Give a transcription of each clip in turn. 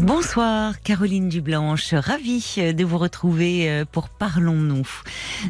Bonsoir Caroline Dublanche, ravie de vous retrouver euh, pour Parlons-nous.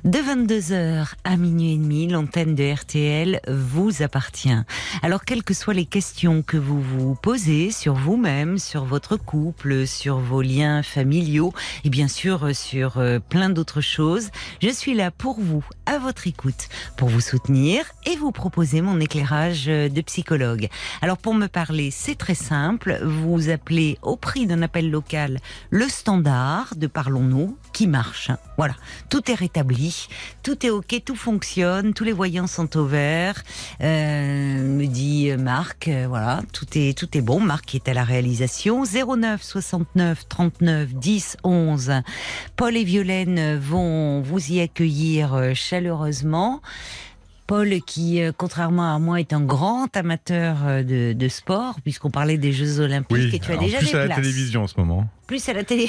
De 22h à minuit et demi, l'antenne de RTL vous appartient. Alors quelles que soient les questions que vous vous posez sur vous-même, sur votre couple, sur vos liens familiaux et bien sûr sur euh, plein d'autres choses, je suis là pour vous, à votre écoute, pour vous soutenir et vous proposer mon éclairage euh, de psychologue. Alors pour me parler, c'est très simple, vous appelez au prix d'un appel local. Le standard de Parlons-nous qui marche. Voilà, tout est rétabli, tout est ok, tout fonctionne, tous les voyants sont au vert, euh, me dit Marc, euh, voilà, tout est, tout est bon, Marc est à la réalisation, 09 69 39 10 11. Paul et Violaine vont vous y accueillir euh, chaleureusement. Paul, qui, euh, contrairement à moi, est un grand amateur euh, de, de sport, puisqu'on parlait des Jeux Olympiques et tu as déjà plus des à la télévision en ce moment. Plus à la télé.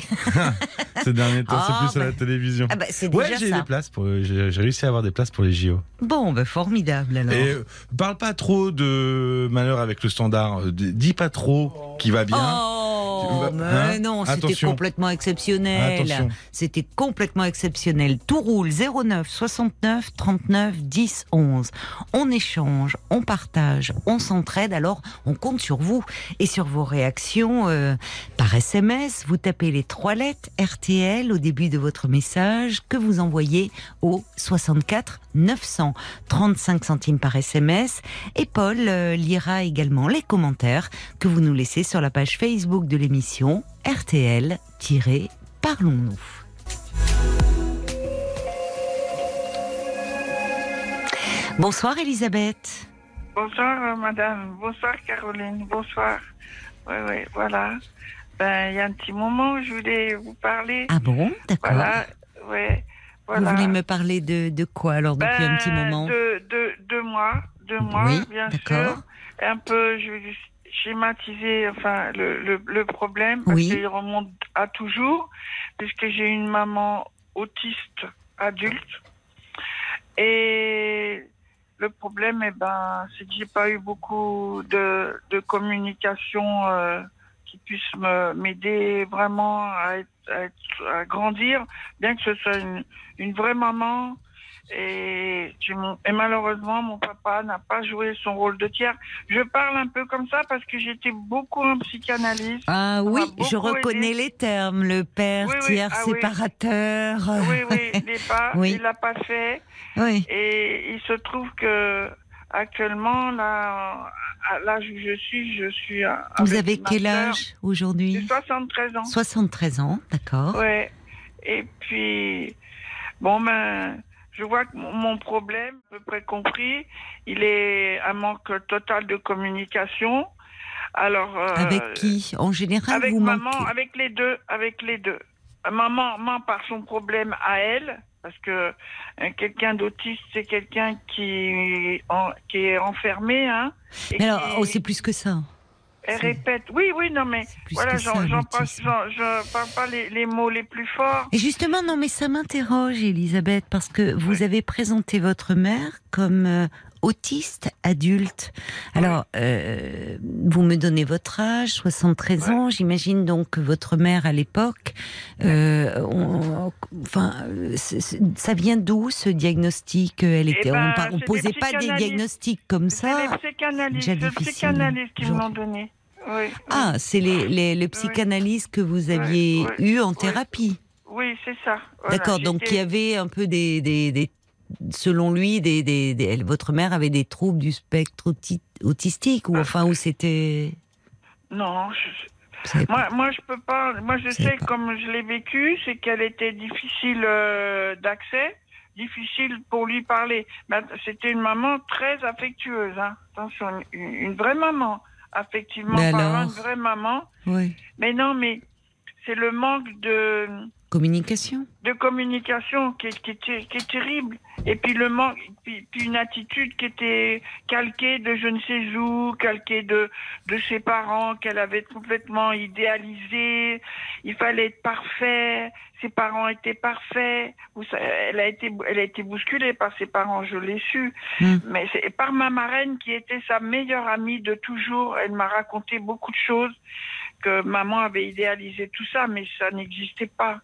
Ces derniers temps, Ah, c'est plus à la bah. télévision. Ah bah, ouais, j'ai des places pour. J'ai réussi à avoir des places pour les JO. Bon, bah, formidable alors. Et euh, parle pas trop de malheur avec le standard. euh, Dis pas trop qui va bien. Oh, mais hein non, c'était complètement exceptionnel. C'était complètement exceptionnel. Tout roule 09 69 39 10 11. On échange, on partage, on s'entraide. Alors, on compte sur vous et sur vos réactions euh, par SMS. Vous tapez les trois lettres RTL au début de votre message que vous envoyez au 64 900 35 centimes par SMS. Et Paul euh, lira également les commentaires que vous nous laissez sur la page Facebook de l'émission RTL-Parlons-nous. Bonsoir Elisabeth. Bonsoir euh, madame, bonsoir Caroline, bonsoir. Oui, oui, voilà. Ben, il y a un petit moment où je voulais vous parler. Ah bon, d'accord. Voilà, ouais, voilà. Vous voulez me parler de, de quoi alors depuis un petit Ben, moment? De, de, deux mois, deux mois, Oui, bien sûr. Un peu, je vais schématiser enfin, le, le, le problème, parce Oui. qu'il remonte à toujours, puisque j'ai une maman autiste adulte. Et le problème, eh ben, c'est que j'ai pas eu beaucoup de, de communication euh, qui puisse m'aider vraiment à, être- à être- à grandir, bien que ce soit une, une vraie maman. Et, malheureusement, mon papa n'a pas joué son rôle de tiers. Je parle un peu comme ça parce que j'étais beaucoup en psychanalyse. Ah oui, je reconnais aidé. les termes, le père, Oui, oui, tiers, ah séparateur. Oui, oui, il n'est pas, Oui. il l'a pas fait. Oui. Et il se trouve que actuellement, là, à l'âge où je suis, je suis. Vous avec avez quel âge aujourd'hui J'ai 73 ans. 73 ans, d'accord. Ouais. Et puis, bon, ben, je vois que mon- mon problème, à peu près compris, il est un manque total de communication. Alors. euh, Avec qui? En général, Avec vous maman, manquez. avec les deux, avec les deux. Maman, maman par son problème à elle, parce que euh, quelqu'un d'autiste, c'est quelqu'un qui, en- qui est enfermé, hein. Mais alors, oh, c'est plus que ça. elle répète. Oui, oui, non, mais voilà, j'en passe, je parle pas les, les mots les plus forts. Et justement, non, mais ça m'interroge, Elisabeth, parce que vous Oui. avez présenté votre mère comme euh, autiste adulte. Alors, euh, vous me donnez votre âge, 73 Ouais. ans. J'imagine donc que votre mère, à l'époque, euh, enfin, ça vient d'où ce diagnostic? Elle était, ben, on, c'est des posait pas des diagnostics comme C'est ça. les psychanalystes, déjà le psychanalyste qui aujourd'hui. donné. Oui, Ah, c'est les, les, les psychanalystes que vous aviez oui, eu en oui. thérapie. oui, c'est ça. Voilà, D'accord, donc il y avait un peu des, des, des- selon lui, des, des, des- elle- votre mère avait des troubles du spectre auti- autistique ou enfin où c'était. Non, je-. Moi, moi, je peux pas. Moi, je sais pas. comme je l'ai vécu, c'est qu'elle était difficile euh, d'accès, difficile pour lui parler. Att- C'était une maman très affectueuse. Hein. Attention, une, une vraie maman, affectivement Mais parlant, alors une vraie maman. Oui. Mais non, mais c'est le manque de communication. de communication qui est, qui, est, ter- qui est terrible. Et puis le manque, puis, puis une attitude qui était calquée de je ne sais où, calquée de, de ses parents qu'elle avait complètement idéalisé. Il fallait être parfait. Ses parents étaient parfaits. Elle a été, elle a été bousculée par ses parents, je l'ai su. Hmm. Mais c'est par ma marraine qui était sa meilleure amie de toujours. Elle m'a raconté beaucoup de choses que maman avait idéalisé tout ça, mais ça n'existait pas.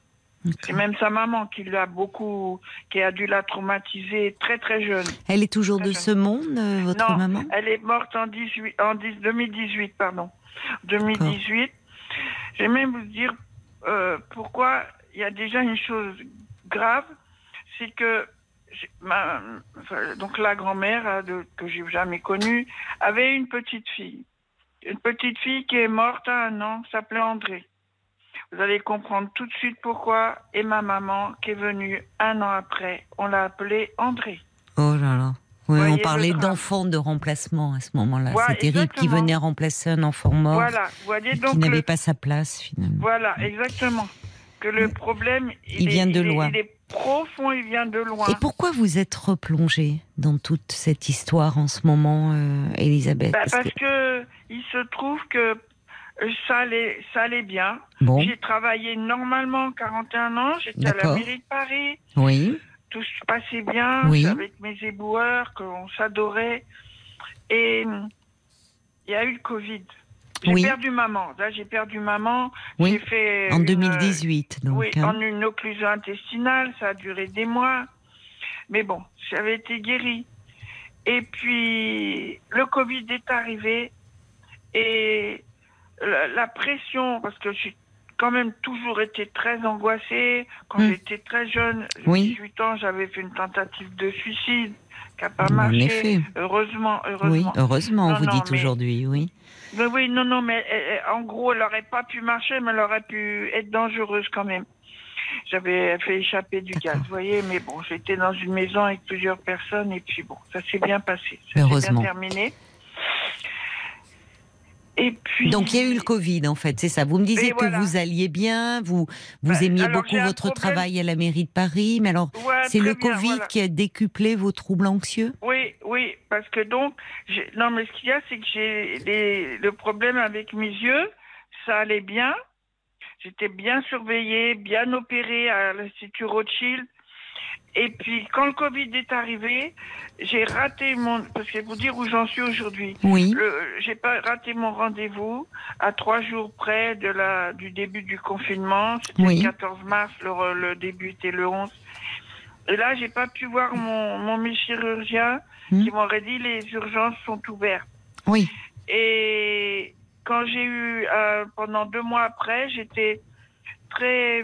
C'est même sa maman qui l'a beaucoup, qui a dû la traumatiser très très jeune. Elle est toujours de ce monde, euh, votre non, maman? elle est morte en, 18, en 10 2018, pardon. 2018. J'ai même vous dire euh, pourquoi il y a déjà une chose grave, c'est que ma, donc la grand-mère hein, que j'ai jamais connue avait une petite fille, une petite fille qui est morte à un an, s'appelait André. Vous allez comprendre tout de suite pourquoi. Et ma maman, qui est venue un an après, on l'a appelée André. Oh là là. Oui, on parlait d'enfants de remplacement à ce moment-là. Ouais, C'est terrible qui venait remplacer un enfant mort Voilà, voyez qui donc n'avait le- pas sa place finalement. Voilà, exactement. Que le problème, Il est- vient de est- loin. Il est profond, il vient de loin. Et pourquoi vous êtes replongée dans toute cette histoire en ce moment, euh, Elisabeth? Bah, Parce parce que- que il se trouve que ça allait, ça allait bien. Bon, J'ai travaillé normalement 41 ans. J'étais à la mairie de Paris. oui, Tout se passait bien Oui. avec mes éboueurs, qu'on s'adorait. Et il y a eu le Covid. J'ai Oui. perdu maman. Là, j'ai perdu maman. Oui. J'ai fait en une- 2018 donc. oui, hein. en une occlusion intestinale, ça a duré des mois. Mais bon, j'avais été guérie. Et puis, le Covid est arrivé et la, la pression, parce que j'ai quand même toujours été très angoissée. Quand Hmm. j'étais très jeune, Oui. 18 ans, j'avais fait une tentative de suicide qui n'a pas En marché. effet. Heureusement, Oui, heureusement. heureusement, Non, vous non, dites mais- aujourd'hui, oui. Mais oui, non, non, mais euh, euh, en gros, elle n'aurait pas pu marcher, mais elle aurait pu être dangereuse quand même. J'avais fait échapper du gaz, vous voyez, mais bon, j'étais dans une maison avec plusieurs personnes et puis bon, ça s'est bien passé. Ça s'est Heureusement. bien terminé. Et puis. Donc il y a eu le Covid en fait, c'est ça. Vous me disiez que voilà. vous alliez bien, vous vous Bah, aimiez alors, beaucoup votre travail à la mairie de Paris, mais alors Ouais, c'est le bien, Covid voilà. qui a décuplé vos troubles anxieux? Oui, oui, parce que donc, non, mais ce qu'il y a, c'est que j'ai les- le problème avec mes yeux, ça allait bien. J'étais bien surveillée, bien opérée à l'Institut Rothschild. Et puis, quand le Covid est arrivé, j'ai raté mon, parce que vous dire où j'en suis aujourd'hui. Oui. J'ai pas raté mon rendez-vous à trois jours près de la, du début du confinement. C'était Oui. le 14 mars, le, le début était le 11. Et là, j'ai pas pu voir mon, mon mes chirurgiens Hmm. qui m'aurait dit les urgences sont ouvertes. Oui. Et quand j'ai eu, euh, pendant deux mois après, j'étais très.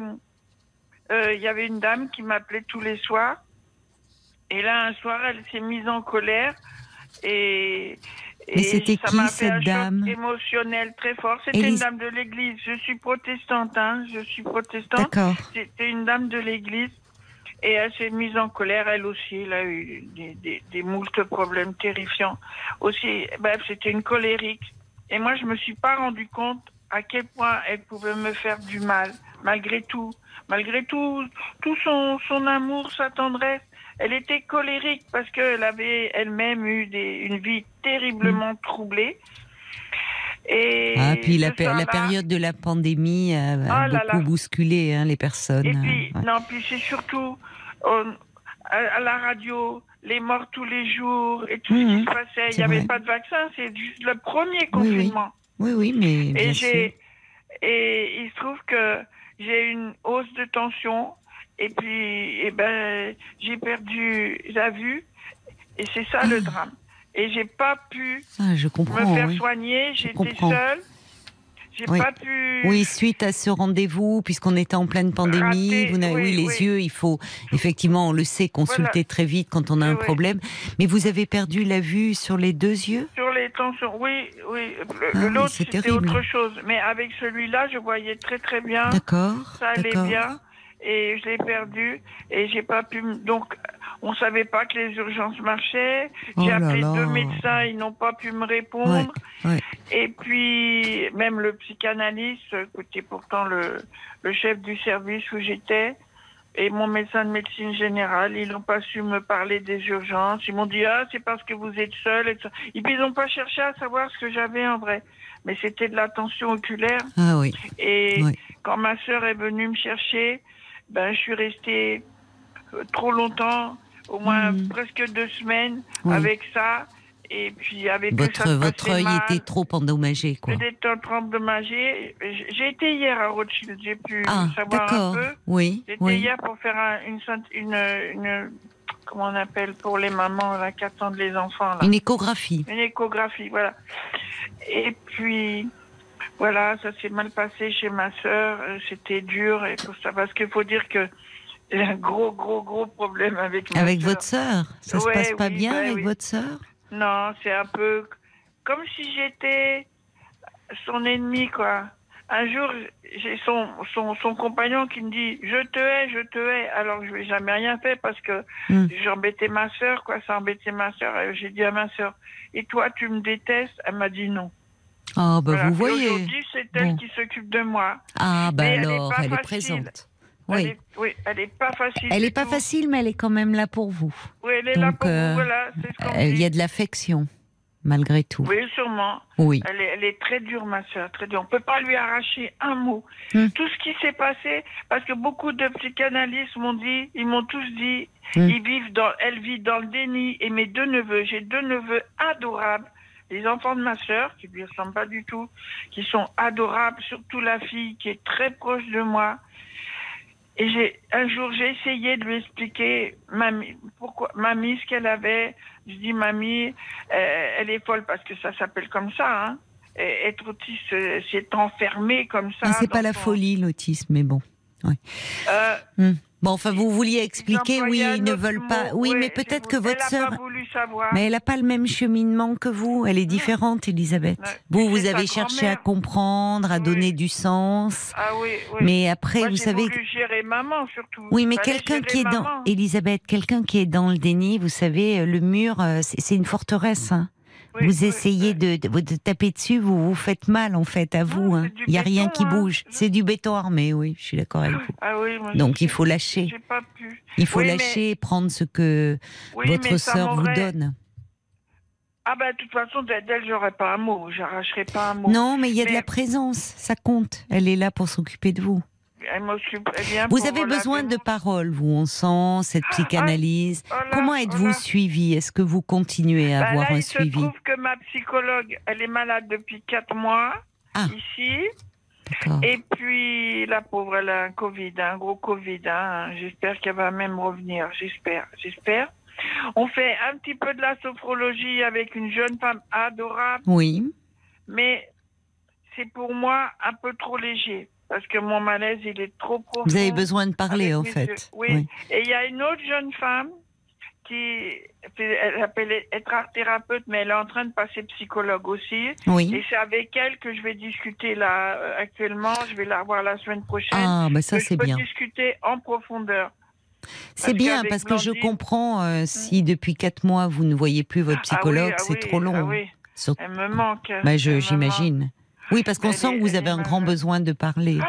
Euh, Il y avait une dame qui m'appelait tous les soirs. Et là, un soir, elle s'est mise en colère. Et. Mais et c'était ça qui, m'a fait cette un choc dame émotionnel très fort. C'était Élise- une dame de l'église. Je suis protestante, hein. Je suis protestante. D'accord. C'était une dame de l'église et elle s'est mise en colère, elle aussi. Elle a eu des, des, des moultes problèmes terrifiants. Aussi, bref, c'était une colérique. Et moi, je me suis pas rendu compte à quel point elle pouvait me faire du mal, malgré tout. Malgré tout, tout son, son amour, sa tendresse. Elle était colérique parce qu'elle avait elle-même eu des, une vie terriblement troublée. Et Ah, puis la, période de la pandémie a, Ah beaucoup là. bousculé hein, les personnes. Et puis, ouais. non, puis c'est surtout on- à, à la radio, les morts tous les jours et tout ce Mhm, qui se passait. Il n'y avait vrai. pas de vaccin, c'est juste le premier Oui, oui. confinement. Oui, oui, mais Et et il se trouve que j'ai une hausse de tension et puis eh ben j'ai perdu la vue et c'est ça le drame. Et j'ai pas pu Ah, je me faire oui. soigner, j'étais seule. J'ai Oui. pas pu Oui, suite à ce rendez-vous, puisqu'on était en pleine pandémie, vous n'avez, oui, oui, les oui. yeux, il faut effectivement, on le sait, consulter Voilà. très vite quand on a un problème. Mais vous avez perdu la vue sur les deux yeux? Sur les tensions, oui, oui. Le- Ah L'autre, c'était autre chose. Mais avec celui-là, je voyais très très bien. D'accord. Ça allait bien. Et je l'ai perdu. Et j'ai pas pu. Donc, On savait pas que les urgences marchaient. Oh J'ai appelé là. deux médecins, ils n'ont pas pu me répondre. Ouais, ouais. Et puis, même le psychanalyste, qui était pourtant le, le chef du service où j'étais, et mon médecin de médecine générale, ils n'ont pas su me parler des urgences. Ils m'ont dit, ah, c'est parce que vous êtes seul. Et, puis, ils n'ont pas cherché à savoir ce que j'avais en vrai. Mais c'était de la tension oculaire. Ah oui. Et quand ma sœur est venue me chercher, ben, je suis restée euh, trop longtemps, au moins Mhm. presque deux semaines, Oui. avec ça. Et puis, avec que ça Votre, votre œil mal. était trop endommagé, quoi. J'étais en train manger. J'ai été hier à Rothschild, j'ai pu Ah, savoir un peu. Oui, J'étais oui. hier pour faire un- une, une, une, comment on appelle pour les mamans là, qui attendent les enfants là. Une échographie. Une échographie, voilà. Et puis, voilà, ça s'est mal passé chez ma sœur. C'était dur et tout ça. Parce qu'il faut dire que j'ai un gros, gros, gros problème avec ma Avec votre sœur? Ça se Ouais, passe pas oui, bien bah avec oui. votre sœur? Non, c'est un peu comme si j'étais son ennemi, quoi. Un jour, j'ai son, son, son compagnon qui me dit Je te hais, je te hais. Alors que je n'ai jamais rien fait parce que Hmm. j'embêtais ma sœur, quoi. Ça embêtait ma sœur. J'ai dit à ma sœur Et toi, tu me détestes Elle m'a dit non. Ah, bah Voilà. vous Et voyez. Aujourd'hui, c'est elle Bon. qui s'occupe de moi. Ah, bah Mais elle est alors, pas elle est facile. Elle Oui. est, oui, elle est pas facile. Elle du est pas tout. facile, mais elle est quand même là pour vous. Oui, elle est là pour euh, vous. Voilà, ce qu'on Euh, Il y a de l'affection, malgré tout. Oui, sûrement. Oui. Elle est, elle est très dure, ma soeur, très dure. On peut pas lui arracher un mot. Hmm. Tout ce qui s'est passé, parce que beaucoup de psychanalystes m'ont dit, ils m'ont tous dit, Hmm. ils vivent dans, elle vit dans le déni. Et mes deux neveux, j'ai deux neveux adorables, les enfants de ma soeur, qui lui ressemblent pas du tout, qui sont adorables, surtout la fille qui est très proche de moi. Et j'ai un jour j'ai essayé de lui expliquer mamie pourquoi mamie ce qu'elle avait. Je dis mamie, euh, elle est folle parce que ça s'appelle comme ça. Hein. Et être autiste, euh, c'est enfermé comme ça. Ah, c'est pas la son- folie, l'autisme, mais bon. Euh, Bon, enfin, vous vouliez expliquer, oui, ils ne veulent pas. Oui, mais peut-être que votre sœur. Mais elle n'a pas le même cheminement que vous. Elle est différente, Elisabeth. Vous, vous avez cherché à comprendre, à Oui. donner du sens. Ah oui, oui. Mais après, Moi, vous savez. voulu gérer maman surtout. Oui, mais quelqu'un qui est dans. Elisabeth, quelqu'un qui est dans le déni, vous savez, euh, le mur, euh, c'est c'est une forteresse. hein. Oui, vous essayez de, de, de taper dessus, vous vous faites mal en fait à vous. hein. Il n'y a rien qui hein. bouge. C'est du béton armé, oui, je suis d'accord avec vous. Ah moi, Donc il faut lâcher. J'ai pas pu. Il faut mais- lâcher et prendre ce que mais votre sœur vous donne. Ah bah de toute façon d'elle j'aurais pas un mot, j'arracherai pas un mot. Non, mais il y a de Mais- la présence, ça compte. Elle est là pour s'occuper de vous. Elle m'occupe, elle vient Vous avez besoin de paroles, vous, on sent cette psychanalyse. Oh là, Comment oh êtes-vous là. suivi Est-ce que vous continuez à Bah avoir là, un il se suivi? trouve que ma psychologue, elle est malade depuis quatre mois Ah. ici. Et puis la pauvre, elle a un Covid, un gros Covid. hein. J'espère qu'elle va même revenir. J'espère, j'espère. On fait un petit peu de la sophrologie avec une jeune femme adorable, Oui. mais c'est pour moi un peu trop léger parce que mon malaise il est trop profond. Vous avez besoin de parler, en fait. yeux. Oui. Et il y a une autre jeune femme qui, elle s'appelle être art thérapeute, mais elle est en train de passer psychologue aussi. Oui. Et c'est avec elle que je vais discuter là euh, actuellement. Je vais la revoir la semaine prochaine. Ah, bah ça c'est bien. discuter en profondeur. C'est bien parce que je comprends euh, si depuis quatre mois vous ne voyez plus votre psychologue, ah oui, ah c'est trop long. ah oui, Sur- elle me manque. Bah, j'imagine. Oui, parce qu'on sent que vous avez un grand besoin de parler. manque.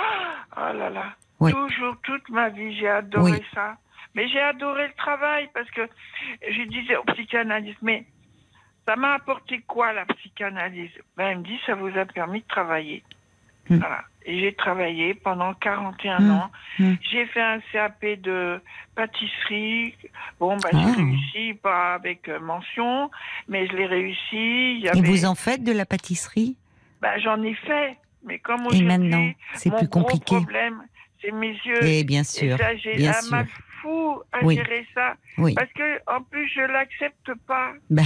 Oh là là. Toujours, toute ma vie, j'ai adoré Oui. ça. Mais j'ai adoré le travail parce que je disais au psychanalyste, mais ça m'a apporté quoi la psychanalyse? Ben, Elle me dit, ça vous a permis de travailler. Hmm. Voilà. Et j'ai travaillé pendant 41 Hmm. ans. Hmm. J'ai fait un CAP de pâtisserie. Bon, ben, Ah. j'ai réussi, pas avec euh, mention, mais je l'ai réussi. Il y Et vous en faites de la pâtisserie? Ben, J'en ai fait. Mais comme Et aujourd'hui, maintenant, c'est mon plus gros compliqué. problème, c'est mes yeux. Et bien Et sûr, ça, j'ai bien sûr. mal fou à Oui. gérer ça. oui. Parce que, en plus, je l'accepte pas. Bah,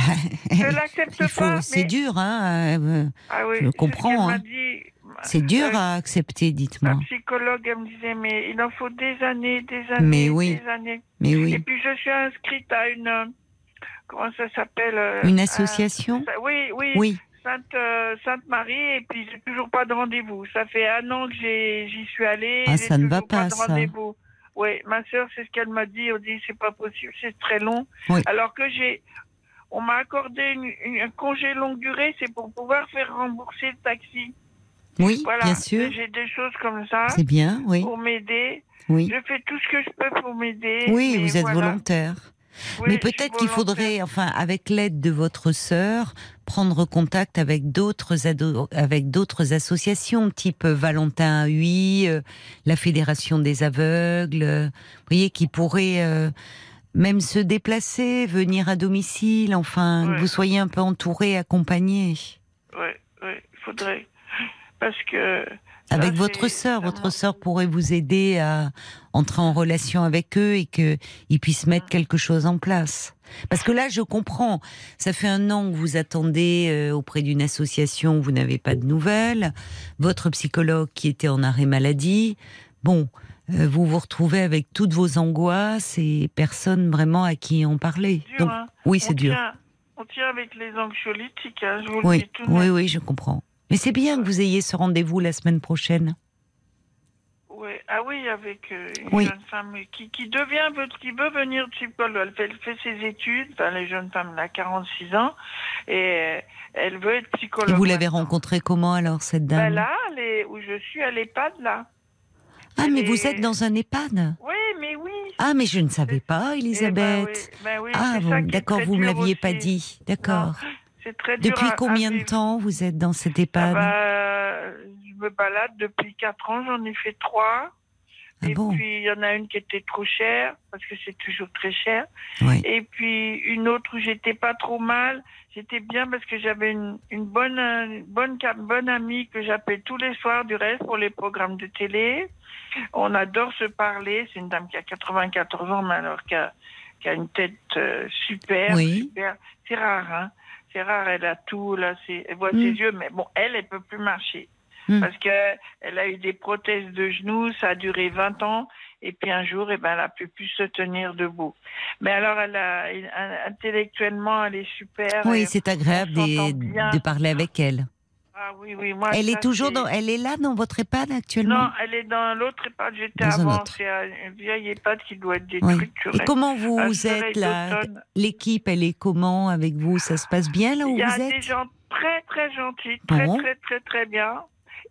Je l'accepte faut, pas. c'est mais- dur, hein. euh, Ah oui, je comprends, m'a hein. dit. C'est dur Euh, à accepter, La dites-moi. psychologue, elle me disait, mais il en faut des années, des années, Mais oui. des années. Mais Et oui. puis, je suis inscrite à une. euh, Comment ça s'appelle euh, Une un- association? Oui, oui. Oui. Sainte, euh, Sainte Marie, et puis j'ai toujours pas de rendez-vous. Ça fait un an que j'y suis allée. Ah, ça ne va pas, de ça. Oui, ma sœur, c'est ce qu'elle m'a dit. On dit c'est pas possible, c'est très long. Oui. Alors que j'ai, on m'a accordé une- une- un congé longue durée, c'est pour pouvoir faire rembourser le taxi. Oui, Voilà. bien sûr. J'ai des choses comme ça C'est bien, oui. pour m'aider. Oui, Je fais tout ce que je peux pour m'aider. oui vous êtes voilà. volontaire. Oui, Mais peut-être qu'il faudrait, enfin, avec l'aide de votre sœur, prendre contact avec d'autres avec d'autres associations, type Valentin UI, euh, la Fédération des aveugles, euh, vous voyez, qui pourraient euh, même se déplacer, venir à domicile, enfin, que Ouais. vous soyez un peu entouré, accompagné. Oui, oui, il faudrait. Parce que. Avec ça, votre sœur, votre sœur pourrait vous aider à entrer en relation avec eux et que ils puissent mettre quelque chose en place. Parce que là, je comprends. Ça fait un an que vous attendez euh, auprès d'une association vous n'avez pas de nouvelles. Votre psychologue qui était en arrêt maladie. Bon, euh, vous vous retrouvez avec toutes vos angoisses et personne vraiment à qui en parler. Dur, Donc, hein. oui, c'est dur. On tient avec les anxiolytiques, hein, je vous le Oui, dis tout oui, oui, je comprends. Mais c'est bien que vous ayez ce rendez-vous la semaine prochaine. Ouais. Ah oui, avec euh, une Oui. jeune femme qui, qui devient, veut- qui veut venir psychologue. Elle fait, elle fait ses études, enfin, les jeunes femmes, elle a 46 ans, et euh, elle veut être psychologue. Et vous l'avez rencontrée comment alors, cette dame? Ben là, elle est- où je suis, à l'EHPAD, là. Ah, mais vous êtes dans un EHPAD Oui, mais oui. Ah, mais je ne savais pas, Eh ben Elisabeth. oui, ben oui, ah, bon, d'accord, vous me dur l'aviez pas dit. D'accord. Dur Depuis combien de temps vous êtes dans cet Ah EHPAD bah, Je me balade depuis 4 ans, j'en ai fait 3. Ah et bon? puis, il y en a une qui était trop chère, parce que c'est toujours très cher. Oui. Et puis, une autre où j'étais pas trop mal. J'étais bien parce que j'avais une, une bonne, une bonne, amie que j'appelle tous les soirs du reste pour les programmes de télé. On adore se parler. C'est une dame qui a 94 ans, mais alors qui a, qui a une tête euh, super. Oui. super. C'est rare, hein. C'est rare, elle a tout, là, c'est, elle voit Mm. ses yeux, mais bon, elle, elle peut plus marcher. Mm. Parce que elle a eu des prothèses de genoux, ça a duré 20 ans, et puis un jour, eh ben, elle a pu plus se tenir debout. Mais alors, elle a, intellectuellement, elle est super. Oui, c'est agréable de, parler avec elle. Ah oui, oui, moi. Elle ça, est toujours dans, elle est là dans votre EHPAD actuellement? Non, elle est dans l'autre EHPAD, j'étais un avant. C'est une vieille EHPAD qui doit être Oui. détruite. tu Et comment vous Un êtes là? L'équipe, elle est comment avec vous? Ça se passe bien là où Il y a vous des êtes gens très très gentils, très Bon. très très très bien.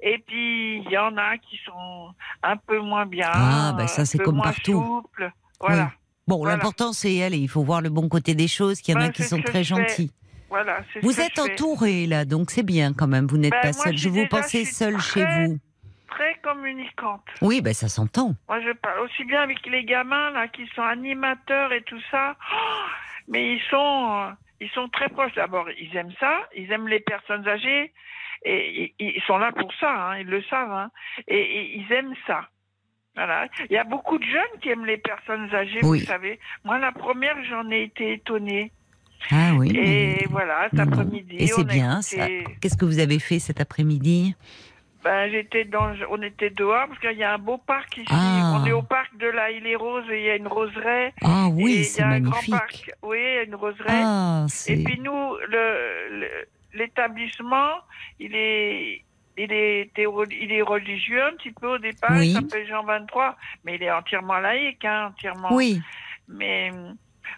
Et puis il y en a qui sont un peu moins bien. Ah, ben ça, c'est comme partout. souples. Voilà, Oui. Bon, Voilà. l'important c'est aller. Il faut voir le bon côté des choses. Qu'il y en a Ben, qui sont très gentils. voilà. Vous êtes je fais. entouré là, donc c'est bien quand même. Vous n'êtes Ben, pas moi, seul. je vous déjà- pensez je suis seul chez vous. Très communicante. Oui, ben ça s'entend. Moi, je parle aussi bien avec les gamins là qui sont animateurs et tout ça. Oh, mais ils sont, euh, ils sont très proches. D'abord, ils aiment ça. Ils aiment les personnes âgées. Et ils- ils sont là pour ça. hein, ils le savent. hein. Et, et ils aiment ça. Voilà. Il y a beaucoup de jeunes qui aiment les personnes âgées, Oui. vous savez. Moi, la première, j'en ai été étonnée. Ah oui. Et mais- voilà, cet non. après-midi. Et c'est bien. ça. Qu'est-ce que vous avez fait cet après-midi? Ben, j'étais dans, on était dehors parce qu'il y a un beau parc ici. Ah. On est au parc de la Île et Rose et il y a une roseraie. Ah oui, il y c'est a un grand magnifique. parc. Oui, il y a une roseraie. Ah, et puis nous, l'établissement, il est, il est, il est religieux un petit peu au départ. Oui. Il s'appelle Jean 23, mais il est entièrement laïque, hein, entièrement. Oui, Mais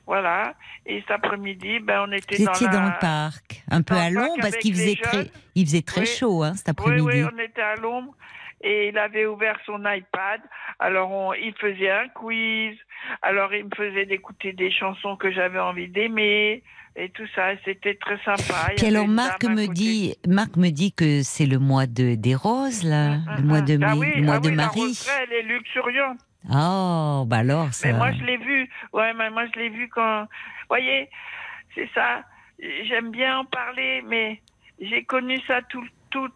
voilà. Et cet après-midi, ben on était vous dans étiez la... dans le parc, un peu à l'ombre parce qu'il faisait très, jeunes. il faisait très Oui. chaud hein, cet Oui, après-midi. oui, on était à l'ombre et il avait ouvert son iPad. Alors, on, il faisait un quiz. Alors, il me faisait d'écouter des chansons que j'avais envie d'aimer et tout ça. C'était très sympa. Puis alors Marc me dit, Marc me dit que c'est le mois de des roses là, le mois de. Ah mai, oui, le mois ah de oui, la Marie. roseraie, elle est luxuriante. Oh, bah alors ça. Mais moi, je l'ai vu. Ouais, mais moi, je l'ai vu quand. voyez, c'est ça. J'aime bien en parler, mais j'ai connu ça tout, tout,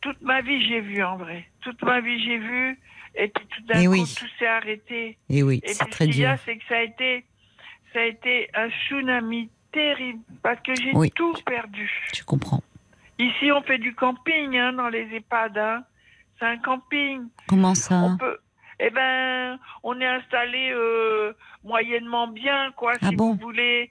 toute ma vie, j'ai vu en vrai. Toute ma vie, j'ai vu. Et puis tout d'un Eh coup, oui. tout s'est arrêté. Et oui, c'est très ce dur. a, c'est que ça a été, ça a été un tsunami terrible parce que j'ai Oui. tout perdu. Je comprends. Ici, on fait du camping hein, dans les EHPAD. hein. C'est un camping. Comment ça? On peut. Eh ben, on est installé euh, moyennement bien, quoi. Ah si bon vous voulez,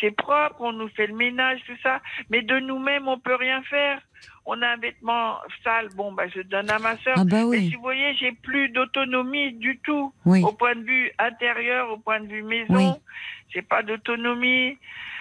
c'est propre. On nous fait le ménage, tout ça. Mais de nous-mêmes, on peut rien faire. on a un vêtement sale, bon, bah, je donne à ma soeur. Ah bah Mais oui, si vous voyez, j'ai plus d'autonomie du tout. oui. Au point de vue intérieur, au point de vue maison, Oui. j'ai pas d'autonomie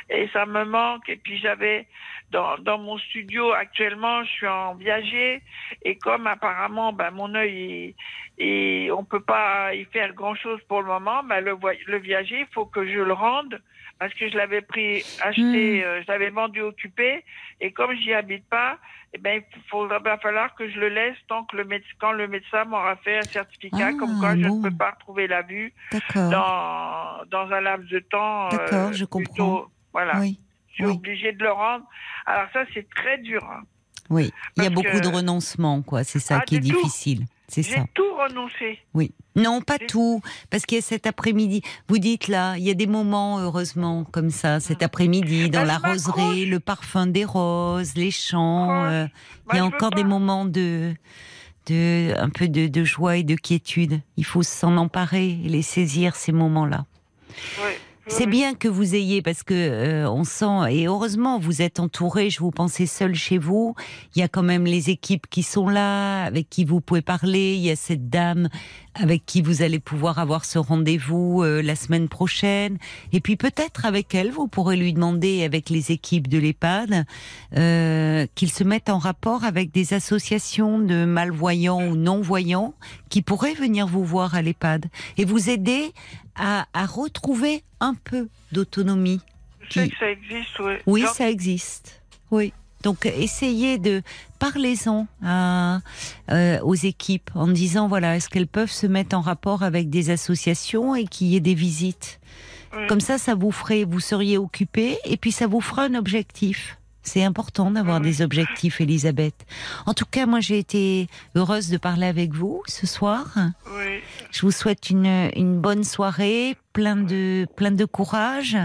et ça me manque. Et puis j'avais dans, dans mon studio actuellement, je suis en viager et comme apparemment, ben, mon œil et on peut pas y faire grand chose pour le moment, ben, le, le viager, il faut que je le rende parce que je l'avais pris, acheté, euh, je l'avais vendu occupé et comme j'y habite pas, eh ben, il faudra, va falloir que je le laisse tant que le médecin, quand le médecin m'aura fait un certificat Ah, comme quoi je ne peux pas retrouver la vue dans, dans un laps de temps. euh, D'accord, je comprends. plutôt- voilà, Oui, je suis oui. obligée de le rendre. Alors ça, c'est très dur. hein. oui. Il y a beaucoup de renoncements, quoi. C'est ça Ah, qui est tout. difficile. C'est ça. tout renoncé. Oui. Non, pas tout. Parce qu'il y a cet après-midi. Vous dites là, il y a des moments, heureusement, comme ça, cet après-midi, dans Bah, la je m'accroche. roseraie, le parfum des roses, les chants. Euh, Bah, il y a encore des moments de, de, un peu de, de joie et de quiétude. Il faut s'en emparer et les saisir, ces moments-là. Ouais, C'est bien que vous ayez parce que euh, on sent et heureusement vous êtes entouré. Je vous pensais seul chez vous. Il y a quand même les équipes qui sont là, avec qui vous pouvez parler. Il y a cette dame avec qui vous allez pouvoir avoir ce rendez-vous euh, la semaine prochaine. Et puis peut-être avec elle, vous pourrez lui demander avec les équipes de l'EHPAD euh, qu'ils se mettent en rapport avec des associations de malvoyants ou non-voyants qui pourraient venir vous voir à l'EHPAD et vous aider à, à retrouver un peu d'autonomie. Je sais qui- que ça existe, ouais. Oui, Genre, ça existe. Oui. Donc essayez de parlez-en à, euh, aux équipes en disant voilà est-ce qu'elles peuvent se mettre en rapport avec des associations et qu'il y ait des visites? Oui. Comme ça, ça vous ferait vous seriez occupé et puis ça vous fera un objectif. C'est important d'avoir Oui. des objectifs, Elisabeth. En tout cas, moi j'ai été heureuse de parler avec vous ce soir. Oui. Je vous souhaite une, une bonne soirée, plein de, plein de courage.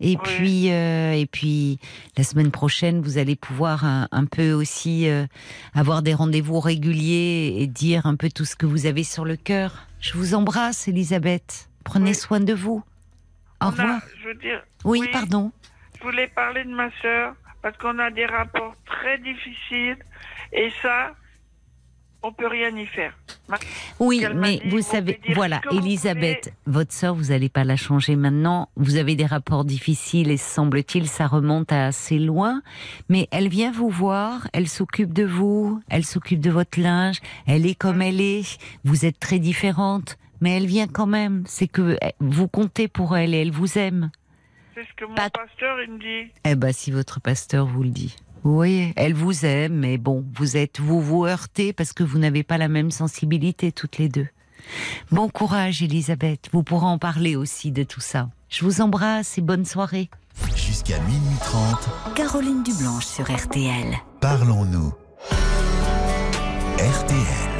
Et Oui. puis, euh, et puis, la semaine prochaine, vous allez pouvoir un, un peu aussi euh, avoir des rendez-vous réguliers et dire un peu tout ce que vous avez sur le cœur. Je vous embrasse, Elisabeth. Prenez Oui. soin de vous. Au On a- revoir. je veux dire, Oui, oui. pardon. je voulais parler de ma sœur parce qu'on a des rapports très difficiles et ça, on peut rien y faire. Oui, mais dit, vous savez, voilà, Elisabeth, votre sœur, vous n'allez pas la changer maintenant. Vous avez des rapports difficiles et semble-t-il, ça remonte à assez loin. Mais elle vient vous voir, elle s'occupe de vous, elle s'occupe de votre linge, elle est comme elle est. Vous êtes très différente, mais elle vient quand même. C'est que eh, vous comptez pour elle et elle vous aime. C'est ce que mon Pas- pasteur il me dit. Eh ben, si votre pasteur vous le dit. Voyez, elle vous aime, mais bon, vous êtes, vous vous heurtez parce que vous n'avez pas la même sensibilité toutes les deux. Bon courage, Elisabeth. Vous pourrez en parler aussi de tout ça. Je vous embrasse et bonne soirée. Jusqu'à minuit 30, Caroline Dublanche sur RTL. parlons-nous. RTL.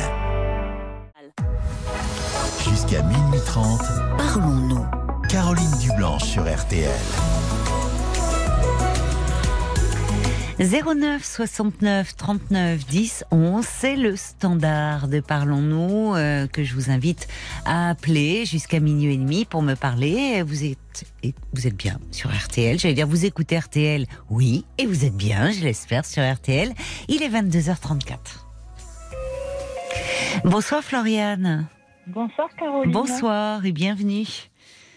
Jusqu'à minuit 30, Parlons-nous. Caroline Dublanche sur RTL. 09 69 39 10 11, c'est le standard de Parlons-nous euh, que je vous invite à appeler jusqu'à minuit et demi pour me parler. Vous êtes, et vous êtes bien sur RTL. J'allais dire, vous écoutez RTL, oui, et vous êtes bien, je l'espère, sur RTL. Il est 22h34. Bonsoir Floriane. Bonsoir Caroline. Bonsoir et bienvenue.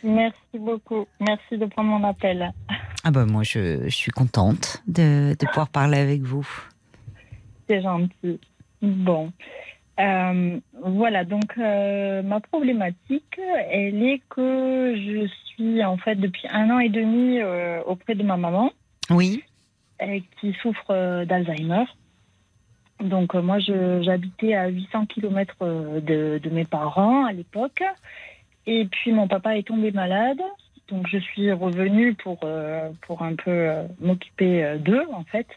Merci beaucoup. Merci de prendre mon appel. Ah ben moi je, je suis contente de, de pouvoir parler avec vous. C'est gentil. Bon. Euh, voilà, donc euh, ma problématique, elle est que je suis en fait depuis un an et demi euh, auprès de ma maman Oui, qui souffre d'Alzheimer. Donc moi, j'habitais à 800 km de, de mes parents à l'époque. Et puis mon papa est tombé malade. Donc je suis revenue pour, euh, pour un peu euh, m'occuper euh, d'eux, en fait.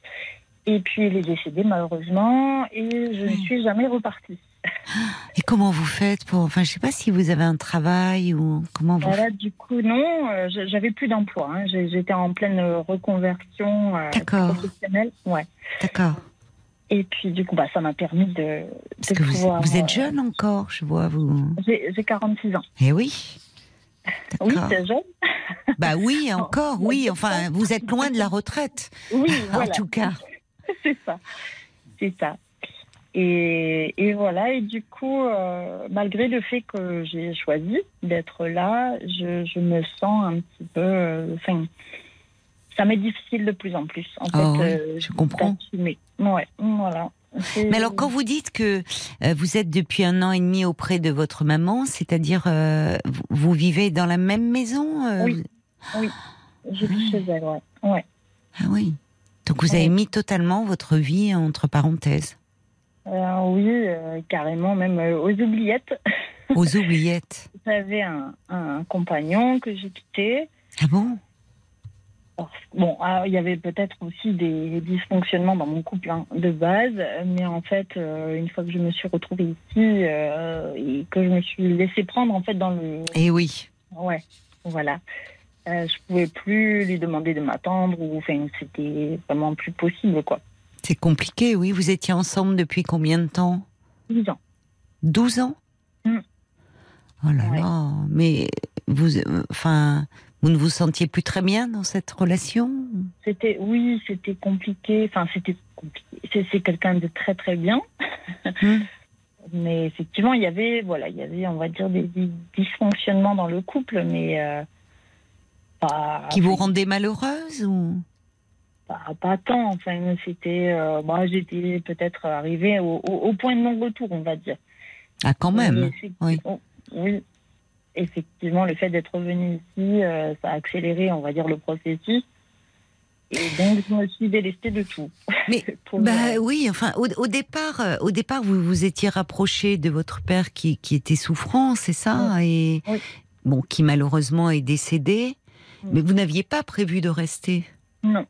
Et puis il est décédé malheureusement et je ne suis jamais repartie. Et comment vous faites pour... Enfin, je sais pas si vous avez un travail ou comment vous... Voilà, du coup, non, euh, j'avais plus d'emploi. hein. J'étais en pleine reconversion euh, professionnelle. Ouais. D'accord. Et puis, du coup, bah, ça m'a permis de, Parce de que vous, pouvoir, vous êtes euh, jeune encore, je vois, vous... J'ai j'ai 46 ans. Eh oui. Oui, c'est jeune. bah oui, encore, oui. Enfin, vous êtes loin de la retraite, Oui, en voilà. tout cas. C'est ça. c'est ça. Et, et voilà, et du coup, euh, malgré le fait que j'ai choisi d'être là, je, je me sens un petit peu. euh, Enfin, ça m'est difficile de plus en plus. En Ah fait, oui, euh, je comprends. d'assumer. Ouais, voilà. Mais alors, quand vous dites que euh, vous êtes depuis un an et demi auprès de votre maman, c'est-à-dire euh, vous, vous vivez dans la même maison euh, Oui. Je vis chez elle, ouais. ouais. Ah oui. Donc vous avez mis totalement votre vie entre parenthèses, Euh, oui, carrément, même aux oubliettes. aux oubliettes. J'avais un, un compagnon que j'ai quitté. Ah bon? Bon, ah, il y avait peut-être aussi des dysfonctionnements dans mon couple hein, de base, mais en fait, euh, une fois que je me suis retrouvée ici euh, et que je me suis laissée prendre en fait dans le, Eh oui. ouais, voilà, euh, je pouvais plus lui demander de m'attendre ou enfin c'était vraiment plus possible quoi. C'est compliqué, oui. Vous étiez ensemble depuis combien de temps? 10 ans. 12 ans? Mm. Oh là Ouais. là. Mais vous, euh, enfin, vous ne vous sentiez plus très bien dans cette relation? C'était oui, c'était compliqué. Enfin, c'était compliqué. C'est, quelqu'un de très très bien. Hmm. Mais effectivement, il y avait voilà, il y avait on va dire des, des dysfonctionnements dans le couple, mais euh, pas, qui vous rendaient malheureuse ou? Pas, pas tant. Enfin, c'était euh, moi j'étais peut-être arrivée au, au- au point de non-retour, on va dire. Ah, quand même. oui. oh, oui. Effectivement, le fait d'être revenu ici, euh, ça a accéléré, on va dire, le processus. Et donc, je me suis délestée de tout. Mais, Bah oui, enfin, au, au départ, euh, au départ, vous vous étiez rapproché de votre père qui, qui était souffrant, c'est ça, et Oui. bon, qui malheureusement est décédé. Oui. Mais vous n'aviez pas prévu de rester? Non.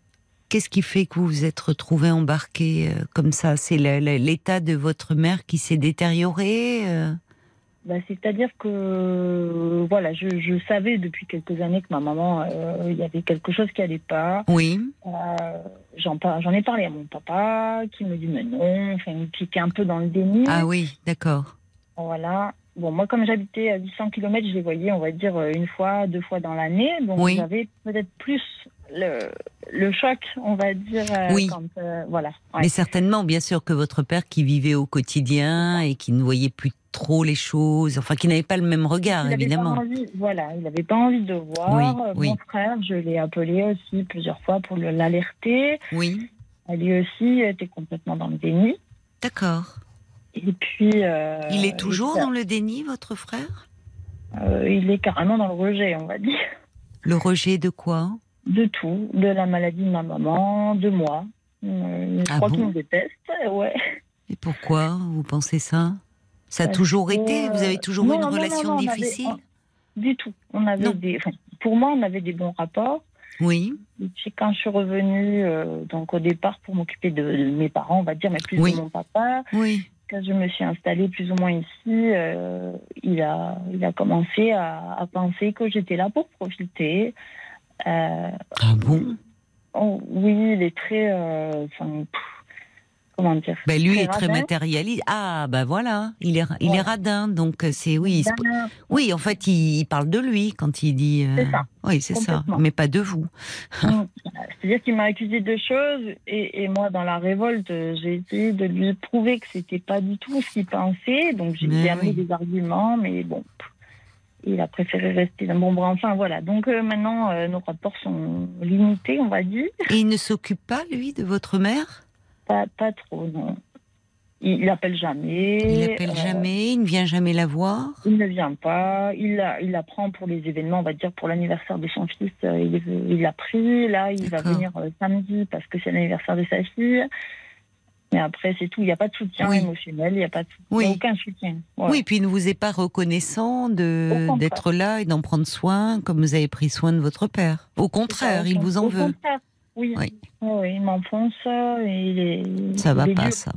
Qu'est-ce qui fait que vous vous êtes retrouvé embarqué euh, comme ça? C'est l'état de votre mère qui s'est détérioré euh? Bah, C'est-à-dire que voilà, je, je savais depuis quelques années que ma maman, euh, il y avait quelque chose qui allait pas. Oui. Euh, J'en par- ai parlé à mon papa, qui me dit mais non, enfin, qui était un peu dans le déni. Ah oui, d'accord. Voilà. Bon, moi, comme j'habitais à 800 km, je les voyais, on va dire, euh, une fois, deux fois dans l'année. Donc, Oui. j'avais peut-être plus le, le choc, on va dire. euh, Oui. Quand, euh, voilà. Ouais. Mais certainement, bien sûr, que votre père qui vivait au quotidien et qui ne voyait plus trop les choses, enfin, qui n'avait pas le même regard, Il évidemment. Pas envie, voilà, il n'avait pas envie de voir. Oui, Euh, oui. Mon frère, je l'ai appelé aussi plusieurs fois pour le- l'alerter. Oui, Lui aussi était complètement dans le déni. d'accord. Et puis. euh, Il est toujours dans le déni, votre frère? euh, il est carrément dans le rejet, on va dire. Le rejet de quoi? De tout, de la maladie de ma maman, de moi. Euh, je Ah crois bon qu'il me déteste, ouais. Et pourquoi vous pensez ça? Ça a Parce toujours que, été Vous avez toujours non, eu une non, relation non, on avait- difficile? on- Du tout. On avait des, enfin, pour moi, on avait des bons rapports. Oui, Et puis quand je suis revenue, euh, donc au départ pour m'occuper de, de mes parents, on va dire, mais plus Oui. de mon papa, oui. quand je me suis installée plus ou moins ici, euh, il, a, il a commencé à, à penser que j'étais là pour profiter. Euh, Ah bon? Oh, oui, il est très... euh, enfin, comment dire? Ben, Lui Très est très matérialiste. Ah, ben voilà, il est, il Ouais. est radin, donc euh, c'est... Oui, Ben, oui, en fait, il, il parle de lui quand il dit... euh, C'est ça. Oui, c'est ça, mais pas de vous. Mm. C'est-à-dire qu'il m'a accusé de choses et, et moi, dans la révolte, j'ai essayé de lui prouver que c'était pas du tout ce qu'il pensait. Donc j'ai amené oui. des arguments, mais bon, pff, il a préféré rester dans mon bras. Enfin voilà. Donc euh, maintenant, euh, nos rapports sont limités, on va dire. Et il ne s'occupe pas, lui, de votre mère? Pas, pas trop, non. Il, il appelle jamais. Il l'appelle euh, jamais, il ne vient jamais la voir? Il ne vient pas. Il la, il la prend pour les événements, on va dire pour l'anniversaire de son fils. Il l'a pris. Là, il va venir samedi parce que c'est l'anniversaire de sa fille. Mais après, c'est tout. Il n'y a pas de soutien Oui. émotionnel. Il n'y a pas de, Oui. aucun soutien. Voilà. Oui, puis il ne vous est pas reconnaissant d'être là et d'en prendre soin comme vous avez pris soin de votre père. Au contraire, il vous en Au veut. contraire, Oui. Oui. Oui, il m'enfonce. et il est- Ça va il est pas, dur. ça.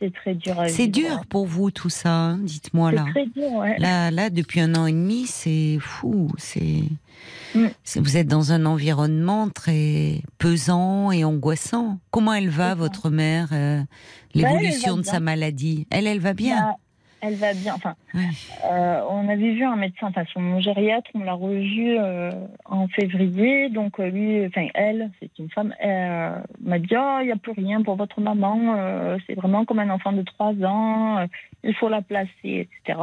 C'est très dur. à C'est dur pour vous tout ça, hein, dites-moi là. C'est très dur, ouais. Là, là, depuis un an et demi, c'est fou. C'est, Mm. c'est- vous êtes dans un environnement très pesant et angoissant. Comment elle va, votre mère euh, L'évolution elle va de sa maladie? Elle, elle va bien? Bah, Elle va bien. Enfin, Ouais. euh, on avait vu un médecin, enfin son gériatre, on l'a revu euh, en février. Donc euh, lui, enfin elle, c'est une femme, euh, m'a dit oh il n'y a plus rien pour votre maman. c'est vraiment comme un enfant de 3 ans. il faut la placer, etc.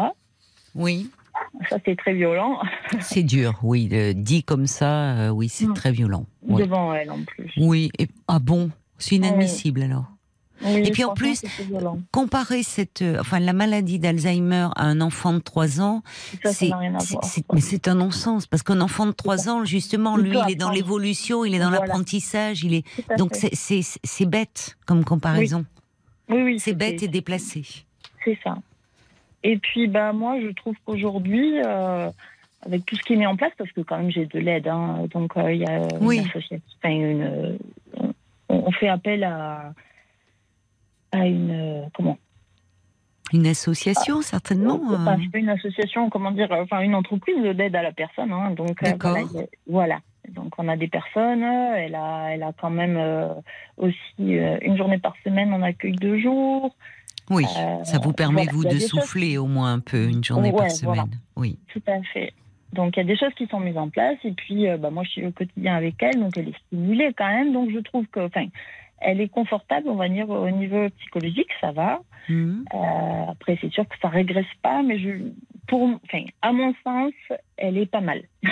Oui, Ça c'est très violent c'est dur, oui. dit comme ça, oui, c'est Mm. très violent. Devant elle en plus. oui. Et, ah bon C'est inadmissible alors. Oui, Et puis, en plus. Comparer cette, euh, enfin, la maladie d'Alzheimer à un enfant de 3 ans, c'est, un non-sens parce qu'un enfant de 3 ans, justement, lui, il est dans l'évolution, il est dans Voilà. l'apprentissage, il est. Donc c'est, bête comme comparaison. oui, oui, C'est bête et déplacé. C'est ça. Et puis, bah, moi, je trouve qu'aujourd'hui, euh, avec tout ce qui est mis en place, parce que quand même j'ai de l'aide, hein, donc euh, il y a Oui. une association, enfin, une, on, on fait appel à, à une, euh, comment Une association, certainement. Enfin, euh. c'est une association, comment dire, euh, enfin une entreprise d'aide à la personne, hein, donc voilà. Donc on a des personnes, elle a, elle a quand même euh, aussi euh, une journée par semaine en accueil de jour. Oui, Euh, ça vous permet, voilà, vous, de choses- souffler au moins un peu, une journée Ouais, par semaine. voilà. Oui. Tout à fait. Donc il y a des choses qui sont mises en place et puis bah, moi je suis au quotidien avec elle donc elle est stimulée quand même donc je trouve que enfin elle est confortable on va dire au niveau psychologique ça va Mhm. Euh, après c'est sûr que ça régresse pas mais je pour enfin à mon sens elle est pas mal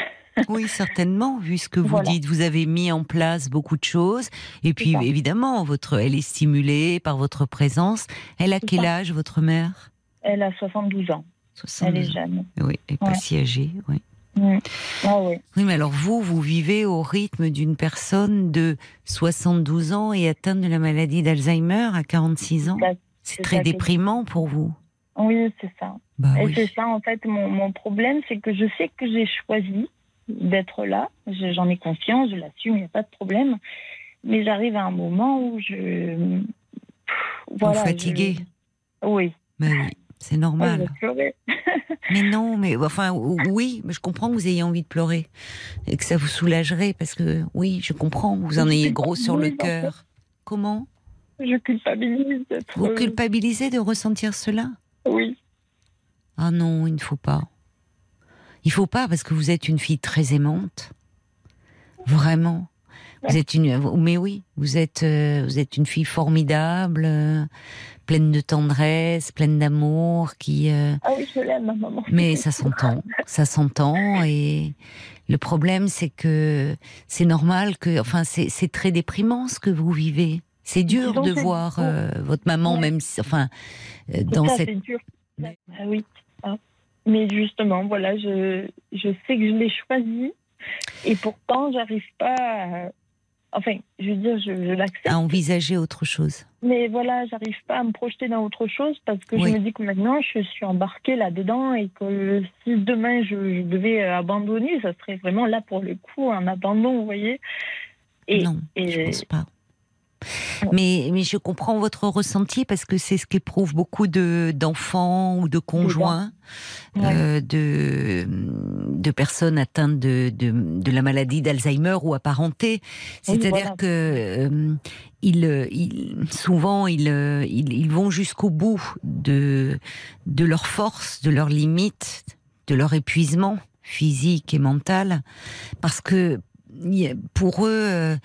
Oui, certainement, vu ce que vous Voilà. dites. Vous avez mis en place beaucoup de choses. Et puis, évidemment, votre, elle est stimulée par votre présence. Elle a quel ça. âge, votre mère? Elle a 72 ans 72 elle est jeune Oui, elle n'est pas Ouais. si âgée. Oui. Ah oui oui, mais alors vous, vous vivez au rythme d'une personne de 72 ans et atteinte de la maladie d'Alzheimer à 46 ans. Bah, C'est très déprimant pour vous. oui c'est ça Bah Et oui. c'est ça, en fait, mon, mon problème, c'est que je sais que j'ai choisi d'être là. Je- J'en ai conscience, je l'assume, il n'y a pas de problème. Mais j'arrive à un moment où je. Pff, Voilà, vous fatiguez. je- Oui. Bah oui, c'est Ah, normal. pleurer. Mais non, mais enfin ou- oui, mais je comprends que vous ayez envie de pleurer et que ça vous soulagerait parce que oui, je comprends, vous en ayez gros sur le cœur. Comment? Je culpabilise d'être. Vous culpabilisez de ressentir cela? Oui. Ah non, il ne faut pas. Il faut pas parce que vous êtes une fille très aimante. Vraiment. Vous êtes une mais oui, vous êtes euh, vous êtes une fille formidable, euh, pleine de tendresse, pleine d'amour qui euh, Ah oui, je l'aime, ma maman. Mais ça s'entend, ça s'entend et le problème c'est que c'est normal que, enfin c'est c'est très déprimant ce que vous vivez. C'est dur de voir euh, votre maman Ouais. même, si, enfin euh, dans ça, cette. c'est dur. Ah oui. Ah. Mais justement, voilà, je, je sais que je l'ai choisi et pourtant, j'arrive pas à... Enfin, je veux dire, je, je l'accepte. à envisager autre chose. Mais voilà, j'arrive pas à me projeter dans autre chose parce que Oui. je me dis que maintenant je suis embarquée là-dedans et que si demain je, je devais abandonner, ça serait vraiment là pour le coup un abandon, vous voyez. Et, non, je et- pense pas. Mais, mais je comprends votre ressenti parce que c'est ce qu'éprouvent beaucoup de d'enfants ou de conjoints Ouais. euh, de de personnes atteintes de de, de la maladie d'Alzheimer ou apparentée. C'est-à-dire voilà. que euh, ils, euh, ils souvent ils, ils ils vont jusqu'au bout de de leurs forces, de leurs limites, de leur épuisement physique et mental parce que pour eux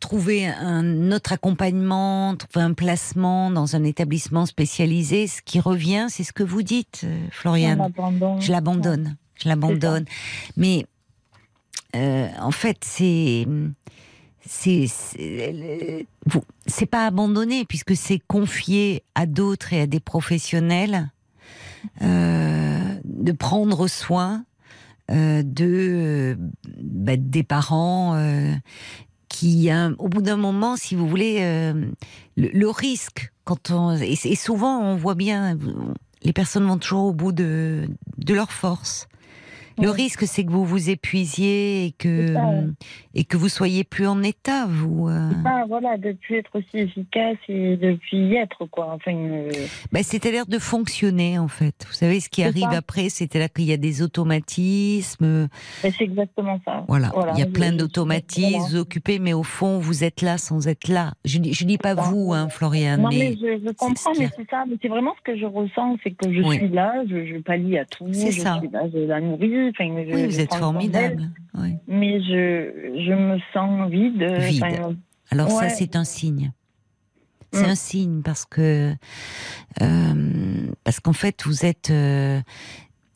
trouver un autre accompagnement, trouver un placement dans un établissement spécialisé, ce qui revient, c'est ce que vous dites, euh, Floriane. Je l'abandonne, je l'abandonne. Mais euh, en fait, c'est c'est pas abandonné puisque c'est confié à d'autres et à des professionnels euh, de prendre soin euh, de bah, des parents qui hein, au bout d'un moment si vous voulez euh, le, le risque quand on et, et souvent on voit bien les personnes vont toujours au bout de de leur force Le risque, c'est que vous vous épuisiez et que C'est ça, ouais. et que vous soyez plus en état, vous. Ah, voilà, de plus être aussi efficace et de plus y être, quoi. Enfin, euh, Ben, C'est-à-dire de fonctionner, en fait. Vous savez, ce qui arrive ça. après, c'était là qu'il y a des automatismes. ben, c'est exactement ça. Voilà, il y a plein d'automatismes voilà. occupez, mais au fond, vous êtes là sans être là. Je je dis pas vous, hein, Floriane, Non, mais, mais je, je comprends, mais c'est ça. Mais c'est vraiment ce que je ressens, c'est que je Oui. suis là, je, je pallie à tout. C'est je ça. suis là, je la nourris. Je- oui, vous êtes formidable. Oui. Mais je, je me sens vide. Vide. Alors ça, c'est un signe. C'est Mm. un signe parce que euh, parce qu'en fait, vous êtes. euh,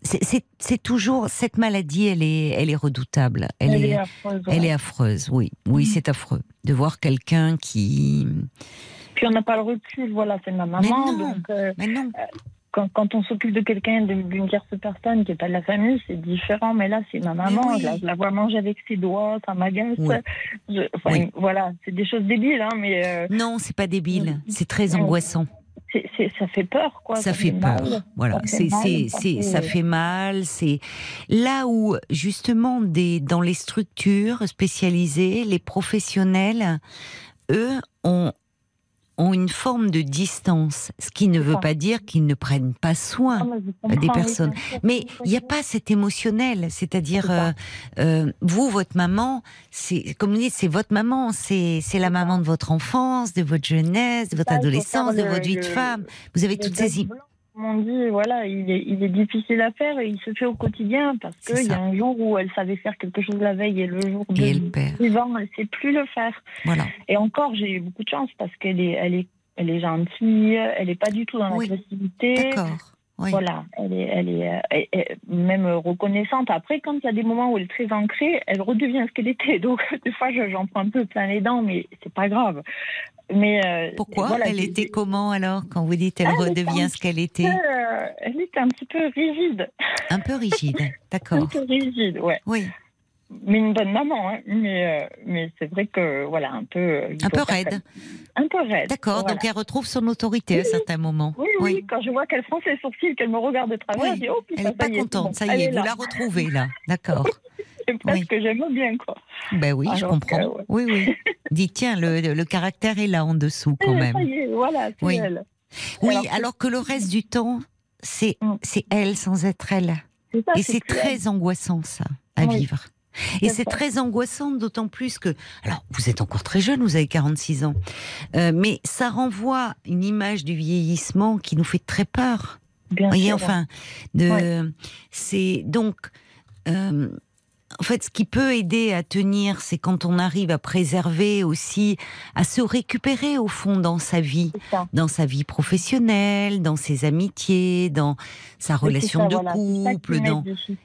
c'est- toujours cette maladie, elle est, elle est redoutable. Elle, elle est, est affreuse. elle ouais. est affreuse. Oui, oui, Mm. c'est affreux de voir quelqu'un qui. Puis on n'a pas le recul, voilà, c'est ma Mais maman. non. Donc, euh, Mais non. Quand, quand on s'occupe de quelqu'un, d'une tierce personne qui n'est pas de la famille, c'est différent. Mais là, c'est ma maman. oui. Je, la, je la vois manger avec ses doigts, ça m'agace. Oui. Oui. Voilà, c'est des choses débiles, hein, mais euh, Non, c'est pas débile. C'est très angoissant. ça fait peur, quoi. ça fait peur. mal. Voilà, Ça c'est fait mal, c'est ça c'est fait- ça fait mal. C'est là où justement des dans les structures spécialisées, les professionnels, eux, ont ont une forme de distance, ce qui ne veut ça. pas dire qu'ils ne prennent pas soin. Ah, des personnes. Mais il n'y a pas cet émotionnel, c'est-à-dire euh, euh, vous, votre maman, c'est comme vous dites, c'est votre maman, c'est c'est la maman de votre enfance, de votre jeunesse, de votre adolescence, de votre vie de femme. Vous avez toutes ces on dit, voilà, il est, il est difficile à faire et il se fait au quotidien parce qu'il y a un jour où elle savait faire quelque chose la veille et le jour de et elle perd. suivant, elle ne sait plus le faire. Voilà. Et encore, j'ai eu beaucoup de chance parce qu'elle est, elle est, elle est gentille, elle n'est pas du tout dans Oui. l'agressivité. D'accord. Oui. Voilà, elle est, elle est, euh, elle est même reconnaissante. Après, quand il y a des moments où elle est très ancrée, elle redevient ce qu'elle était. Donc, des fois, je- j'en prends un peu plein les dents, mais c'est pas grave. Mais euh, Pourquoi voilà, Elle était comment alors quand vous dites elle redevient un ce qu'elle était? euh, elle était un petit peu rigide. Un peu rigide. Un D'accord. peu rigide, ouais. Oui. Mais une bonne maman, hein. Mais, euh, mais c'est vrai que, voilà, un peu. euh, Un peu raide. Un peu raide. D'accord. voilà. Donc elle retrouve son autorité à Oui. certains moments. Oui, oui, quand je vois qu'elle fronce les sourcils, qu'elle me regarde de travers, je dis, oh, putain, Elle n'est pas est, contente. Ça y est, vous la retrouvez là. D'accord. C'est presque que j'aime bien, quoi. Ben oui, je comprends. que, ouais. Oui, oui. Dites tiens, le, le caractère est là en dessous quand Eh, même. Ça y est, voilà, c'est Oui. elle. Oui, Alors que- alors que le reste du temps, c'est Mm. elle sans être elle. Ça, Et c'est très angoissant ça à vivre. Et C'est très angoissant, d'autant plus que, alors vous êtes encore très jeune, vous avez 46 ans, Euh, mais ça renvoie une image du vieillissement qui nous fait très peur. Bien Vous voyez, sûr. enfin, de, c'est donc, euh, en fait, ce qui peut aider à tenir, c'est quand on arrive à préserver aussi, à se récupérer au fond dans sa vie, dans sa vie professionnelle, dans ses amitiés, dans sa relation ça, de voilà, couple, dans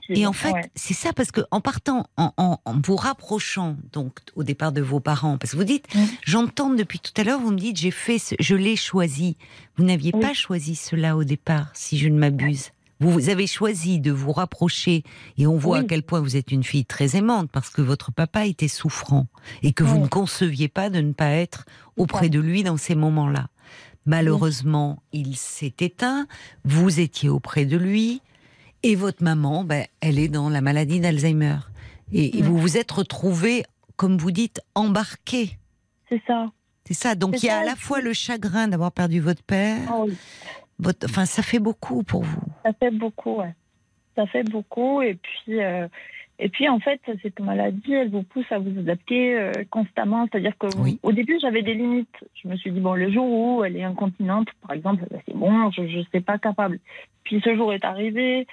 et en fait, Ouais. c'est ça parce que en partant, en, en- en vous rapprochant donc au départ de vos parents, parce que vous dites, j'entends depuis tout à l'heure, vous me dites, j'ai fait, ce- je l'ai choisi. Vous n'aviez Oui. pas choisi cela au départ, si je ne m'abuse. Vous, avez choisi de vous rapprocher et on voit Oui. à quel point vous êtes une fille très aimante parce que votre papa était souffrant et que vous ne conceviez pas de ne pas être auprès de lui dans ces moments-là. Malheureusement, il s'est éteint, vous étiez auprès de lui, et votre maman, ben, elle est dans la maladie d'Alzheimer. Et, et vous vous êtes retrouvés, comme vous dites, embarqués. C'est ça. C'est ça. Donc il y a à la fois le chagrin d'avoir perdu votre père, Oh oui. Votre... enfin ça fait beaucoup pour vous. Ça fait beaucoup, ouais. Ça fait beaucoup. Et puis, euh, et puis en fait, cette maladie, elle vous pousse à vous adapter euh, constamment. C'est-à-dire que Oui. au début, j'avais des limites. Je me suis dit, bon, le jour où elle est incontinente, par exemple, bah, c'est bon, je ne sais pas capable. Puis ce jour est arrivé.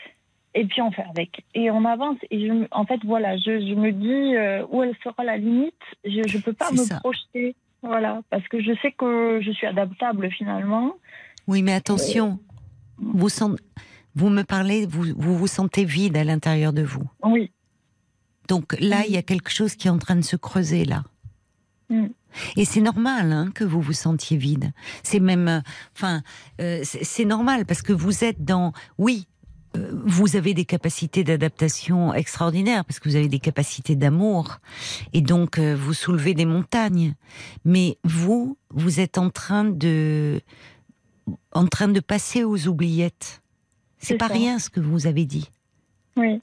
Et puis on fait avec. Et on avance. Et je, en fait, voilà, je, je me dis euh, où elle sera la limite. Je ne peux pas me ça. projeter. Voilà. Parce que je sais que je suis adaptable finalement. Oui, mais attention, vous, sent- vous me parlez, vous, vous vous sentez vide à l'intérieur de vous. Oui. Donc là, il y a quelque chose qui est en train de se creuser là. Mm. Et c'est normal hein, que vous vous sentiez vide. C'est même, euh, enfin, euh, c'est normal parce que vous êtes dans, oui, euh, vous avez des capacités d'adaptation extraordinaires parce que vous avez des capacités d'amour et donc vous soulevez des montagnes. Mais vous, vous êtes en train de, en train de passer aux oubliettes. C'est pas ça. rien ce que vous avez dit. Oui.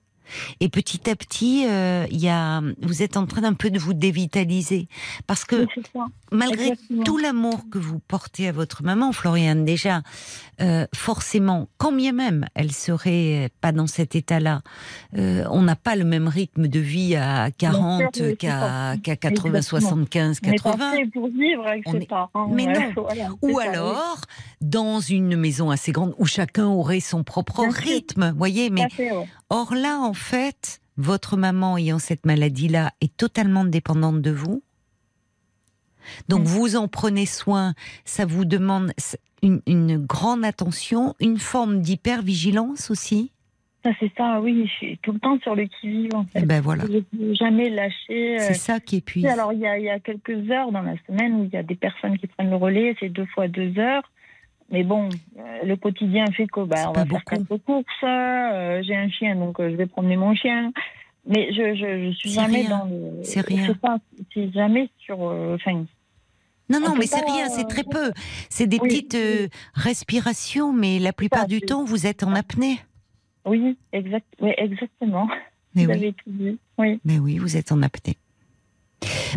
Et petit à petit, euh, y a, vous êtes en train d'un peu de vous dévitaliser. Parce que Oui, malgré Exactement. tout l'amour que vous portez à votre maman, Floriane, déjà, euh, forcément, quand bien même elle serait pas dans cet état-là, euh, on n'a pas le même rythme de vie à 40 Bien sûr, oui, c'est qu'à qu'à 80, Exactement. 75, On n'est pas 80. fait pour vivre avec On ses est- parents. Mais ouais, non. voilà, Ou c'est ça, oui. alors, dans une maison assez grande où chacun aurait son propre Bien rythme, voyez. Mais à fait, ouais. or là, en fait, votre maman ayant cette maladie-là est totalement dépendante de vous? Donc vous en prenez soin. Ça vous demande une, une grande attention, une forme d'hypervigilance aussi? Ça, c'est ça, oui. Je suis tout le temps sur le qui-vive, en Et fait. ben voilà, Je jamais lâcher. euh, c'est ça qui épuise. Alors il y, a, il y a quelques heures dans la semaine où il y a des personnes qui prennent le relais, c'est deux fois deux heures. Mais bon, euh, le quotidien fait que bah, on va faire quelques courses. euh, J'ai un chien, donc euh, je vais promener mon chien. Mais je, je, je suis jamais rien. dans le. C'est rien. C'est jamais sur. euh, Enfin, Non, non, mais c'est rien, c'est très peu. C'est des oui, petites respirations, mais la plupart Ça, du temps, vous êtes en apnée. oui, exact, oui, exactement. Mais Vous oui. avez tout dit. Oui. Mais oui, vous êtes en apnée.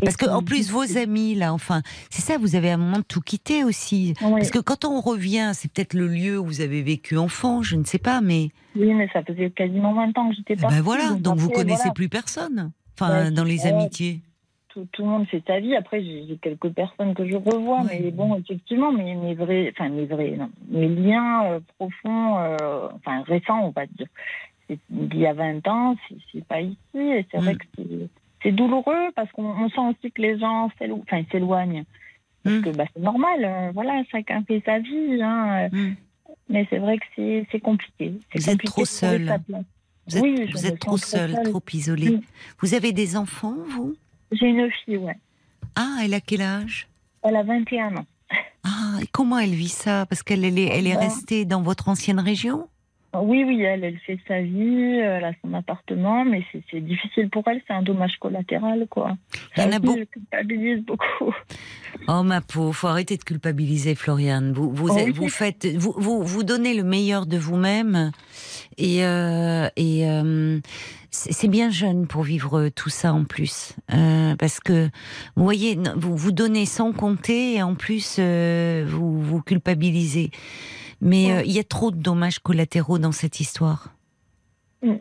Parce que en plus vos amis là, enfin, c'est ça, vous avez un moment de tout quitter aussi. Oui, Parce que quand on revient, c'est peut-être le lieu où vous avez vécu enfant, je ne sais pas, mais oui, mais ça faisait quasiment 20 ans que j'étais eh partie. ben voilà, donc vous après, connaissez voilà, plus personne. Enfin, Ouais, dans les ouais. amitiés. tout, tout le monde fait sa vie. Après, j'ai quelques personnes que je revois, mais bon, effectivement, mes, mes vrais, enfin mes vrais, non, mes liens euh, profonds, euh, enfin récents, on va dire, d'il y a 20 ans, c'est- pas ici, et c'est vrai Mm. que c'est- douloureux parce qu'on on sent aussi que les gens s'élo- enfin, s'éloignent. Parce Mm. que bah, c'est normal, euh, voilà, chacun fait sa vie, hein, euh, Hmm. mais c'est vrai que c'est compliqué. C'est Vous êtes compliqué trop de trouver seul. Vous êtes, Oui, vous êtes trop seul, seule. trop isolé. Vous avez des enfants, vous? J'ai une fille, ouais. Ah, elle a quel âge? Elle a 21 ans. Ah, et comment elle vit ça? Parce qu'elle elle est, elle est Ben- restée dans votre ancienne région? Oui, oui, elle, elle fait sa vie, elle a son appartement, mais c'est- difficile pour elle, c'est un dommage collatéral, quoi. Ça. Je culpabilise beaucoup. Oh ma pauvre, faut arrêter de culpabiliser, Floriane. Vous vous Oh, oui. vous faites vous, vous vous donnez le meilleur de vous-même et euh, et euh, c'est bien jeune pour vivre tout ça en plus Euh, parce que vous voyez vous vous donnez sans compter et en plus vous vous culpabilisez. Mais euh, il y a trop de dommages collatéraux dans cette histoire. Mm.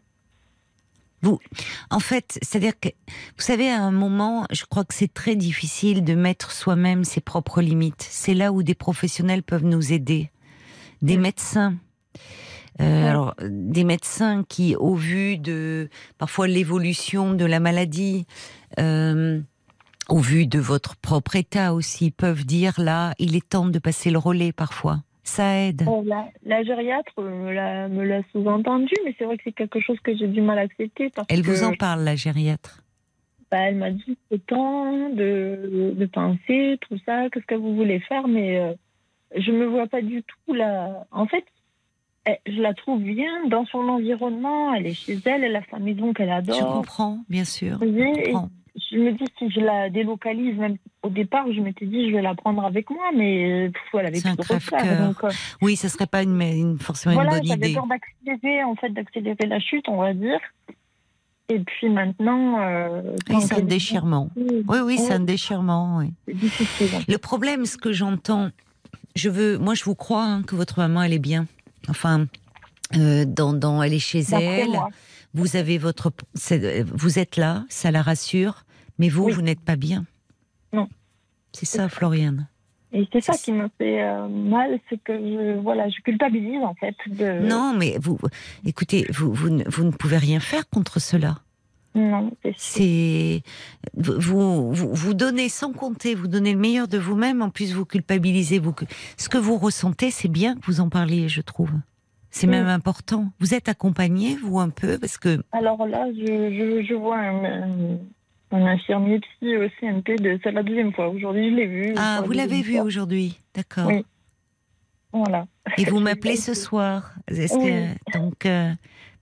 Vous, en fait, c'est-à-dire que vous savez, à un moment, je crois que c'est très difficile de mettre soi-même ses propres limites. C'est là où des professionnels peuvent nous aider. Des Mm. médecins. Euh, alors, des médecins qui, au vu de parfois l'évolution de la maladie, euh, au vu de votre propre état aussi, peuvent dire là, il est temps de passer le relais parfois. Ça aide. La, la gériatre euh, me l'a sous-entendu, mais c'est vrai que c'est quelque chose que j'ai du mal à accepter. Parce Elle que, vous en parle, la gériatre? bah, Elle m'a dit c'est temps de, de penser, tout ça, qu'est-ce que vous voulez faire, mais euh, je me vois pas du tout là. En fait, elle- je la trouve bien dans son environnement, elle est chez elle, elle a sa maison qu'elle Je adore. comprends, bien sûr. Je comprends. Je me dis si je la délocalise, même au départ, je m'étais dit je vais la prendre avec moi, mais euh, pff, elle avait refaire. crève-cœur. Donc, euh, Oui, ça serait pas une, une- forcément voilà, une bonne j'avais idée. peur d'accélérer, en fait, d'accélérer la chute, on va dire. Et puis maintenant, euh, c'est un déchirement. Oui, oui, c'est un déchirement. Oui. Le problème, ce que j'entends, je veux, moi, je vous crois hein, que votre maman, elle est bien. Enfin, euh, dans, dans, elle est chez elle. moi. Vous avez votre, vous êtes là, ça la rassure. Mais vous, Oui. vous n'êtes pas bien. Non. C'est ça, Floriane. Et c'est ça qui me fait euh, mal, c'est que je, voilà, je culpabilise en fait. De... Non, mais vous, écoutez, vous, vous, ne, vous ne pouvez rien faire contre cela. Non, c'est C'est vous, vous vous donnez sans compter, vous donnez le meilleur de vous-même. En plus, vous culpabilisez. Vous, ce que vous ressentez, c'est bien que vous en parliez, je trouve. C'est Oui. même important. Vous êtes accompagné, vous un peu, parce que Alors là, je, je, je vois un, un, infirmier psy au CNP, de, c'est la deuxième fois. Aujourd'hui, je l'ai vu. ah, vous l'avez vu aujourd'hui, d'accord. Oui. Voilà. Et vous m'appelez ce soir. Est-ce Oui. que donc euh,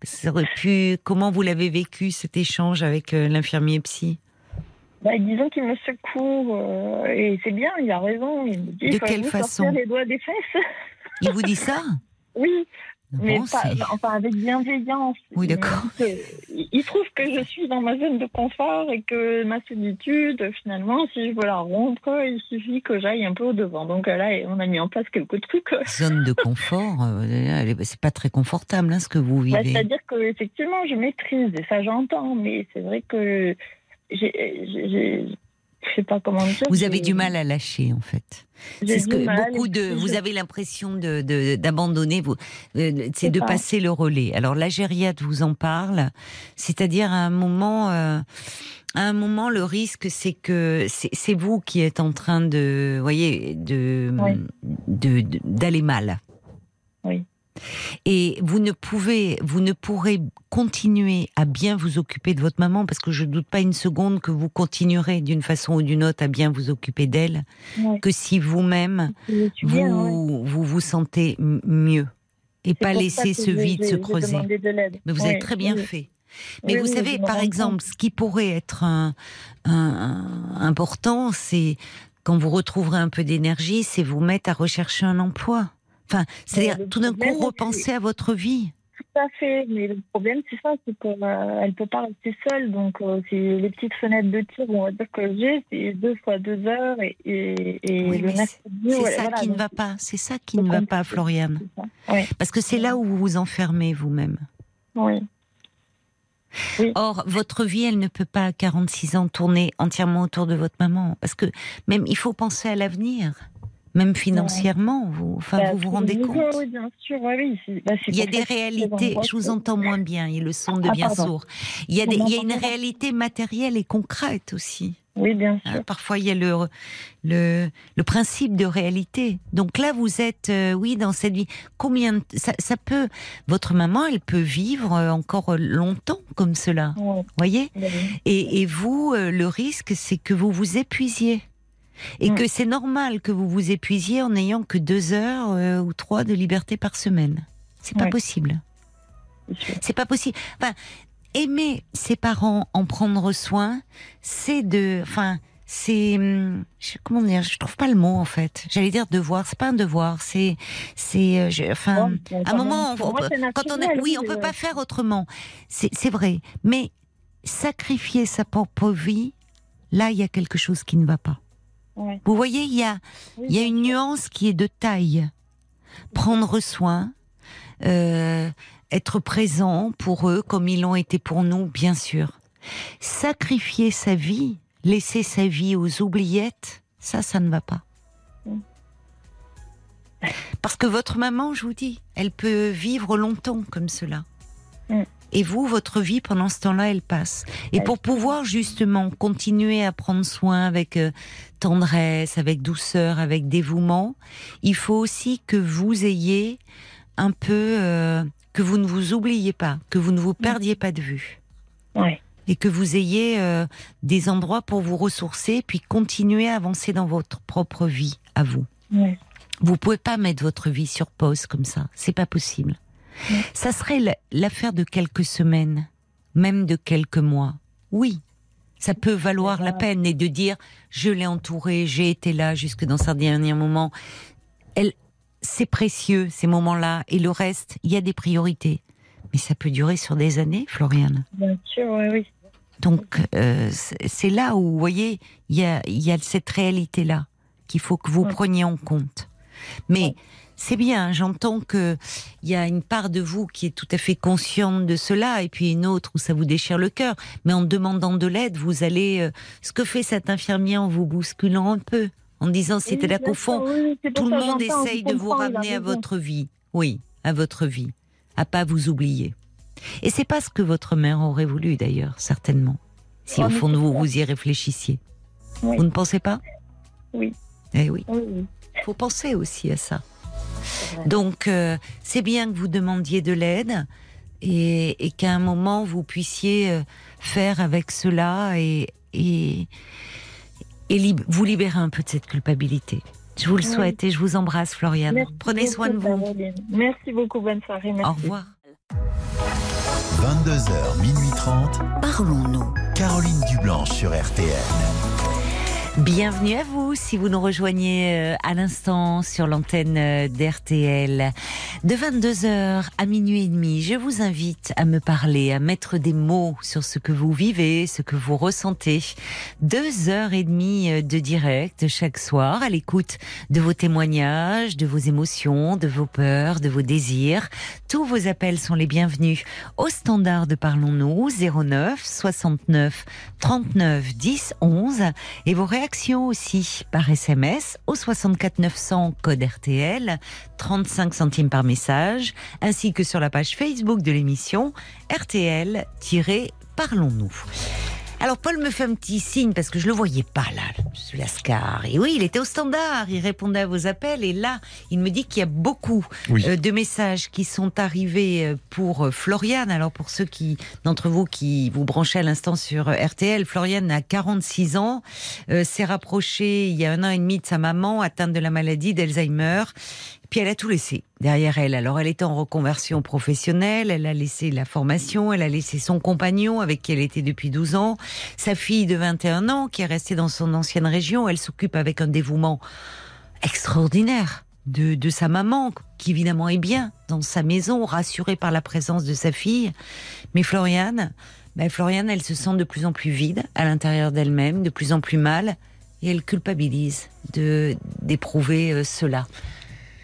ça aurait pu Comment vous l'avez vécu cet échange avec euh, l'infirmier psy? Bah, disons qu'il me secoue, euh, et c'est bien, il a raison. Il me dit, De quelle façon les doigts des fesses. Il vous dit ça? Oui, Mais pas- enfin, avec bienveillance. Oui, d'accord. Il, il- trouve que je suis dans ma zone de confort et que ma solitude, finalement, si je veux la rompre, il suffit que j'aille un peu au devant. Donc euh, là, on a mis en place quelques trucs. zone de confort, euh, c'est pas très confortable hein, ce que vous Bah, vivez. C'est-à-dire que effectivement, je maîtrise et ça j'entends, mais c'est vrai que j'ai- je sais pas comment dire. Vous avez du mal à lâcher en fait. C'est ce que beaucoup de. Vous avez l'impression de de- d'abandonner. Vous, euh, c'est de ça. passer le relais. Alors la gériade vous en parle, c'est-à-dire à un moment. euh, à un moment, le risque, c'est que c'est vous qui êtes en train de, voyez, de Oui. de- de- d'aller mal. Oui. Et vous ne pouvez, vous ne pourrez continuer à bien vous occuper de votre maman parce que je doute pas une seconde que vous continuerez d'une façon ou d'une autre à bien vous occuper d'elle Ouais. que si vous-même vous, ouais. vous vous sentez mieux et pas laisser ce vide se creuser. Mais vous Oui, avez très bien oui. fait. Mais Oui, vous oui, savez, par exemple, ce qui pourrait être un- un- un- important, c'est quand vous retrouverez un peu d'énergie, c'est vous mettre à rechercher un emploi. Enfin, c'est-à-dire tout d'un coup repenser à votre vie. Tout à fait, mais le problème c'est ça, c'est qu'elle ne peut pas rester seule, donc euh, c'est les petites fenêtres de tir, on va dire que j'ai, c'est deux fois deux heures et, et, et Oui, le mercredi. C'est ouais, ça voilà, qui ne va pas. C'est ça qui ne va pas, Floriane. Parce que c'est là où vous vous enfermez vous-même. oui. Or, votre vie, elle ne peut pas à 46 ans tourner entièrement autour de votre maman. Parce que même, il faut penser à l'avenir. Même financièrement, vous, enfin, Bah, vous vous rendez compte. Oui, bien sûr, oui. bah, Il y a des réalités, je vous entends moins bien, et le son devient Ah, sourd. Il y, a des, Vous il y a une réalité matérielle et concrète aussi. Oui, bien Hein, sûr. parfois, il y a le, le, le principe de réalité. Donc là, vous êtes, euh, oui, dans cette vie. Combien ça, ça peut, votre maman, elle peut vivre euh, encore longtemps comme cela, Ouais, voyez? Oui. et, et vous, euh, le risque, c'est que vous vous épuisiez. Et Mm. que c'est normal que vous vous épuisiez en n'ayant que deux heures euh, ou trois de liberté par semaine. C'est pas Ouais. possible. c'est pas possible. Enfin, aimer ses parents, en prendre soin, c'est de, enfin, c'est, je- comment dire, je trouve pas le mot en fait. J'allais dire devoir, c'est pas un devoir, c'est, c'est, euh, enfin, Bon, à un moment, on, moi, c'est quand on est, oui, on euh, peut pas faire autrement. C'est vrai, mais sacrifier sa propre vie, là, il y a quelque chose qui ne va pas. Ouais. Vous voyez, il y a, Oui, y a une nuance qui est de taille. Prendre soin, euh, être présent pour eux comme ils l'ont été pour nous, bien sûr. Sacrifier sa vie, laisser sa vie aux oubliettes, ça, ça ne va pas. Mm. Parce que votre maman, je vous dis, elle peut vivre longtemps comme cela. Mm. Et vous, votre vie, pendant ce temps-là, elle passe. Et pour pouvoir justement continuer à prendre soin avec euh, tendresse, avec douceur, avec dévouement, il faut aussi que vous ayez un peu, euh, que vous ne vous oubliez pas, que vous ne vous perdiez pas de vue. Ouais. Et que vous ayez euh, des endroits pour vous ressourcer, puis continuer à avancer dans votre propre vie, à vous. Ouais. Vous pouvez pas mettre votre vie sur pause comme ça. C'est pas possible. Ça serait l'affaire de quelques semaines, même de quelques mois. Oui. Ça peut valoir la peine et de dire je l'ai entouré, j'ai été là jusque dans sa dernier moment. Elle, c'est précieux ces moments-là et le reste, il y a des priorités. Mais ça peut durer sur des années, Floriane. Bien sûr, oui, oui. Donc euh, c'est là où, vous voyez, il y a, y a cette réalité-là qu'il faut que vous preniez en compte. Mais. C'est bien, j'entends que il y a une part de vous qui est tout à fait consciente de cela, et puis une autre où ça vous déchire le cœur. Mais en demandant de l'aide, vous allez, euh, ce que fait cet infirmier en vous bousculant un peu, en disant c'était là qu'au fond, oui, tout le monde essaye de vous il ramener à votre vie. Oui, à votre vie. À pas vous oublier. Et c'est pas ce que votre mère aurait voulu d'ailleurs, certainement. Si Ah, au fond de vous, vous y réfléchissiez. Oui. Vous ne pensez pas? Oui. Eh oui. Oui, oui. Il faut penser aussi à ça. Donc, euh, c'est bien que vous demandiez de l'aide et, et qu'à un moment, vous puissiez euh, faire avec cela et, et, et lib- vous libérer un peu de cette culpabilité. Je vous le Oui. souhaite et je vous embrasse, Floriane. Merci Prenez soin de vous. Caroline. Merci beaucoup, bonne soirée. Merci. Au revoir. 22h, minuit 30. Parlons-nous. Caroline Dublanche sur RTN. Bienvenue à vous si vous nous rejoignez euh, à l'instant sur l'antenne euh, d'RTL. De 22h à minuit et demi, je vous invite à me parler, à mettre des mots sur ce que vous vivez, ce que vous ressentez. Deux heures et demie euh, de direct chaque soir à l'écoute de vos témoignages, de vos émotions, de vos peurs, de vos désirs. Tous vos appels sont les bienvenus au standard de Parlons-nous 09 69 39 10 11 et vos réactions aussi par SMS au 64 900 code RTL, 35 centimes par message, ainsi que sur la page Facebook de l'émission RTL-Parlons-nous. Alors Paul me fait un petit signe parce que je le voyais pas là, ce Lascar. Et oui, il était au standard, il répondait à vos appels et là, il me dit qu'il y a beaucoup Oui. euh, de messages qui sont arrivés euh, pour euh, Floriane. Alors pour ceux qui d'entre vous qui vous branchez à l'instant sur RTL, Floriane a 46 ans, euh, s'est rapprochée il y a un an et demi de sa maman atteinte de la maladie d'Alzheimer. Puis elle a tout laissé derrière elle. Alors elle était en reconversion professionnelle, elle a laissé la formation, elle a laissé son compagnon avec qui elle était depuis 12 ans, sa fille de 21 ans qui est restée dans son ancienne région, elle s'occupe avec un dévouement extraordinaire de, de sa maman, qui évidemment est bien dans sa maison, rassurée par la présence de sa fille. Mais Floriane, ben elle se sent de plus en plus vide à l'intérieur d'elle-même, de plus en plus mal, et elle culpabilise de d'éprouver euh, cela.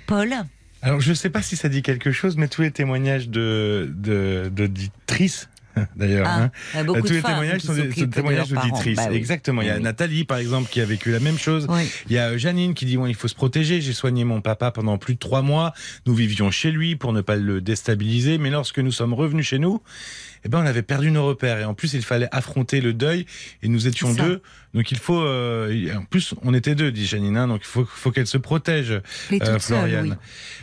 Paul, Alors, je ne sais pas si ça dit quelque chose, mais tous les témoignages de de- d'auditrices, d'ailleurs, ah, hein, beaucoup tous de les témoignages sont des, de témoignages d'auditrices. Bah oui. Exactement. Il y a Oui. Nathalie, par exemple, qui a vécu la même chose. Oui. Il y a Janine qui dit bon, il faut se protéger. J'ai soigné mon papa pendant plus de trois mois. Nous vivions chez lui pour ne pas le déstabiliser. Mais lorsque nous sommes revenus chez nous, eh ben, on avait perdu nos repères. Et en plus, il fallait affronter le deuil. Et nous étions deux. Donc il faut. euh, en plus, on était deux, dit Janine. hein, donc il faut, faut qu'elle se protège. Euh, Floriane.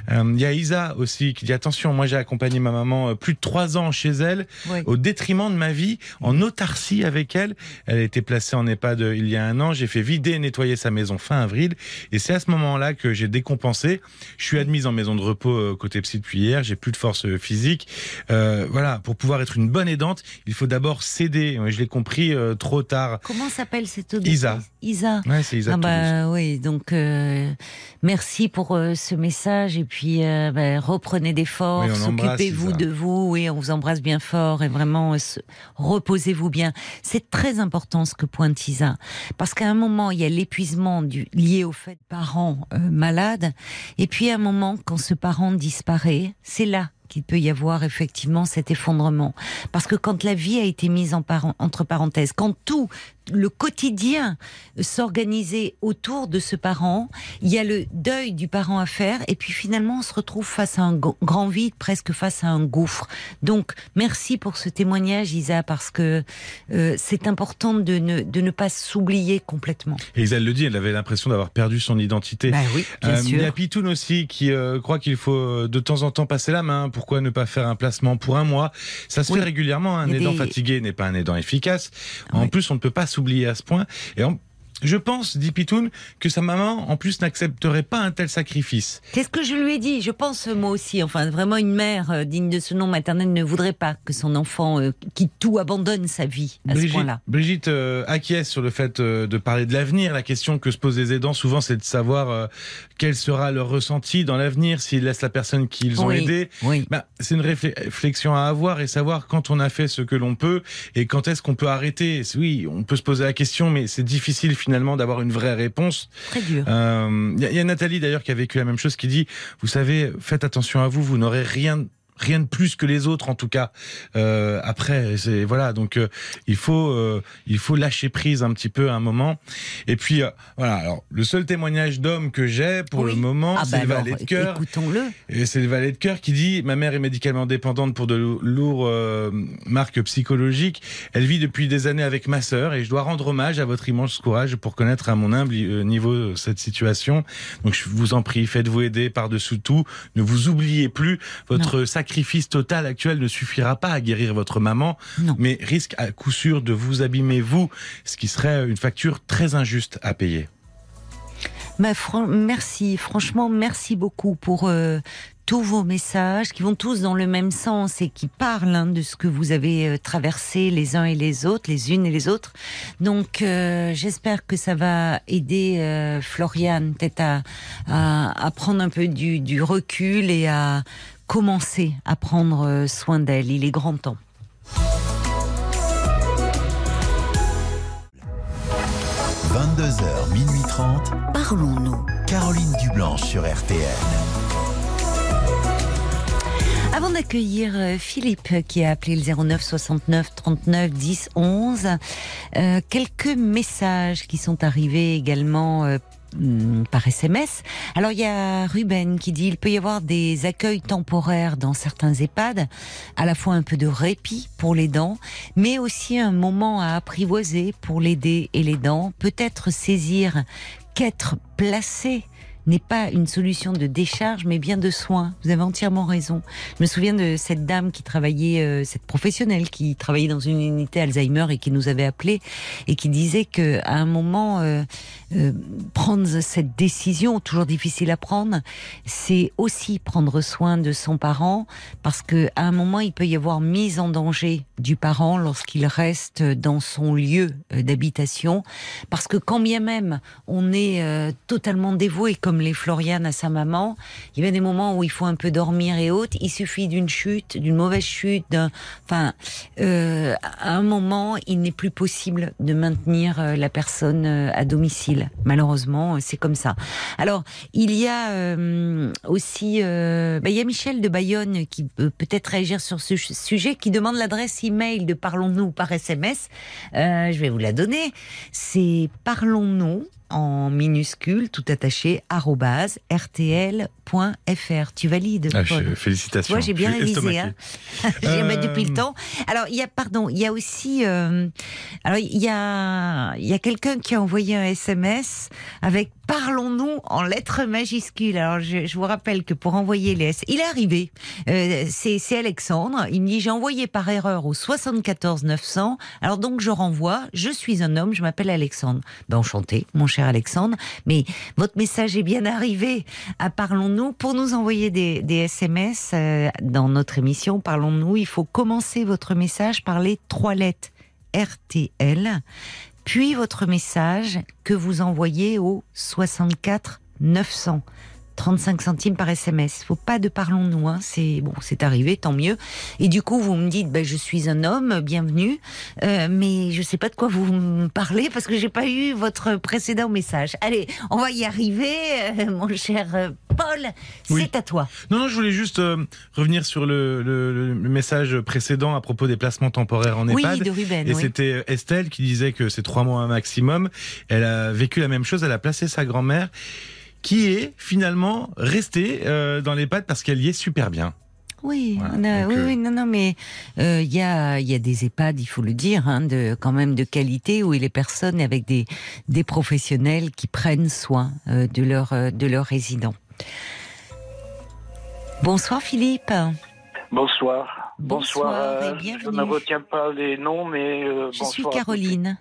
oui. Euh, Il y a Isa aussi qui dit attention, moi j'ai accompagné ma maman euh, plus de trois ans chez elle, Oui. au détriment de ma vie, en autarcie avec elle. Elle a été placée en EHPAD il y a un an. J'ai fait vider et nettoyer sa maison fin avril. Et c'est à ce moment-là que j'ai décompensé. Je suis admise en maison de repos côté psy depuis hier. J'ai plus de force physique. Voilà, pour pouvoir être une bonne aidante, il faut d'abord céder. Je l'ai compris trop tard. Comment s'appelle cette auditrice Isa. Isa. Ouais, c'est Isa Ah bah oui, donc euh, merci pour euh, ce message et puis euh, bah, reprenez des forces, Oui, occupez-vous de vous, oui, on vous embrasse bien fort et vraiment se- reposez-vous bien. C'est très important ce que pointe Isa, parce qu'à un moment il y a l'épuisement lié au fait de parents malades et puis à un moment quand ce parent disparaît, c'est là qu'il peut y avoir effectivement cet effondrement. Parce que quand la vie a été mise en entre parenthèses, quand tout le quotidien s'organisait autour de ce parent, il y a le deuil du parent à faire, et puis finalement on se retrouve face à un grand vide, presque face à un gouffre. Donc merci pour ce témoignage, Isa, parce que euh, c'est important de ne, de ne pas s'oublier complètement. Et Isa le dit, elle avait l'impression d'avoir perdu son identité. Bah oui, bien Euh, Il y a sûr. Pitoun aussi qui euh, croit qu'il faut de temps en temps passer la main. Pourquoi ne pas faire un placement pour un mois? Ça se Oui. fait régulièrement. Un aidant des- fatigué n'est pas un aidant efficace. En Oui. plus, on ne peut pas s'oublier à ce point. Et en- je pense, dit Pitoun, que sa maman, en plus, n'accepterait pas un tel sacrifice. C'est ce que je lui ai dit. Je pense moi aussi. Enfin, vraiment, une mère euh, digne de ce nom maternel ne voudrait pas que son enfant euh, qui tout abandonne sa vie à ce Brigitte, point-là. Brigitte euh, acquiesce sur le fait euh, de parler de l'avenir. La question que se posent les aidants souvent, c'est de savoir quel sera leur ressenti dans l'avenir s'ils laissent la personne qu'ils ont Oui, aidée. Oui. Bah, c'est une réflexion à avoir et savoir quand on a fait ce que l'on peut et quand est-ce qu'on peut arrêter. Oui, on peut se poser la question, mais c'est difficile finalement d'avoir une vraie réponse. Très dur. Euh, Il y, il y a Nathalie d'ailleurs qui a vécu la même chose qui dit, vous savez, faites attention à vous, vous n'aurez rien rien de plus que les autres en tout cas euh, après c'est voilà donc euh, il faut euh, il faut lâcher prise un petit peu à un moment et puis voilà alors le seul témoignage d'homme que j'ai pour Oui. le moment Ah c'est bah le valet de cœur écoutons-le. et c'est le valet de cœur qui dit Ma mère est médicalement dépendante pour de lou- lourdes euh, marques psychologiques. Elle vit depuis des années avec ma sœur et je dois rendre hommage à votre immense courage pour connaître à mon humble niveau cette situation. Donc je vous en prie, faites-vous aider par-dessous tout. Ne vous oubliez plus. Votre sacrifice total actuel ne suffira pas à guérir votre maman, Non. mais risque à coup sûr de vous abîmer vous, ce qui serait une facture très injuste à payer. Fran- merci, franchement, merci beaucoup pour euh, tous vos messages qui vont tous dans le même sens et qui parlent hein, de ce que vous avez euh, traversé les uns et les autres, les unes et les autres. Donc euh, j'espère que ça va aider Floriane peut-être à, à, à prendre un peu du, du recul et à commencer à prendre euh, soin d'elle. Il est grand temps. 22h, minuit 30. Parlons-nous. Caroline Dublanche sur RTL. Avant d'accueillir euh, Philippe qui a appelé le 09 69 39 10 11, euh, quelques messages qui sont arrivés également euh, hum, par SMS. Alors il y a Ruben qui dit il peut y avoir des accueils temporaires dans certains EHPAD, à la fois un peu de répit pour les dents, mais aussi un moment à apprivoiser pour l'aider et les dents. Peut-être saisir qu'être placé n'est pas une solution de décharge, mais bien de soins. Vous avez entièrement raison. Je me souviens de cette dame qui travaillait, euh, cette professionnelle qui travaillait dans une unité Alzheimer et qui nous avait appelé et qui disait que à un moment, euh, euh, prendre cette décision, toujours difficile à prendre, c'est aussi prendre soin de son parent parce que à un moment, il peut y avoir mise en danger du parent lorsqu'il reste dans son lieu euh, d'habitation, parce que quand bien même on est euh, totalement dévoué comme les Floriane à sa maman, il y a des moments où il faut un peu dormir et autres. Il suffit d'une chute, d'une mauvaise chute, d'un, enfin, euh, à un moment, il n'est plus possible de maintenir la personne à domicile. Malheureusement, euh, c'est comme ça. Alors, il y a euh, aussi, euh, bah, il y a Michel de Bayonne qui peut peut-être réagir sur ce sujet, qui demande l'adresse email de Parlons-nous par SMS. Je vais vous la donner. C'est Parlons-nous en minuscule, tout attaché, arrobase, rtl.fr. Tu valides, Ah, Paul je- félicitations. Ouais, j'ai bien révisé. Hein. j'ai mis Euh, depuis le temps. Alors, il y a, pardon, il y a aussi, euh, alors il y a, il y a quelqu'un qui a envoyé un SMS avec parlons-nous en lettres majuscules. Alors, je, je vous rappelle que pour envoyer les S, il est arrivé. Euh, c'est, c'est Alexandre. Il me dit j'ai envoyé par erreur au 74 900. Alors donc je renvoie. Je suis un homme. Je m'appelle Alexandre. Ben enchanté, mon cher Alexandre. Mais votre message est bien arrivé à Parlons-nous. Pour nous envoyer des, des SMS euh, dans notre émission Parlons-nous, il faut commencer votre message par les trois lettres RTL, puis votre message que vous envoyez au 64 900. 35 centimes par SMS. Faut pas de parlons-nous, hein. c'est bon, c'est arrivé, tant mieux. Et du coup, vous me dites, ben, je suis un homme, bienvenue, euh, mais je sais pas de quoi vous me parlez parce que j'ai pas eu votre précédent message. Allez, on va y arriver, euh, mon cher euh, Paul, Oui. c'est à toi. Non, non, je voulais juste euh, revenir sur le, le- le message précédent à propos des placements temporaires en Oui, EHPAD. de Ruben. Et oui. c'était Estelle qui disait que c'est trois mois un maximum. Elle a vécu la même chose. Elle a placé sa grand-mère, qui est finalement restée euh, dans l'EHPAD parce qu'elle y est super bien. Oui, Voilà, on a- donc, oui, euh, oui, non, non, mais euh, il y a, il y a des EHPAD, il faut le dire, hein, de quand même de qualité où les personnes avec des des professionnels qui prennent soin euh, de leurs euh, de leurs résidents. Bonsoir Philippe. Bonsoir. Bonsoir euh, et bienvenue. Je ne retiens pas les noms, mais euh, Je bonsoir. suis. Caroline.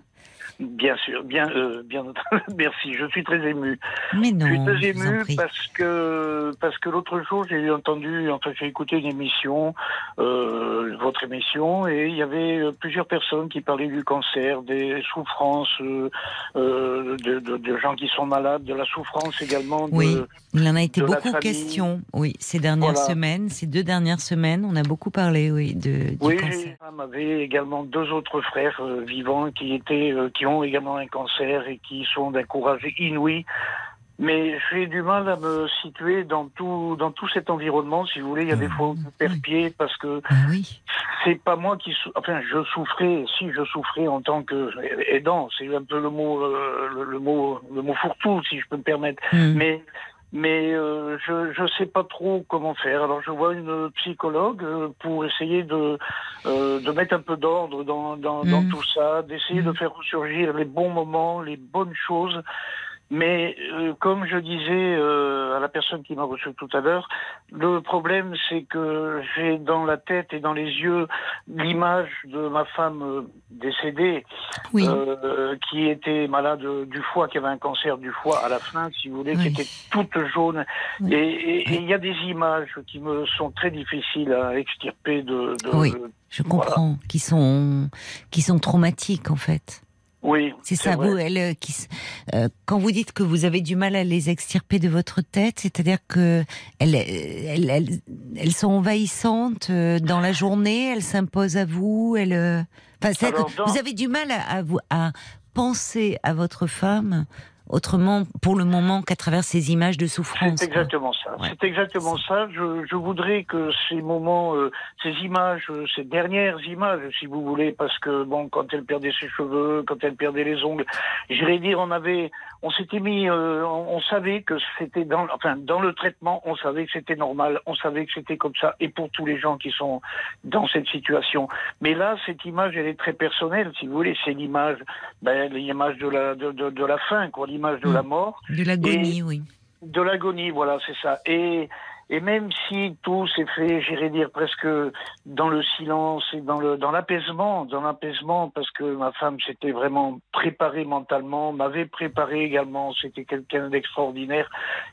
Bien sûr, bien, euh, bien. Merci. Je suis très ému. Mais je suis non, très je vous en ému parce que parce que l'autre jour j'ai entendu, enfin j'ai écouté une émission, euh, votre émission, et il y avait euh, plusieurs personnes qui parlaient du cancer, des souffrances, euh, euh, de, de, de gens qui sont malades, de la souffrance également. de- Oui. Il en a été beaucoup question, oui, ces dernières Voilà. semaines, ces deux dernières semaines, on a beaucoup parlé, oui, de du Oui, cancer. j'ai femme avait également deux autres frères euh, vivants qui étaient, euh, qui ont également un cancer et qui sont d'un courage inouï. Mais j'ai du mal à me situer dans tout, dans tout cet environnement. Si vous voulez, il y a des Ah, fois où je perds pied parce que Ah oui, c'est pas moi qui, sou- enfin, je souffrais. Si je souffrais en tant que aidant, c'est un peu le mot, euh, le, le mot, le mot fourre-tout, si je peux me permettre. Hmm. Mais mais euh, je je sais pas trop comment faire. Alors je vois une psychologue euh, pour essayer de euh, de mettre un peu d'ordre dans dans, dans Mm. tout ça, d'essayer de faire ressurgir les bons moments, les bonnes choses. Mais euh, comme je disais euh, à la personne qui m'a reçu tout à l'heure, le problème c'est que j'ai dans la tête et dans les yeux l'image de ma femme euh, décédée, Oui. euh, qui était malade du foie, qui avait un cancer du foie à la fin, si vous voulez, Oui. qui était toute jaune. Oui. Et il y a des images qui me sont très difficiles à extirper de. de- Oui. de- Je comprends, qui sont qui sont traumatiques en fait. Oui, C'est ça, vrai. vous, elle, euh, qui, euh, quand vous dites que vous avez du mal à les extirper de votre tête, c'est-à-dire que elles, elles, elles, elles sont envahissantes euh, dans la journée, elles s'imposent à vous, elles, euh, enfin, Alors, dans- vous avez du mal à, à vous à penser à votre femme autrement pour le moment qu'à travers ces images de souffrance. C'est quoi. exactement ça. Ouais. C'est exactement ça. Je, je voudrais que ces moments, euh, ces images, euh, ces dernières images, si vous voulez, parce que bon, quand elle perdait ses cheveux, quand elle perdait les ongles, j'irais dire, on avait, on s'était mis, euh, on, on savait que c'était dans, enfin, dans le traitement, on savait que c'était normal, on savait que c'était comme ça, et pour tous les gens qui sont dans cette situation. Mais là, cette image, elle est très personnelle, si vous voulez. C'est l'image, ben, l'image de la, de, de, de la fin, quoi, l'image de Mm. la mort De l'agonie, oui. de l'agonie, voilà, c'est ça. Et, et même si tout s'est fait, j'irais dire presque dans le silence et dans le dans l'apaisement, dans l'apaisement, parce que ma femme s'était vraiment préparée mentalement, m'avait préparé également, c'était quelqu'un d'extraordinaire.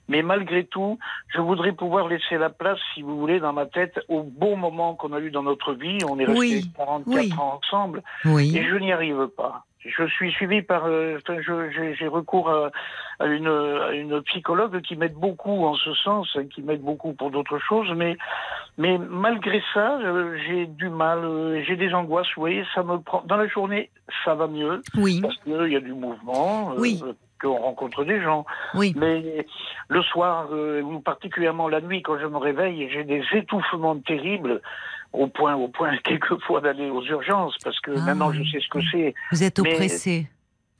Mais malgré tout, je voudrais pouvoir laisser la place, si vous voulez, dans ma tête, au bon moment qu'on a eu dans notre vie. On est restés Oui, 44 oui. ans ensemble. Oui. Et je n'y arrive pas. Je suis suivi par, euh, j'ai recours à, à une, à une psychologue qui m'aide beaucoup en ce sens, qui m'aide beaucoup pour d'autres choses, mais, mais malgré ça, euh, j'ai du mal, euh, j'ai des angoisses. Vous voyez, ça me prend. Dans la journée, ça va mieux Oui. parce qu'il y a du mouvement, euh, Oui. qu'on rencontre des gens. Oui. Mais le soir, ou particulièrement la nuit, quand je me réveille, j'ai des étouffements terribles, au point, au point quelquefois d'aller aux urgences, parce que Ah, maintenant je sais ce que c'est. Vous êtes oppressé.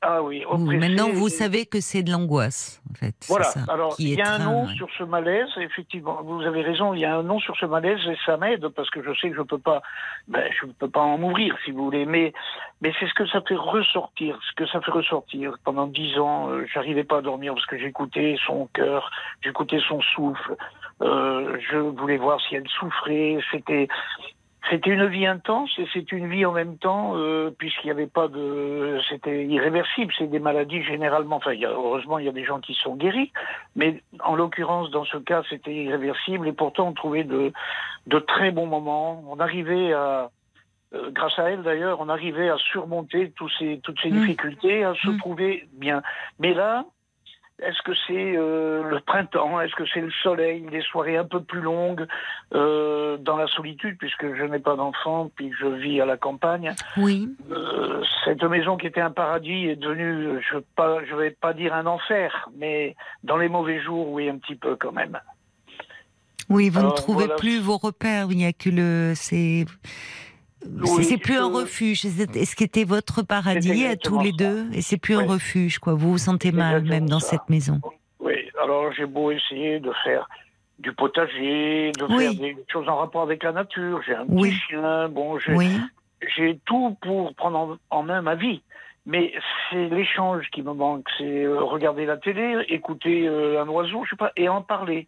Ah oui, oppressé. maintenant, vous savez que c'est de l'angoisse, en fait. Voilà. ça, Alors, il y a un nom ouais. sur ce malaise. Effectivement, vous avez raison. Il y a un nom sur ce malaise et ça m'aide parce que je sais que je peux pas, ben, je peux pas en mourir, si vous voulez. Mais, mais c'est ce que ça fait ressortir, ce que ça fait ressortir. Pendant dix ans, euh, j'arrivais pas à dormir parce que j'écoutais son cœur, j'écoutais son souffle. Euh, je voulais voir si elle souffrait. C'était, c'était une vie intense et c'est une vie en même temps, euh, puisqu'il n'y avait pas de. C'était irréversible, c'est des maladies généralement. Enfin, y a, heureusement, il y a des gens qui sont guéris, mais en l'occurrence, dans ce cas, c'était irréversible et pourtant, on trouvait de, de très bons moments. On arrivait à. euh, grâce à elle d'ailleurs, on arrivait à surmonter tous ces, toutes ces Mm. difficultés, à se Mm. trouver bien. Mais là, est-ce que c'est euh, le printemps? Est-ce que c'est le soleil? Des soirées un peu plus longues euh, dans la solitude, puisque je n'ai pas d'enfant, puis je vis à la campagne. Oui. Euh, cette maison qui était un paradis est devenue, je pas, je vais pas dire un enfer, mais dans les mauvais jours, oui, un petit peu quand même. Oui, vous Alors, ne trouvez voilà. plus vos repères. Il n'y a que le. C'est. C'est- Oui, c'est plus un refuge. Ce qui était votre paradis à tous les ça. deux, et c'est plus un refuge, quoi. Vous vous sentez mal même dans ça. cette maison. Oui, alors j'ai beau essayer de faire du potager, de Oui. faire des choses en rapport avec la nature. J'ai un petit chien, bon, j'ai tout pour prendre en, en main ma vie. Mais c'est l'échange qui me manque. C'est euh, regarder la télé, écouter euh, un oiseau, je sais pas, et en parler.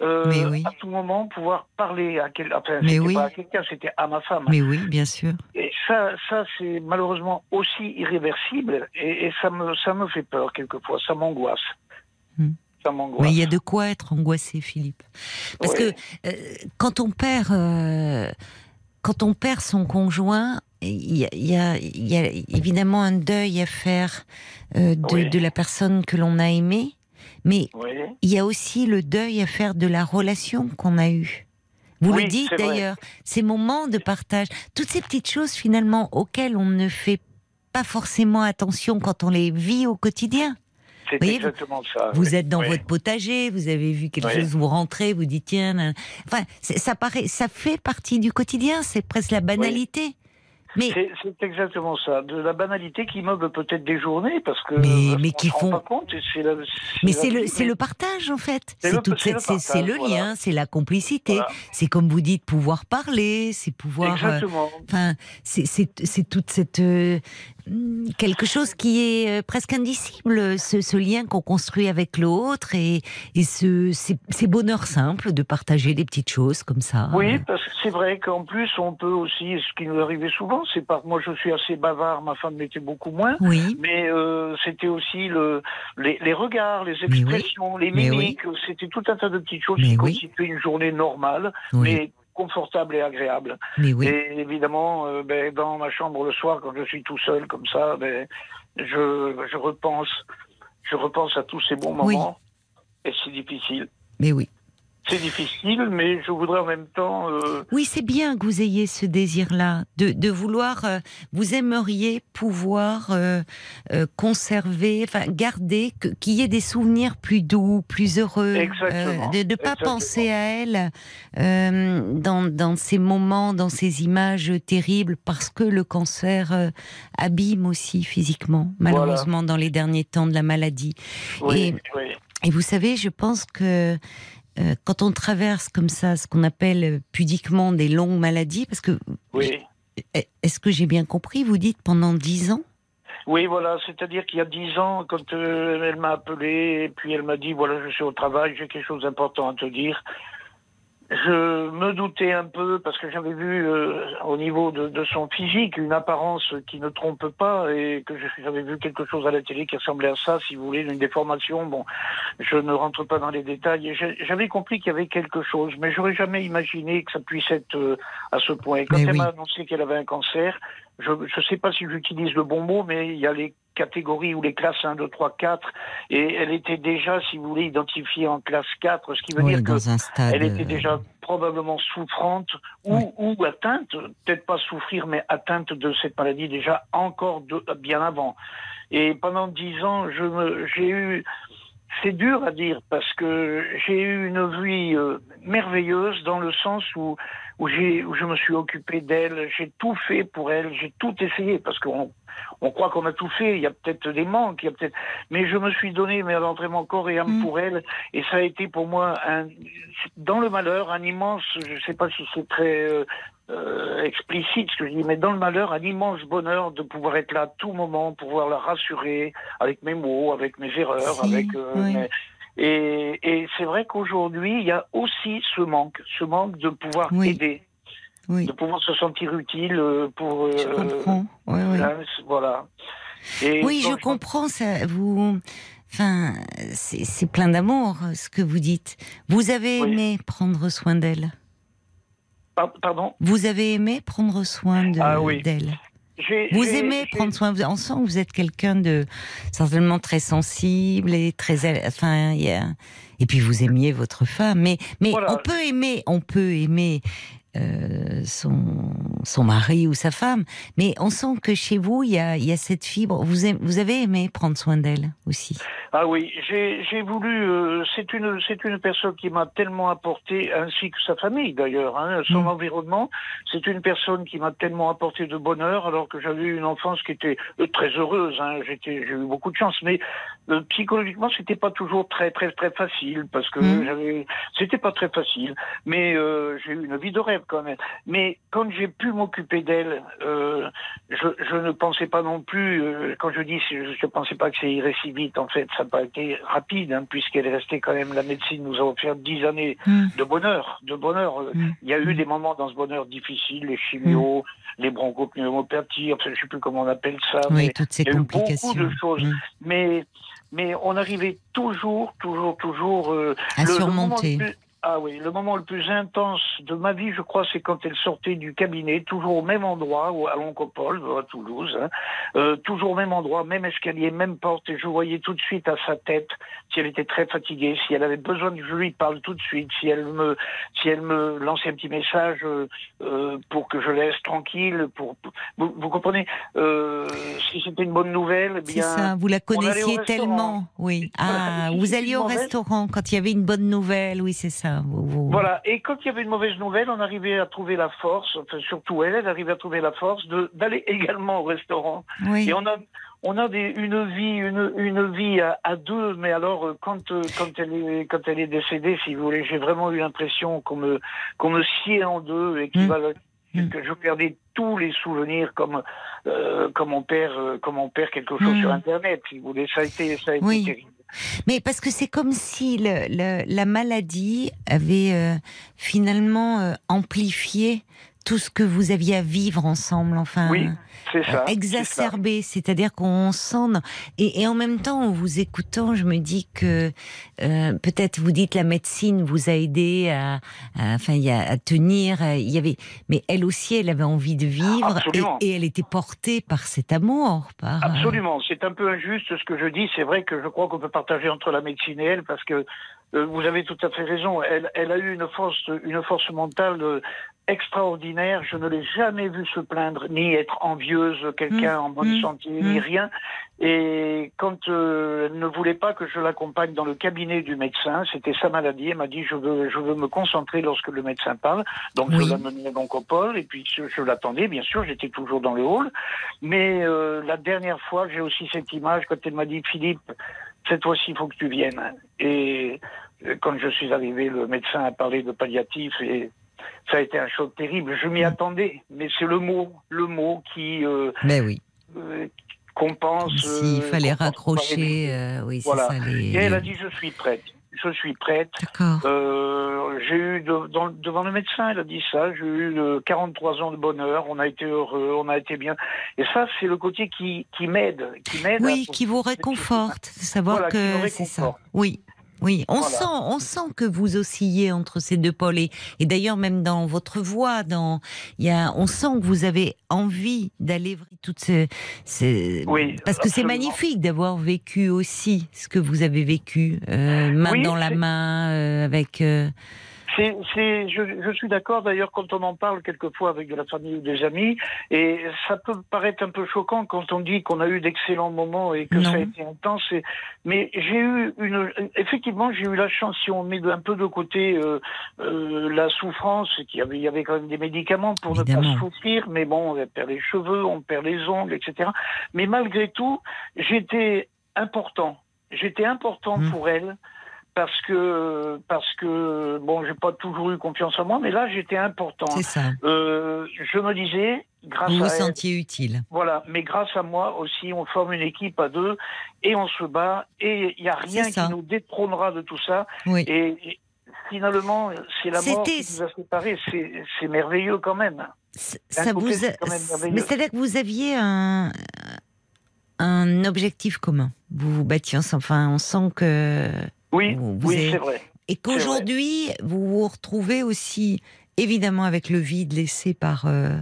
Euh, oui. À tout moment, pouvoir parler à quelqu'un. Enfin, c'était oui. pas à quelqu'un, c'était à ma femme. Mais oui, bien sûr. Et ça, ça c'est malheureusement aussi irréversible. Et, et ça me, ça me fait peur quelquefois. Ça m'angoisse. Ça m'angoisse. Mais il y a de quoi être angoissé, Philippe. Parce que euh, quand on perd, euh, quand on perd son conjoint, il y a, y y évidemment un deuil à faire euh, de, Oui. de la personne que l'on a aimée, mais Oui. il y a aussi le deuil à faire de la relation qu'on a eue. Vous Oui, le dites d'ailleurs, ces moments de partage, toutes ces petites choses finalement auxquelles on ne fait pas forcément attention quand on les vit au quotidien. C'est voyez, exactement ça. Vous oui. êtes dans Oui. votre potager, vous avez vu quelque Oui. chose, vous rentrez, vous dites tiens, enfin, ça paraît, ça fait partie du quotidien, c'est presque la banalité. Mais C'est exactement ça, de la banalité qui meuble peut-être des journées parce que Mais- parce mais qu'on qui font- pas compte, et c'est la- mais c'est le le partage en fait. C'est le- cette- voilà. lien, c'est la complicité, Voilà. c'est comme vous dites pouvoir parler, c'est pouvoir. euh, Exactement. Enfin, c'est c'est toute cette euh, quelque chose qui est euh, presque indicible, ce, ce lien qu'on construit avec l'autre et, et ce, ces, ces bonheurs simples de partager des petites choses comme ça. Oui, parce que c'est vrai qu'en plus, on peut aussi, ce qui nous arrivait souvent, c'est pas, moi je suis assez bavard, ma femme l'était beaucoup moins, Oui, mais euh, c'était aussi le, les, les regards, les oui. expressions, les oui. mimiques, c'était tout un tas de petites choses Mais qui constituaient une journée normale, oui, mais confortable et agréable. mais oui. Et évidemment, euh, ben, dans ma chambre le soir, quand je suis tout seul comme ça, ben, je, je repense, je repense à tous ces bons Oui. moments. Et c'est difficile. Mais oui. C'est difficile, mais je voudrais en même temps. euh, Oui, c'est bien que vous ayez ce désir-là, de, de vouloir, euh, vous aimeriez pouvoir euh, conserver, enfin garder, qu'il y ait des souvenirs plus doux, plus heureux, Exactement, de ne pas exactement. penser à elle dans, dans ces moments, dans ces images terribles, parce que le cancer abîme aussi physiquement, malheureusement, dans les derniers temps de la maladie. oui, oui. Et vous savez, je pense que euh, quand on traverse comme ça ce qu'on appelle euh, pudiquement des longues maladies, parce que oui. est-ce que j'ai bien compris Vous dites pendant dix ans? Oui, voilà, c'est-à-dire qu'il y a dix ans, quand euh, elle m'a appelé, et puis elle m'a dit, voilà, je suis au travail, j'ai quelque chose d'important à te dire. Je me doutais un peu, parce que j'avais vu euh, au niveau de, de son physique une apparence qui ne trompe pas, et que j'avais vu quelque chose à la télé qui ressemblait à ça, si vous voulez, une déformation. Bon, je ne rentre pas dans les détails. J'avais compris qu'il y avait quelque chose, mais j'aurais jamais imaginé que ça puisse être euh, à ce point. Et quand Mais elle oui. m'a annoncé qu'elle avait un cancer, je ne sais pas si j'utilise le bon mot, mais il y a les catégories ou les classes 1, 2, 3, 4, et elle était déjà, si vous voulez, identifiée en classe 4, ce qui veut Oui, dire que dans un stade. elle était euh, déjà probablement souffrante ou, Oui. ou atteinte, peut-être pas souffrir, mais atteinte de cette maladie déjà encore de, bien avant. Et pendant dix ans, j'ai eu, c'est dur à dire parce que j'ai eu une vie euh, merveilleuse dans le sens où où j'ai où je me suis occupé d'elle, j'ai tout fait pour elle, j'ai tout essayé parce qu'on on croit qu'on a tout fait, il y a peut-être des manques, il y a peut-être mais je me suis donné mais vraiment corps et âme Mm. pour elle et ça a été pour moi un dans le malheur un immense je sais pas si c'est très euh, euh, explicite ce que je dis mais dans le malheur un immense bonheur de pouvoir être là à tout moment pouvoir la rassurer avec mes mots avec mes erreurs Si, avec euh, oui. mes- et, et c'est vrai qu'aujourd'hui, il y a aussi ce manque, ce manque de pouvoir Oui. aider, Oui, de pouvoir se sentir utile euh, pour. euh, je comprends. Oui, oui. là, voilà. Et Oui, je comprends ça. Vous, enfin, c'est plein d'amour ce que vous dites. Vous avez aimé prendre soin d'elle? Par- Pardon? Vous avez aimé prendre soin de- Ah oui. Vous aimez prendre soin. On sent que vous êtes quelqu'un de certainement très sensible et très. Enfin, il y a- et puis vous aimiez votre femme. Mais mais Voilà. on peut aimer, on peut aimer euh, son son mari ou sa femme. Mais on sent que chez vous il y a il y a cette fibre. Vous aimez- vous avez aimé prendre soin d'elle aussi? Ah oui, j'ai voulu. euh, c'est une c'est une personne qui m'a tellement apporté, ainsi que sa famille d'ailleurs, hein, son Mm. environnement. C'est une personne qui m'a tellement apporté de bonheur, alors que j'avais eu une enfance qui était euh, très heureuse. Hein, J'étais j'ai eu beaucoup de chance, mais euh, psychologiquement c'était pas toujours très très très facile parce que Mm. j'avais c'était pas très facile. Mais euh, j'ai eu une vie de rêve quand même. Mais quand j'ai pu m'occuper d'elle, euh, je, je ne pensais pas non plus. euh, quand je dis, je ne pensais pas que ça irait si vite. En fait, ça n'a pas été rapide, hein, puisqu'elle est restée quand même. La médecine nous a offert dix années Mm. de bonheur, de bonheur. Euh, Mm. Il y a eu Mm. des moments dans ce bonheur difficiles, les chimios, les bronchopneumopathies, enfin, je ne sais plus comment on appelle ça. Oui, mais toutes ces il y a eu beaucoup complications. de choses. Mais, mais on arrivait toujours, toujours, toujours. euh, À le- surmonter. le ah oui, le moment le plus intense de ma vie, je crois, c'est quand elle sortait du cabinet, toujours au même endroit, à l'Oncopole, à Toulouse, hein, euh, toujours au même endroit, même escalier, même porte, et je voyais tout de suite à sa tête si elle était très fatiguée, si elle avait besoin que je lui parle tout de suite, si elle me, si elle me lançait un petit message euh, euh, pour que je laisse tranquille, pour, pour- vous, vous comprenez, euh, si c'était une bonne nouvelle, eh bien. ça, vous la connaissiez tellement, oui. Ah, Voilà. vous alliez au restaurant quand il y avait une bonne nouvelle, oui, c'est ça. Vous- vous- Voilà, et quand il y avait une mauvaise nouvelle, on arrivait à trouver la force, enfin surtout elle, elle arrivait à trouver la force d'aller également au restaurant. Oui. Et on a on a des, une vie une, une vie à, à deux, mais alors euh, quand euh, quand elle est quand elle est décédée, si vous voulez, j'ai vraiment eu l'impression qu'on me qu'on me sciait en deux et qu'il Mm. va Mm. que je perdais tous les souvenirs comme euh, comme on perd euh, comme on perd quelque chose Mm. sur Internet. Si vous voulez, ça a été ça a été Oui. terrible. Mais parce que c'est comme si la maladie avait euh, finalement euh, amplifié tout ce que vous aviez à vivre ensemble, enfin. Oui, c'est ça. exacerbé, c'est-à-dire qu'on sent et, et en même temps en vous écoutant, je me dis que euh, peut-être vous dites la médecine vous a aidé à, à- enfin à tenir, il y avait, mais elle aussi elle avait envie de vivre et, et elle était portée par cet amour, par euh, Absolument, c'est un peu injuste ce que je dis. C'est vrai que je crois qu'on peut partager entre la médecine et elle parce que euh, vous avez tout à fait raison. Elle, elle a eu une force, une force mentale extraordinaire. Je ne l'ai jamais vue se plaindre ni être envieuse, quelqu'un Mmh, en bonne mmh, santé, ni mmh. rien. Et quand euh, elle ne voulait pas que je l'accompagne dans le cabinet du médecin, c'était sa maladie. Elle m'a dit je veux, je veux me concentrer lorsque le médecin parle. Donc Oui. je l'amenais donc au pôle et puis je, je l'attendais. Bien sûr, j'étais toujours dans le hall. Mais euh, la dernière fois, j'ai aussi cette image quand elle m'a dit Philippe, cette fois-ci, il faut que tu viennes. Et euh, quand je suis arrivé, le médecin a parlé de palliatif et ça a été un choc terrible. Je m'y attendais, mais c'est le mot, le mot qui euh, ben oui, euh, compense. s'il euh, fallait raccrocher, euh, oui c'est Voilà. ça les. Et elle a dit je suis prête. Je suis prête. D'accord. Euh, j'ai eu de- dans- devant le médecin, elle a dit ça. J'ai eu euh, 43 ans de bonheur. On a été heureux, on a été bien. Et ça, c'est le côté qui, qui m'aide, qui m'aide. Oui, à- qui vous réconforte, savoir Voilà, que c'est ça. Oui. Oui, on Voilà. sent, on sent que vous oscillez entre ces deux pôles et, et d'ailleurs même dans votre voix, dans, il y a, on sent que vous avez envie d'aller toutes ces, ces- Oui, parce que c'est magnifique d'avoir vécu aussi ce que vous avez vécu, euh, main Oui, dans la main, euh, avec. euh, C'est, c'est, je, je suis d'accord d'ailleurs quand on en parle quelquefois avec de la famille ou des amis, et ça peut paraître un peu choquant quand on dit qu'on a eu d'excellents moments et que Non. ça a été intense. et- mais j'ai eu une, effectivement, j'ai eu la chance si on met un peu de côté euh, euh, la souffrance, qu'il y avait, il y avait quand même des médicaments pour ne pas souffrir, mais bon, on perd les cheveux, on perd les ongles, etc. Mais malgré tout, j'étais important. J'étais important Mm. pour elle parce que parce que bon, j'ai pas toujours eu confiance en moi, mais là j'étais important. c'est ça. Euh, je me disais, grâce Vous vous à elle, sentiez utile. voilà, mais grâce à moi aussi, on forme une équipe à deux et on se bat et il y a rien qui nous détrônera de tout ça. Oui. Et, et finalement, c'est la mort qui nous a séparés. C'est c'est merveilleux quand même. Ça côté, vous a- même mais c'est-à-dire que vous aviez un un objectif commun. Vous vous battiez ensemble. Enfin, on sent que Oui, Vous- oui, avez- c'est vrai. et qu'aujourd'hui vous vous retrouvez aussi évidemment avec le vide laissé par euh,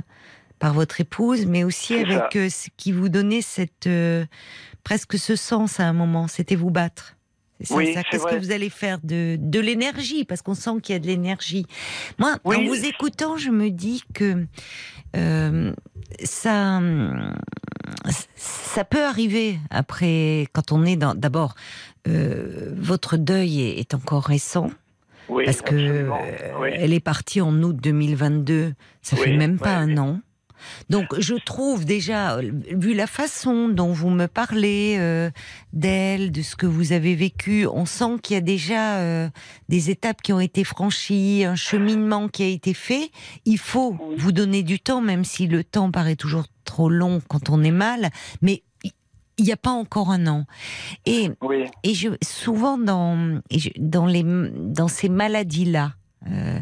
par votre épouse, mais aussi avec euh, ce qui vous donnait cette euh, presque ce sens à un moment. C'était vous battre. C'est ça, Oui, ça. c'est Qu'est-ce que vous allez faire de de l'énergie? Parce qu'on sent qu'il y a de l'énergie. Moi, en vous écoutant, je me dis que euh, ça, ça peut arriver après, quand on est dans. D'abord, euh, votre deuil est, est encore récent Oui, parce que euh, Oui. elle est partie en août 2022. Ça fait Oui, même pas un an. Donc, je trouve déjà, euh, vu la façon dont vous me parlez euh, d'elle, de ce que vous avez vécu, on sent qu'il y a déjà euh, des étapes qui ont été franchies, un cheminement qui a été fait. Il faut Oui. vous donner du temps, même si le temps paraît toujours trop long quand on est mal. Mais il n'y a pas encore un an. Et Oui, et je, souvent dans, dans, les, dans ces maladies-là, euh,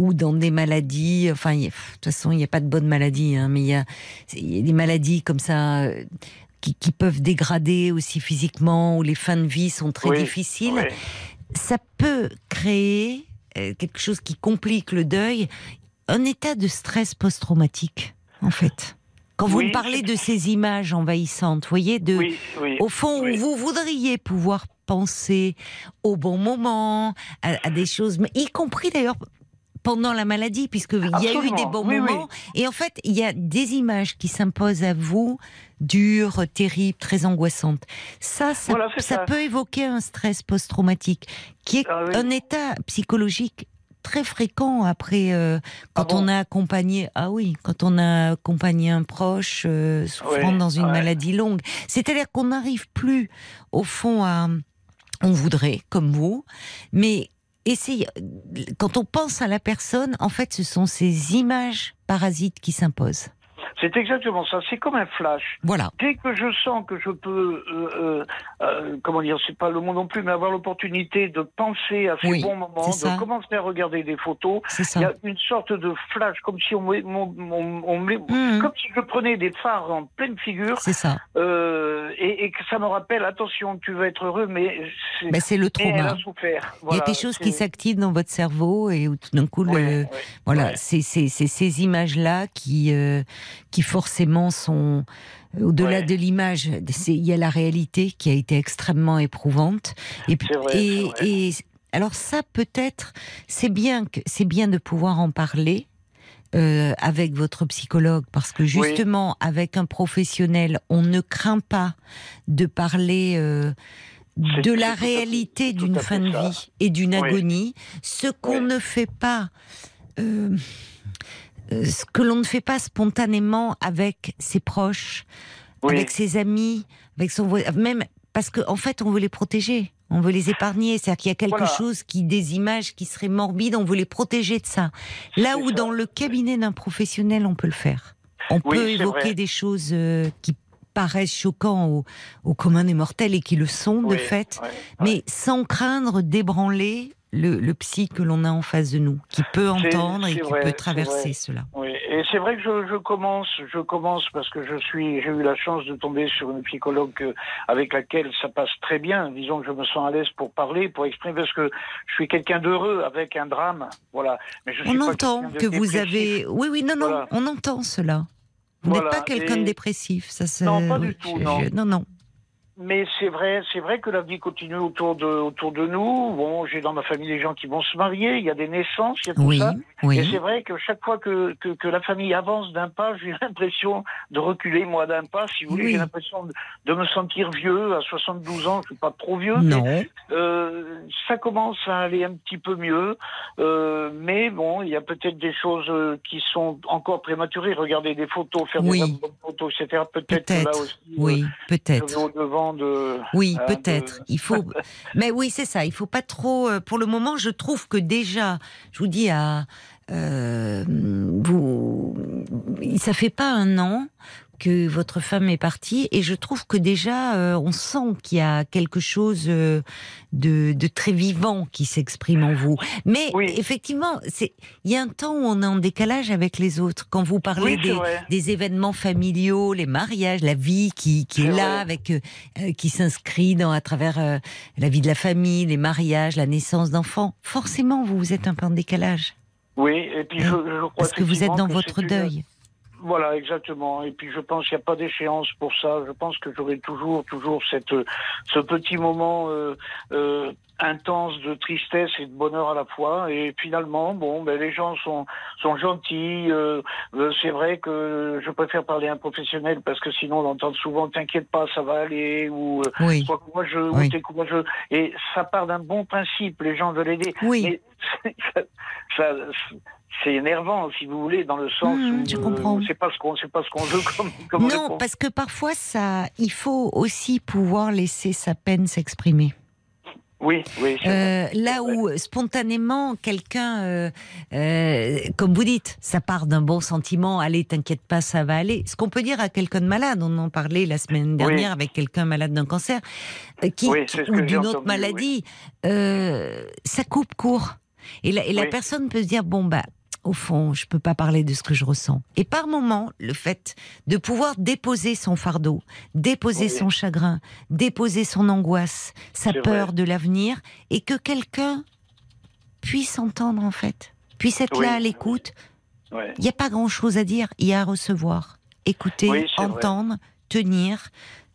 ou dans des maladies, enfin, de toute façon, il n'y a pas de bonne maladie, hein, mais il y a, il y a des maladies comme ça euh, qui, qui peuvent dégrader aussi physiquement, où les fins de vie sont très Oui, difficiles. oui. Ça peut créer euh, quelque chose qui complique le deuil, un état de stress post-traumatique, en fait. Quand vous Oui, me parlez de ces images envahissantes, vous voyez, de, oui, oui. au fond, vous voudriez pouvoir penser au bon moment, à, à des choses, mais y compris d'ailleurs pendant la maladie, puisqu'il y a eu des bons oui, oui. moments. Et en fait, il y a des images qui s'imposent à vous, dures, terribles, très angoissantes. Ça, ça, Voilà, c'est ça ça. peut évoquer un stress post-traumatique, qui est Ah oui. un état psychologique très fréquent après euh, quand Ah bon on a accompagné ah oui quand on a accompagné un proche euh, souffrant dans une ouais. maladie longue c'est-à-dire qu'on n'arrive plus au fond à on voudrait comme vous mais essayez quand on pense à la personne en fait ce sont ces images parasites qui s'imposent C'est exactement ça. C'est comme un flash. Voilà. Dès que je sens que je peux, euh, euh, euh, comment dire, c'est pas le mot non plus, mais avoir l'opportunité de penser à ces Oui, bons moments, ça. de commencer à regarder des photos, il y a une sorte de flash, comme si on, met- on, on- on met- Mhm. comme si je prenais des phares en pleine figure, C'est ça. euh, et, et que ça me rappelle, attention, tu vas être heureux, mais c'est, c'est le trauma. souffert. Il y a Voilà, des choses qui s'activent dans votre cerveau et où tout d'un coup, le, Ouais, voilà, ouais. c'est ces images-là qui, euh, qui forcément sont au-delà Ouais. de l'image. Il y a la réalité qui a été extrêmement éprouvante. Et, vrai, et, alors ça, peut-être, c'est bien que c'est bien de pouvoir en parler. euh, avec votre psychologue parce que justement avec un professionnel on ne craint pas de parler euh, de la réalité d'une fin de vie et d'une Oui. agonie ce qu'on Oui. ne fait pas euh, euh, ce que l'on ne fait pas spontanément avec ses proches, Oui. avec ses amis, avec son même parce qu'en en fait on veut les protéger, on veut les épargner, c'est-à-dire qu'il y a quelque Voilà. chose qui des images qui seraient morbides, on veut les protéger de ça. Là où ça. dans le cabinet d'un professionnel on peut le faire, on Oui, peut évoquer vrai. des choses euh, qui paraissent choquants au, au commun des mortels et qui le sont de fait, ouais, ouais. mais sans craindre d'ébranler le, le psy que l'on a en face de nous, qui peut entendre et qui vrai, peut traverser cela. Oui, et c'est vrai que je, je commence, je commence parce que je suis, j'ai eu la chance de tomber sur une psychologue avec laquelle ça passe très bien. Disons que je me sens à l'aise pour parler, pour exprimer, parce que je suis quelqu'un d'heureux avec un drame, voilà. Mais je suis On entend que vous avez. Oui, oui, non, non, Voilà. on entend cela. Vous Voilà, n'êtes pas quelqu'un de dépressif, ça. Non, pas du oui, tout, je- non. non, non. Mais c'est vrai, c'est vrai que la vie continue autour de, autour de nous. Bon, j'ai dans ma famille des gens qui vont se marier, il y a des naissances, il y a tout Oui, ça. Et c'est vrai que chaque fois que, que, que la famille avance d'un pas, j'ai l'impression de reculer, moi, d'un pas. Si vous voulez, Oui. j'ai l'impression de, de me sentir vieux. À 72 ans, je suis pas trop vieux. Non. Mais, euh, ça commence à aller un petit peu mieux. Euh, mais bon, il y a peut-être des choses euh, qui sont encore prématurées. Regarder des photos, faire des photos, etc. Peut-être que là Peut-être. aussi, euh, Oui, je vais de... Oui, hein, peut-être. de- Il faut. Mais oui, c'est ça. Il faut pas trop. euh, Pour le moment, je trouve que déjà, je vous dis à euh, vous, ça fait pas un an que votre femme est partie et je trouve que déjà euh, on sent qu'il y a quelque chose euh, de, de très vivant qui s'exprime en vous. Mais Oui. effectivement, c'est il y a un temps où on est en décalage avec les autres. Quand vous parlez Oui, des, événements familiaux, les mariages, la vie qui, qui est, là vrai. avec euh, qui s'inscrit dans à travers la vie de la famille, les mariages, la naissance d'enfants. Forcément, vous vous êtes un peu en décalage Oui, et puis je, je crois parce que vous êtes dans que votre une- deuil? Voilà, exactement. Et puis je pense qu'il n'y a pas d'échéance pour ça. Je pense que j'aurai toujours, toujours cette, ce petit moment euh, euh, intense de tristesse et de bonheur à la fois. Et finalement, bon, ben les gens sont sont gentils. euh, c'est vrai que je préfère parler à un professionnel parce que sinon on entend souvent "t'inquiète pas, ça va aller" ou Oui, sois courageux, Oui. ou t'es courageux. Et ça part d'un bon principe. Les gens veulent aider. oui. Mais ça, c'est énervant, si vous voulez, dans le sens Mmh, où je euh, c'est pas ce qu'on, c'est pas ce qu'on veut comme, comme Non, réponse. parce que parfois ça, il faut aussi pouvoir laisser sa peine s'exprimer. Oui, oui. Euh, là où spontanément quelqu'un, euh, euh, comme vous dites, ça part d'un bon sentiment, allez, t'inquiète pas, ça va aller. Ce qu'on peut dire à quelqu'un de malade, on en parlait la semaine dernière avec quelqu'un malade d'un cancer, qui, Oui, ou d'une autre maladie, ça coupe court. Et la, et la Oui. personne peut se dire, bon bah. Au fond, je peux pas parler de ce que je ressens. Et par moment, le fait de pouvoir déposer son fardeau, déposer Oui. son chagrin, déposer son angoisse, sa peur vrai. de l'avenir, et que quelqu'un puisse entendre en fait, puisse être Oui. là à l'écoute. Il n'y a pas grand-chose à dire, il y a à recevoir, écouter, vrai. entendre, tenir,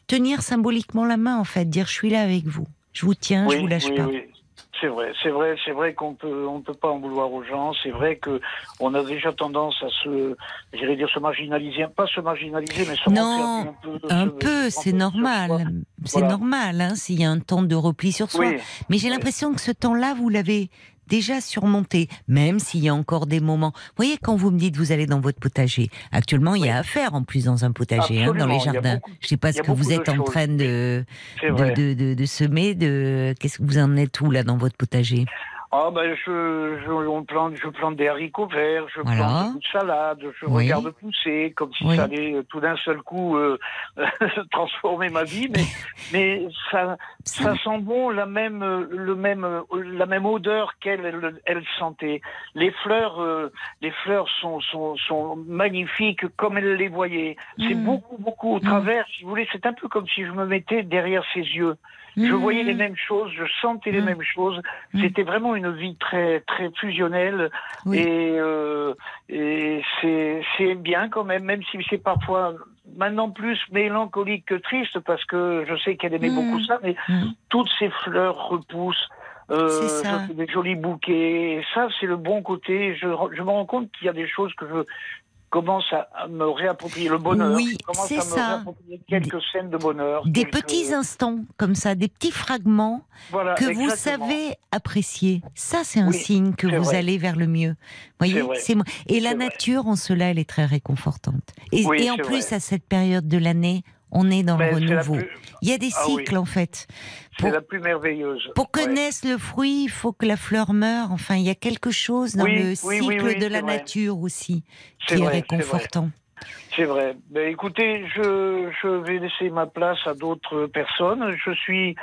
tenir symboliquement la main en fait, dire je suis là avec vous, je vous tiens, je vous lâche pas. C'est vrai, c'est vrai, c'est vrai qu'on peut, on peut pas en vouloir aux gens. C'est vrai que on a déjà tendance à se, j'irais dire se marginaliser, pas se marginaliser, mais se Non, un peu. Un peu, c'est normal, c'est Voilà. normal hein, s'il y a un temps de repli sur soi. Oui, Mais j'ai l'impression que ce temps-là, vous l'avez déjà surmonté, même s'il y a encore des moments. Vous voyez, quand vous me dites vous allez dans votre potager, actuellement, il y a à faire en plus dans un potager, hein, dans les jardins. beaucoup- Je sais pas ce que vous êtes en choses. train de, c'est de, vrai. de, de- de semer, de qu'est-ce que vous en êtes où là dans votre potager? Ah ben je, je, on plante, je plante des haricots verts, je Voilà. plante une salade, je Oui. regarde pousser comme si Oui. ça allait euh, tout d'un seul coup euh, transformer ma vie, mais, mais ça, ça sent bon la même, euh, le même, la même odeur qu'elle elle, elle sentait. Les fleurs, euh, les fleurs sont, sont, sont magnifiques comme elle les voyait. C'est Mm. beaucoup, beaucoup au travers. Si vous voulez, c'est un peu comme si je me mettais derrière ses yeux. Je Mhm. voyais les mêmes choses, je sentais les Mm. mêmes choses. Mm. C'était vraiment une vie très très fusionnelle Oui. et, euh, et c'est c'est bien quand même, même si c'est parfois maintenant plus mélancolique que triste parce que je sais qu'elle aimait beaucoup ça, mais toutes ces fleurs repoussent. Euh, ça. des jolis bouquets. Et ça, c'est le bon côté. Je, je me rends compte qu'il y a des choses que je commence à, me réapproprier. Le bonheur. Oui, c'est me ça. quelques scènes de bonheur. Des quelques- petits instants comme ça, des petits fragments voilà, que vous savez apprécier. Ça, c'est un Oui, signe que vous vrai. allez vers le mieux. Voyez, C'est et la vrai. nature en cela, elle est très réconfortante. Et, Oui, et en plus, vrai. à cette période de l'année, on est dans le la renouveau. plus- Il y a des Ah oui. cycles en fait. C'est Pour- la plus merveilleuse. Pour que Ouais. naisse le fruit, il faut que la fleur meure. Enfin, il y a quelque chose dans Oui, le oui, cycle oui, de la vrai. nature aussi qui est vrai, c'est vrai. réconfortant. C'est vrai. Ben, écoutez, je, je vais laisser ma place à d'autres personnes. Je suis,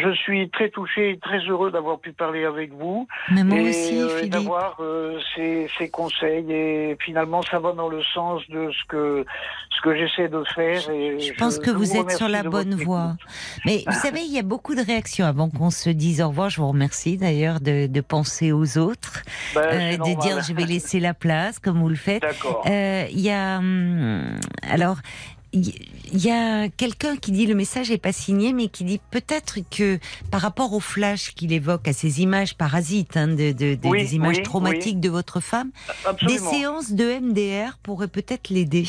je suis très touché et très heureux d'avoir pu parler avec vous Mais moi et, aussi, euh, et d'avoir euh, ces, ces conseils. Et finalement, ça va dans le sens de ce que, ce que j'essaie de faire. Et Je pense que vous êtes sur la bonne voie. écoute. Mais vous savez, il y a beaucoup de réactions avant qu'on se dise au revoir. Je vous remercie d'ailleurs de, de penser aux autres, Ben, euh, de normal. dire je vais laisser la place comme vous le faites. D'accord. Euh, Il y a hum, alors il y a quelqu'un qui dit le message est pas signé, mais qui dit peut-être que par rapport au flash qu'il évoque, à ces images parasites, hein, de, de- des- Oui, des images oui, traumatiques de votre femme, des séances de MDR pourraient peut-être l'aider.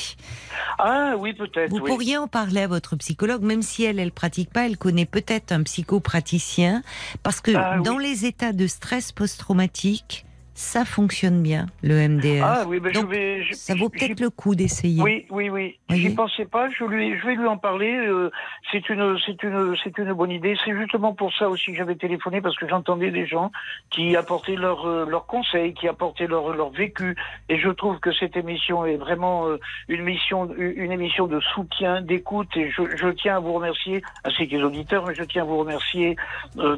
Ah oui, peut-être. Vous pourriez en parler à votre psychologue, même si elle, elle pratique pas, elle connaît peut-être un psychopraticien, parce que Ah, dans les états de stress post-traumatique, ça fonctionne bien, le MDR. Ah oui, ben, je vais. je- ça vaut peut-être le coup d'essayer. Oui, oui, oui. J'y pensais pas. Je lui, je vais lui en parler. euh, c'est une, c'est une, c'est une bonne idée. C'est justement pour ça aussi que j'avais téléphoné parce que j'entendais des gens qui apportaient leurs euh, leurs conseils, qui apportaient leur leur vécu. Et je trouve que cette émission est vraiment euh, une mission, une émission de soutien, d'écoute. Et je, je tiens à vous remercier, ainsi que les auditeurs, mais je tiens à vous remercier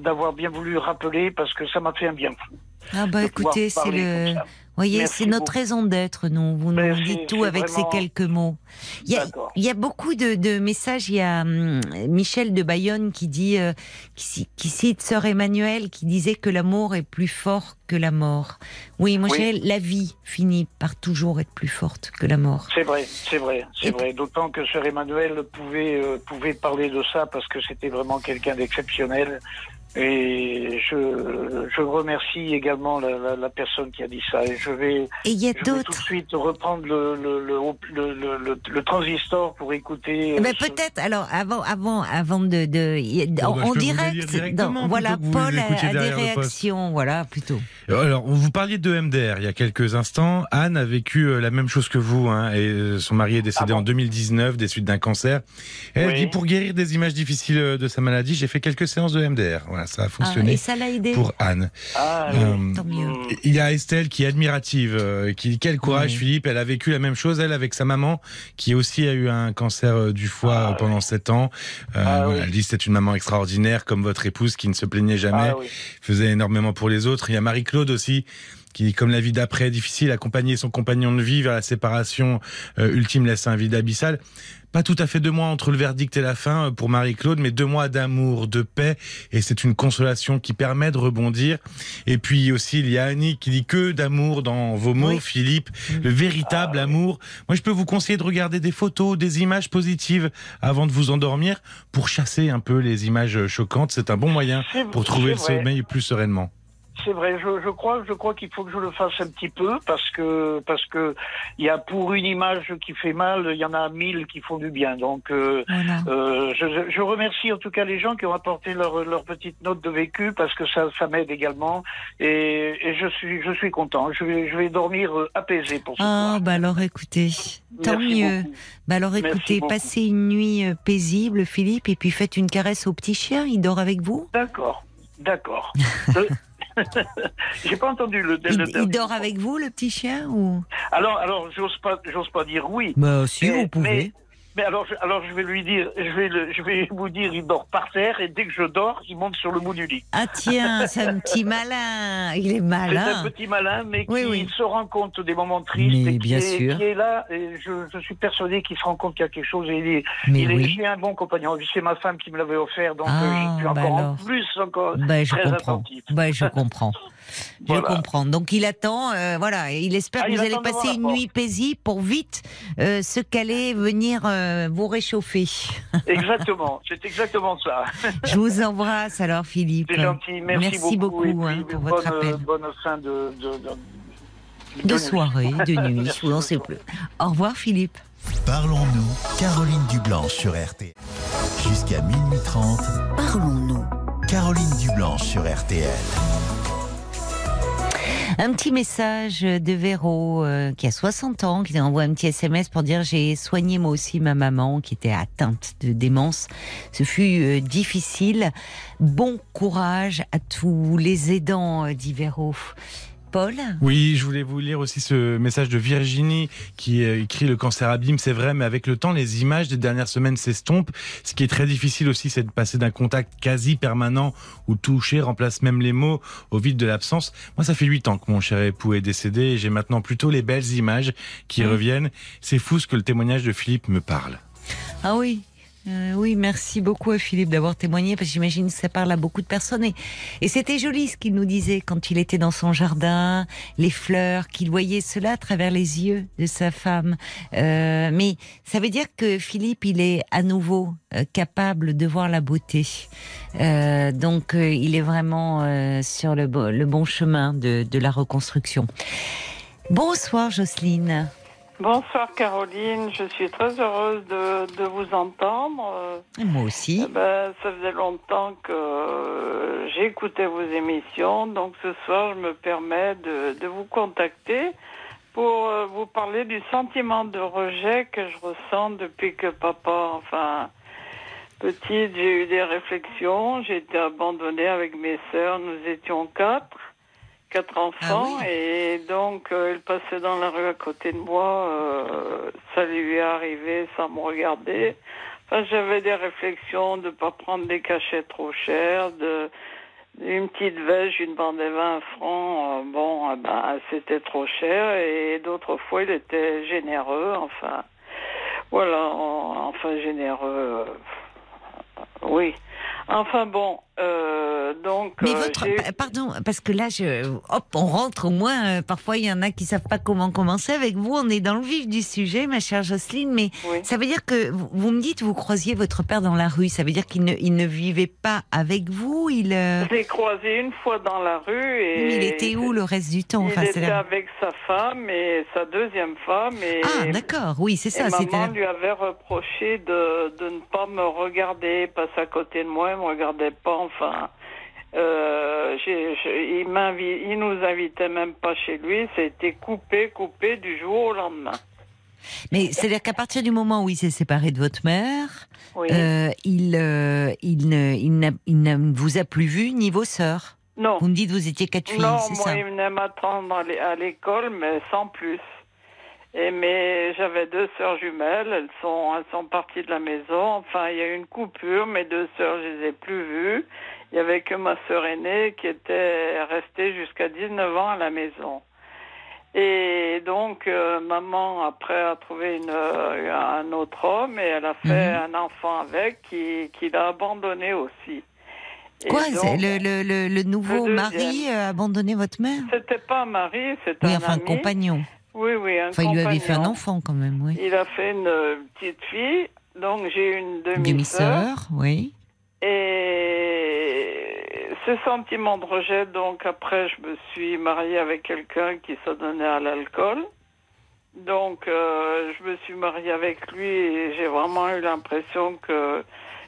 d'avoir bien voulu rappeler parce que ça m'a fait un bien fou. Ah bah écoutez, c'est le, voyez, c'est notre raison d'être. Nous, vous nous Merci, dites tout avec vraiment- ces quelques mots. Il y a, D'accord. il y a beaucoup de, de messages. Il y a hum, Michel de Bayonne qui dit, euh, qui, ci- qui cite Sœur Emmanuel, qui disait que l'amour est plus fort que la mort. Oui, moi, Oui. la vie finit par toujours être plus forte que la mort. C'est vrai, c'est vrai, c'est vrai. D'autant que Sœur Emmanuel pouvait, euh, pouvait parler de ça parce que c'était vraiment quelqu'un d'exceptionnel. Et je, je remercie également la, la, la personne qui a dit ça. Et je vais, Et il y a je vais tout de suite reprendre le, le, le, le, le, le- le transistor pour écouter. Eh ben, euh, ce- peut-être. Alors avant, avant, avant de, de Bon, bah, en, dire direct, directement dans- voilà, Paul a, des réactions, voilà, plutôt. Alors, vous parliez de MDR il y a quelques instants. Anne a vécu euh, la même chose que vous, hein, et euh, son mari est décédé Ah bon en 2019 des suites d'un cancer. Elle Oui. dit pour guérir des images difficiles euh, de sa maladie, j'ai fait quelques séances de MDR. Voilà, ça a Ah, fonctionné et ça l'a aidé. pour Anne. Ah, Euh, oui. Tant mieux. Il y a Estelle qui est admirative, euh, qui dit quel courage Oui. Philippe, elle a vécu la même chose elle avec sa maman qui aussi a eu un cancer euh, du foie Ah, pendant sept ans. Euh, Ah, voilà, oui. Elle dit c'est une maman extraordinaire comme votre épouse qui ne se plaignait jamais Ah oui. faisait énormément pour les autres. Il y a Marie-Claude aussi, qui, comme la vie d'après est difficile, accompagner son compagnon de vie vers la séparation euh, ultime laisse un vide abyssal. Pas tout à fait deux mois entre le verdict et la fin euh, pour Marie-Claude, mais deux mois d'amour, de paix, et c'est une consolation qui permet de rebondir. Et puis aussi, il y a Annie qui dit que d'amour dans vos mots, Oui. Philippe, le véritable amour. Moi, je peux vous conseiller de regarder des photos, des images positives avant de vous endormir pour chasser un peu les images choquantes. C'est un bon moyen pour trouver le sommeil plus sereinement. C'est vrai, je, je crois, je crois qu'il faut que je le fasse un petit peu parce que parce que il y a pour une image qui fait mal, il y en a mille qui font du bien. Donc euh, Voilà. euh, je, je remercie en tout cas les gens qui ont apporté leur leur petite note de vécu parce que ça ça m'aide également et, et je suis je suis content. Je vais je vais dormir euh, apaisé pour ce Ah, soir. bah alors écoutez, tant Merci mieux. beaucoup. Bah alors Merci écoutez, beaucoup. passez une nuit paisible, Philippe, et puis faites une caresse au petit chien. Il dort avec vous? D'accord, d'accord. J'ai pas entendu le. Il, le il dernier dort avec vous, le petit chien ou? Alors, alors, j'ose pas, j'ose pas dire oui. Bah, si Mais- vous pouvez. Mais, mais alors, je, alors, je vais lui dire, je vais, le- je vais vous dire, il dort par terre et dès que je dors, il monte sur le bout du lit. Ah tiens, c'est un petit malin. Il est C'est un malin. petit malin, mais Oui, qui oui. se rend compte des moments tristes Mais et qui, bien est, sûr. qui est là. Et je, je suis persuadé qu'il se rend compte qu'il y a quelque chose. Et il est, Mais il est, oui. un bon compagnon. C'est ma femme qui me l'avait offert, donc Ah, euh, je suis bah encore alors. en plus encore Bah, je très comprends. attentif. Bah, je comprends. Je Voilà. comprends. Donc il attend, euh, voilà, il espère Ah, que il vous allez passer une nuit paisible pour vite euh, se caler, venir euh, vous réchauffer. Exactement, c'est exactement ça. Je vous embrasse alors Philippe. C'est gentil, merci, beaucoup, puis, hein, pour votre bonne, appel. Bonne fin de, de, de, De nuit. soirée, de nuit, je n'en sais plus. Au revoir Philippe. Parlons-nous, Caroline Dublanche sur RTL. Jusqu'à minuit 30, Parlons-nous. Caroline Dublanche sur RTL. Un petit message de Véro euh, qui a 60 ans, qui envoie un petit SMS pour dire j'ai soigné moi aussi ma maman qui était atteinte de démence. Ce fut euh, difficile. Bon courage à tous les aidants, euh, dit Véro. Paul Oui, je voulais vous lire aussi ce message de Virginie qui euh, écrit le cancer abîme, c'est vrai, mais avec le temps, les images des dernières semaines s'estompent. Ce qui est très difficile aussi, c'est de passer d'un contact quasi permanent où toucher remplace même les mots au vide de l'absence. Moi, ça fait huit ans que mon cher époux est décédé et j'ai maintenant plutôt les belles images qui reviennent. C'est fou ce que le témoignage de Philippe me parle. Ah oui. Euh, oui, merci beaucoup à Philippe d'avoir témoigné parce que j'imagine que ça parle à beaucoup de personnes. Et, et c'était joli ce qu'il nous disait quand il était dans son jardin, les fleurs, qu'il voyait cela à travers les yeux de sa femme. Euh, mais ça veut dire que Philippe, il est à nouveau euh, capable de voir la beauté. Euh, donc, euh, il est vraiment sur le, le bon chemin de, de la reconstruction. Bonsoir Jocelyne. Bonsoir Caroline, je suis très heureuse de, de vous entendre. Moi aussi. eh ben, ça faisait longtemps que j'écoutais vos émissions, donc ce soir je me permets de, de vous contacter pour euh, vous parler du sentiment de rejet que je ressens depuis que papa, enfin, petite, j'ai eu des réflexions, j'ai été abandonnée avec mes sœurs, nous étions quatre quatre enfants Ah oui. et donc euh, il passait dans la rue à côté de moi, euh, ça lui est arrivé sans me regarder. Enfin, j'avais des réflexions de pas prendre des cachets trop chers, de une petite veste, une bande de 20 francs, euh, bon, eh ben, c'était trop cher et d'autres fois il était généreux, enfin, voilà, en- enfin généreux, euh, oui. Enfin bon, euh, donc. Mais euh, votre, pardon, parce que là, je, hop, on rentre au moins. euh, parfois, il y en a qui savent pas comment commencer avec vous. On est dans le vif du sujet, ma chère Jocelyne. Mais Oui. ça veut dire que vous, vous me dites, vous croisiez votre père dans la rue. Ça veut dire qu'il ne, il ne vivait pas avec vous. Il, euh, croisé une fois dans la rue et. mais il était où le reste du temps? Il Enfin, était avec sa femme et sa deuxième femme et. Ah, d'accord. Oui, c'est Et ça. C'était. maman lui avait reproché de, de ne pas me regarder, passer à côté de moi, il me regardait pas, enfin. Euh, il, il nous invitait même pas chez lui, c'était coupé, coupé du jour au lendemain. Mais c'est-à-dire qu'à partir du moment où il s'est séparé de votre mère, Oui. euh, il, euh, il ne, il n'a- il ne vous a plus vu ni vos sœurs. non. Vous me dites, vous étiez quatre filles, Non, c'est moi, ça? il venait m'attendre à l'école, mais sans plus. Et mais j'avais deux sœurs jumelles, elles sont, elles sont parties de la maison. Enfin, il y a eu une coupure, mes deux sœurs, je les ai plus vues. Il y avait que ma sœur aînée qui était restée jusqu'à 19 ans à la maison. Et donc, euh, maman, après, a trouvé une, euh, un autre homme et elle a fait un enfant avec qui, qui l'a abandonné aussi. Et Quoi donc- le, le, le, le nouveau Le mari a abandonné votre mère? C'était pas un mari, c'était Oui, un enfin, ami. compagnon. Oui, oui, un Enfin, il lui avait fait un enfant quand même, oui. Il a fait une euh, petite fille, donc j'ai une demi-sœur. Oui. Et ce sentiment de rejet, donc après, je me suis mariée avec quelqu'un qui se donnait à l'alcool. Donc, euh, je me suis mariée avec lui et j'ai vraiment eu l'impression que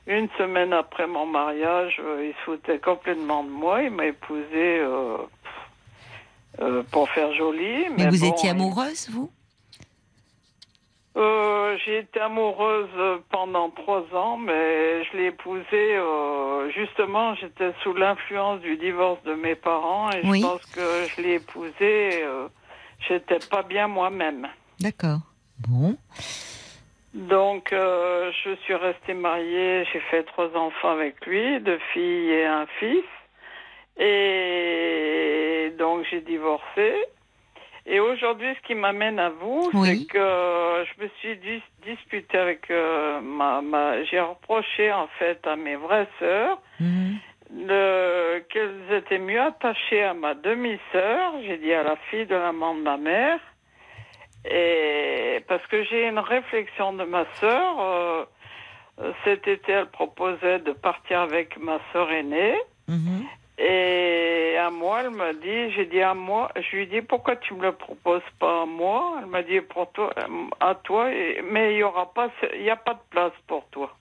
une semaine après mon mariage, euh, il se foutait complètement de moi. Il m'a épousée euh, euh, pour faire joli. Mais, vous bon, étiez amoureuse, vous? Euh, j'ai été amoureuse pendant trois ans, mais je l'ai épousé. euh, justement, j'étais sous l'influence du divorce de mes parents et Oui. je pense que je l'ai épousé. Euh, j'étais pas bien moi-même. D'accord. Bon. Donc, euh, je suis restée mariée. J'ai fait trois enfants avec lui, deux filles et un fils. Et j'ai divorcé. Et aujourd'hui, ce qui m'amène à vous, Oui. c'est que je me suis dis- disputée avec euh, ma, ma j'ai reproché en fait à mes vraies sœurs Mhm. le- qu'elles étaient mieux attachées à ma demi-sœur, j'ai dit à la fille de l'amant de ma mère, et parce que j'ai une réflexion de ma sœur. euh, cet été, elle proposait de partir avec ma sœur aînée. Mhm. Et à moi, elle m'a dit, j'ai dit à moi, je lui ai dit pourquoi tu me le proposes pas à moi? Elle m'a dit pour toi, euh, à toi, mais il y aura pas, il y a pas de place pour toi.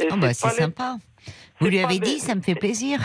Ah bah, c'est les- sympa. Vous lui avez les- dit, ça me fait plaisir.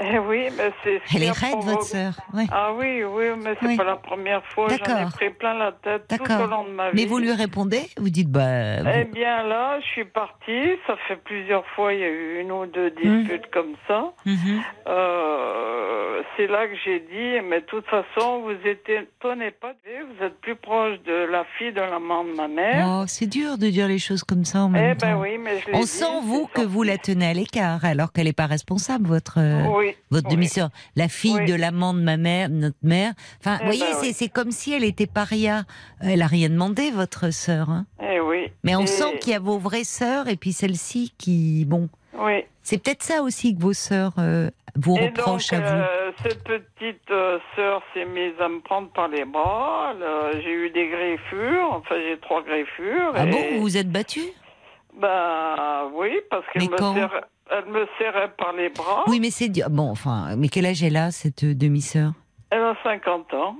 Eh oui, mais c'est. ce Elle est raide, votre sœur. Ouais. Ah oui, oui, mais c'est Oui. pas la première fois. J'en ai pris plein la tête tout au long de ma vie. Mais vous lui répondez Vous dites, bah. vous- Eh bien là, je suis partie. Ça fait plusieurs fois, il y a eu une ou deux disputes comme ça. Mhm. Euh, c'est là que j'ai dit, mais de toute façon, vous étonnez pas, vous êtes plus proche de la fille de l'amant de ma mère. Oh, c'est dur de dire les choses comme ça en eh même ben temps. oui, mais je On dit, sent, vous, que vous la tenez à l'écart, alors qu'elle n'est pas responsable, votre, euh, Oui. votre oui. demi-sœur. La fille Oui. de l'amant de ma mère, notre mère. Enfin, Eh vous voyez, ben c'est comme si elle était paria. Elle a rien demandé, votre sœur. hein. Eh oui. Mais on Et- sent qu'il y a vos vraies sœurs et puis celle-ci qui, bon, Oui. c'est peut-être ça aussi que vos sœurs euh, vous Et donc, reprochent à vous. euh, cette petite euh, sœur s'est mise à me prendre par les bras. J'ai eu des griffures. Enfin, j'ai trois griffures. Ah et- bon, vous vous êtes battu Ben oui, parce qu'elle me, serrait, elle me serrait par les bras. Oui, mais c'est dur. Bon, enfin, mais quel âge elle a, cette euh, demi-sœur? Elle a 50 ans.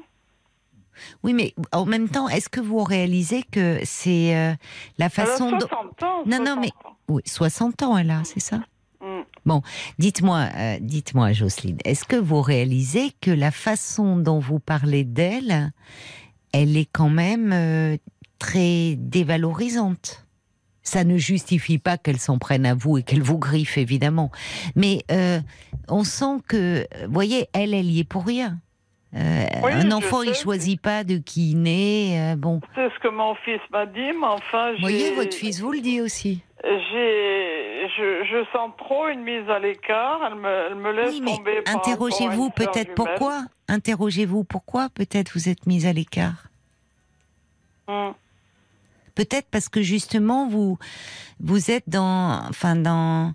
Oui, mais en même temps, est-ce que vous réalisez que c'est euh, la façon elle a dont... 60 ans. Non, non, 60 mais- ans. Oui, 60 ans elle a, c'est ça? Mm. Dites-moi, euh, dites-moi, Jocelyne, est-ce que vous réalisez que la façon dont vous parlez d'elle, elle est quand même euh, très dévalorisante? Ça ne justifie pas qu'elle s'en prenne à vous et qu'elle vous griffe, évidemment. Mais euh, on sent que, vous voyez, elle, elle y est pour rien. Euh, Oui, un enfant, il choisit pas de qui il naît. euh, bon, C'est ce que mon fils m'a dit, mais enfin, vous voyez, votre fils vous le dit aussi. je, je sens trop une mise à l'écart. Elle me, elle me laisse Oui, mais tomber. interrogez-vous peut-être pourquoi? Interrogez-vous pourquoi peut-être vous êtes mise à l'écart? Mm. Peut-être parce que justement vous vous êtes dans, enfin dans,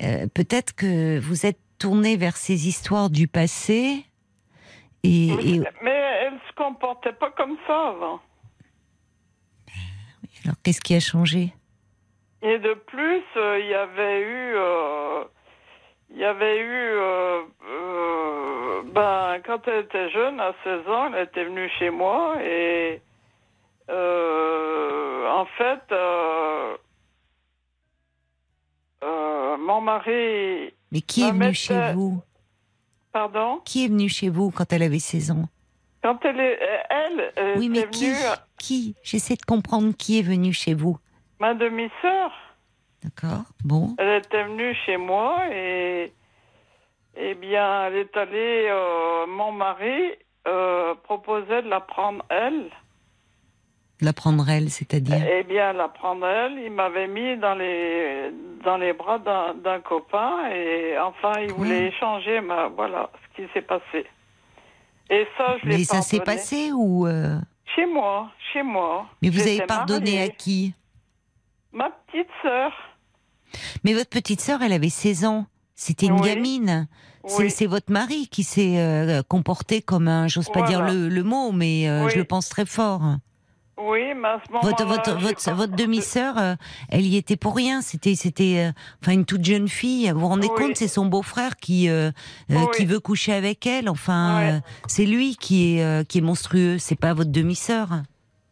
euh, peut-être que vous êtes tourné vers ces histoires du passé. Et, et- Mais elle se comportait pas comme ça avant. alors qu'est-ce qui a changé? Et de plus, euh, il y avait eu, euh, il y avait eu, euh, euh, ben, quand elle était jeune, à 16 ans, elle était venue chez moi et, euh, en fait, euh, euh, mon mari, Mais qui est venu chez vous pardon, Qui est venu chez vous quand elle avait 16 ans? Quand elle est, elle, elle Oui, mais qui venue, Qui? J'essaie de comprendre qui est venu chez vous. ma demi-sœur. D'accord. Bon. Elle était venue chez moi et eh bien, elle est allée. mon mari proposait de la prendre elle. La prendre elle, c'est-à-dire? Eh bien, la prendre elle. Il m'avait mis dans les dans les bras d'un copain et enfin, il voulait échanger. Ma voilà ce qui s'est passé. Et ça, je l'ai Mais ça s'est passé ou euh, Chez moi, chez moi. Mais vous avez pardonné à qui? Ma petite sœur. Mais votre petite sœur, elle avait 16 ans. C'était une Oui. gamine. C'est Oui. c'est votre mari qui s'est euh, comporté comme un, j'ose pas dire le, le mot, mais euh, Oui. je le pense très fort. Oui, mais à ce moment-là, Votre, votre, j'ai votre, pas- votre demi-sœur, euh, elle y était pour rien. C'était, c'était, euh, enfin, une toute jeune fille. Vous vous rendez Oui. compte, c'est son beau-frère qui, euh, Oui. qui veut coucher avec elle. Enfin, Ouais. c'est lui qui est, qui est monstrueux. C'est pas votre demi-sœur.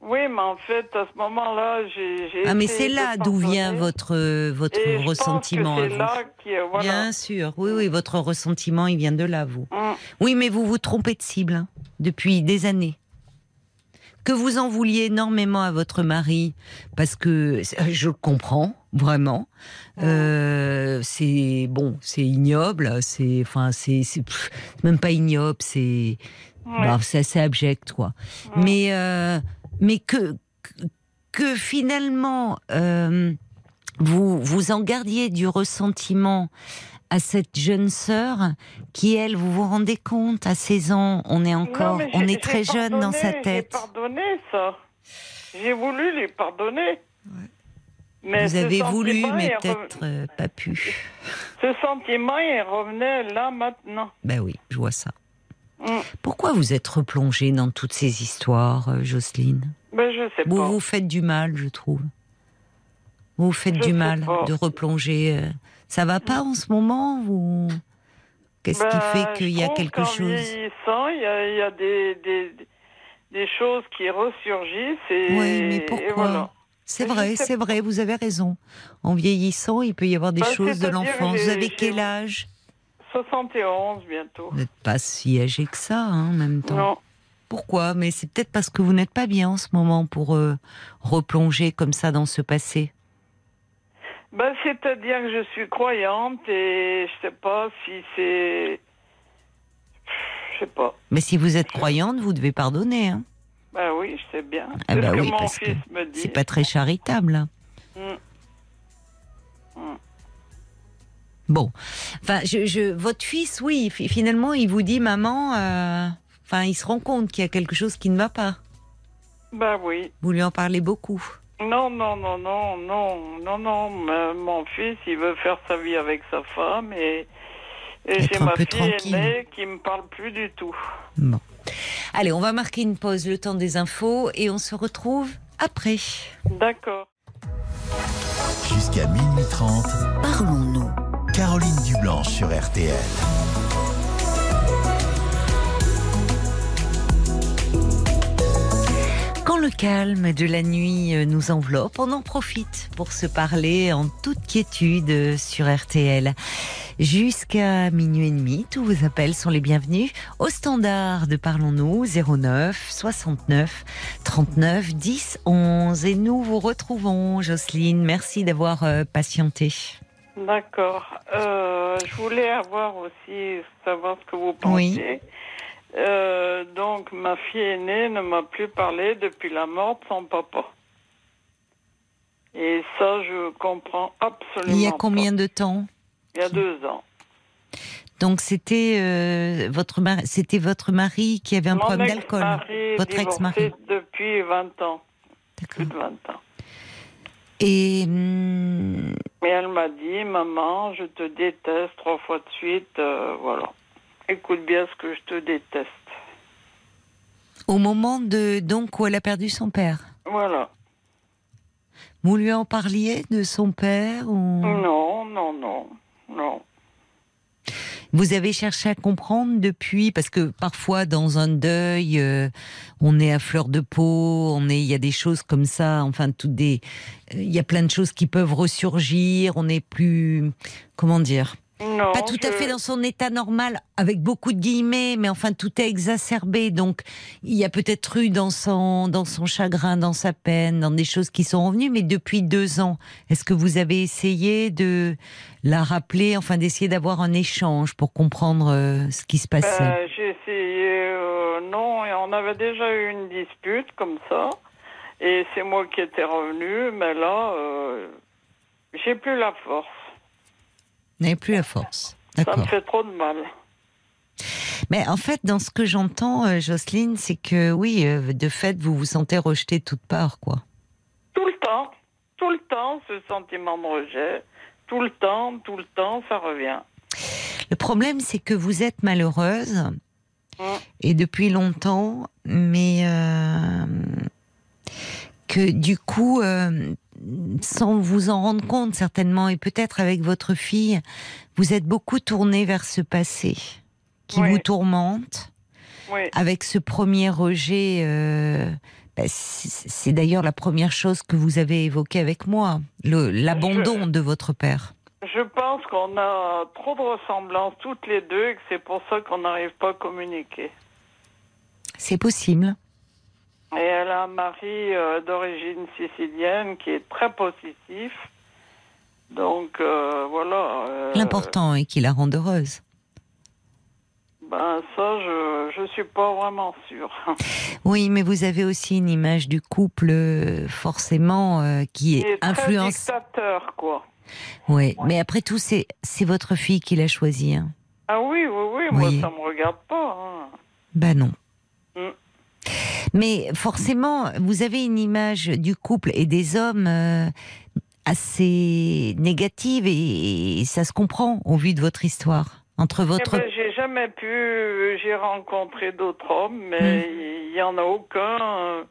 Oui, mais en fait, à ce moment-là, j'ai. Ah, mais c'est là d'où vient votre, votre Et je pense que ressentiment. à C'est vous. là qui, voilà. Bien sûr, oui, oui, votre ressentiment, il vient de là, vous. Mm. Oui, mais vous vous trompez de cible hein, depuis des années. Que vous en vouliez énormément à votre mari, parce que je le comprends vraiment. Euh, c'est bon, c'est ignoble, c'est enfin c'est même pas ignoble, c'est Ouais. bah, c'est assez abject quoi. Mais euh, mais que que- que finalement euh, vous vous en gardiez du ressentiment à cette jeune sœur qui elle vous vous rendez compte à 16 ans on est encore Non, on est très jeune dans sa tête. J'ai pardonné ça. J'ai voulu lui pardonner. Mais vous avez voulu mais peut-être euh, pas pu. Ce sentiment, il revenait là maintenant. Ben oui, je vois ça. Mm. Pourquoi vous êtes replongée dans toutes ces histoires, euh, Jocelyne? Ben, je sais Vous pas. vous faites du mal, je trouve. Vous vous faites Je du mal pas. de replonger. euh. Ça va pas en ce moment vous? Qu'est-ce qui fait qu'il y a quelque chose? vieillissant, il y a, il y a des, des, des choses qui ressurgissent et, Oui, mais pourquoi? voilà. C'est vrai, c'est vrai, vous avez raison. En vieillissant, il peut y avoir des Bah, choses de l'enfance. Vous avez quel âge? 71 bientôt. Vous n'êtes pas si âgé que ça, hein, en même temps. Non. Pourquoi? Mais c'est peut-être parce que vous n'êtes pas bien en ce moment pour euh, replonger comme ça dans ce passé. Ben, c'est-à-dire que je suis croyante et je sais pas si c'est. Je sais pas. Mais si vous êtes croyante, vous devez pardonner. Hein. Ben oui, je sais bien. Ah c'est ce que oui, mon parce que fils me dit. C'est pas très charitable. hein. Mm. Bon, enfin, je, je, votre fils, oui, fi- finalement, il vous dit, maman, euh, enfin, il se rend compte qu'il y a quelque chose qui ne va pas. Ben oui. Vous lui en parlez beaucoup. Non, non, non, non, non, non, non. mais mon fils, il veut faire sa vie avec sa femme et, et j'ai ma fille tranquille. aînée qui me parle plus du tout. Bon. Allez, on va marquer une pause, le temps des infos, et on se retrouve après. D'accord. Jusqu'à minuit 30, Parlons-nous. Caroline Dublanche sur RTL. Le calme de la nuit euh, nous enveloppe, on en profite pour se parler en toute quiétude euh, sur RTL. Jusqu'à minuit et demi, tous vos appels sont les bienvenus au standard de Parlons-nous 09 69 39 10 11. Et nous vous retrouvons, Jocelyne. Merci d'avoir euh, patienté. D'accord. Euh, je voulais avoir aussi savoir ce que vous pensez. Oui. Euh, donc, ma fille aînée ne m'a plus parlé depuis la mort de son papa. Et ça, je comprends absolument Il y a pas. combien de temps Il y a deux ans. Donc c'était euh, votre mari, c'était votre mari qui avait un Mon problème d'alcool. Votre ex-mari. depuis 20 ans. Plus de 20 ans. Et hum, Mais elle m'a dit, maman, je te déteste trois fois de suite. euh, voilà. Écoute bien ce que je te déteste. au moment de donc où elle a perdu son père, Voilà. vous lui en parliez de son père ou? Non, non, non, non. vous avez cherché à comprendre depuis parce que parfois dans un deuil euh, on est à fleur de peau, on est il y a des choses comme ça, enfin toutes des euh, il y a plein de choses qui peuvent ressurgir, on est plus comment dire? Non. pas tout à fait dans son état normal, avec beaucoup de guillemets, mais enfin tout est exacerbé. Donc il y a peut-être eu dans son dans son chagrin, dans sa peine, dans des choses qui sont revenues. Mais depuis deux ans, est-ce que vous avez essayé de la rappeler, enfin d'essayer d'avoir un échange pour comprendre euh, ce qui se passait? Ben, J'ai essayé, euh, non, et on avait déjà eu une dispute comme ça, et c'est moi qui étais revenu, mais là, euh, j'ai plus la force. N'avez plus la force. Ça me fait trop de mal. Mais en fait, dans ce que j'entends, euh, Jocelyne, c'est que oui, euh, de fait, vous vous sentez rejeté de toutes parts, quoi. Tout le temps, tout le temps, ce sentiment de rejet, tout le temps, tout le temps, ça revient. Le problème, c'est que vous êtes malheureuse Mm. et depuis longtemps, mais euh, que du coup, euh, sans vous en rendre compte certainement, et peut-être avec votre fille, vous êtes beaucoup tourné vers ce passé qui vous tourmente, avec ce premier rejet. euh, bah, c'est d'ailleurs la première chose que vous avez évoquée avec moi, l'abandon de votre père. je pense qu'on a trop de ressemblances toutes les deux et que c'est pour ça qu'on n'arrive pas à communiquer. C'est possible. Et elle a un mari euh, d'origine sicilienne qui est très possessif. Donc euh, voilà. euh, L'important est qu'il la rende heureuse. Ben ça, je je suis pas vraiment sûre. Oui, mais vous avez aussi une image du couple forcément qui est est très influence. dictateur, quoi. Oui, mais après tout, c'est c'est votre fille qui l'a choisi. Hein. Ah oui, oui, oui, moi ça me regarde pas. hein. Ben non. Mais forcément, vous avez une image du couple et des hommes euh, assez négative et, et ça se comprend au vu de votre histoire. Entre Eh votre ben, j'ai jamais pu. J'ai rencontré d'autres hommes, mais Hmm. il y en a aucun. euh,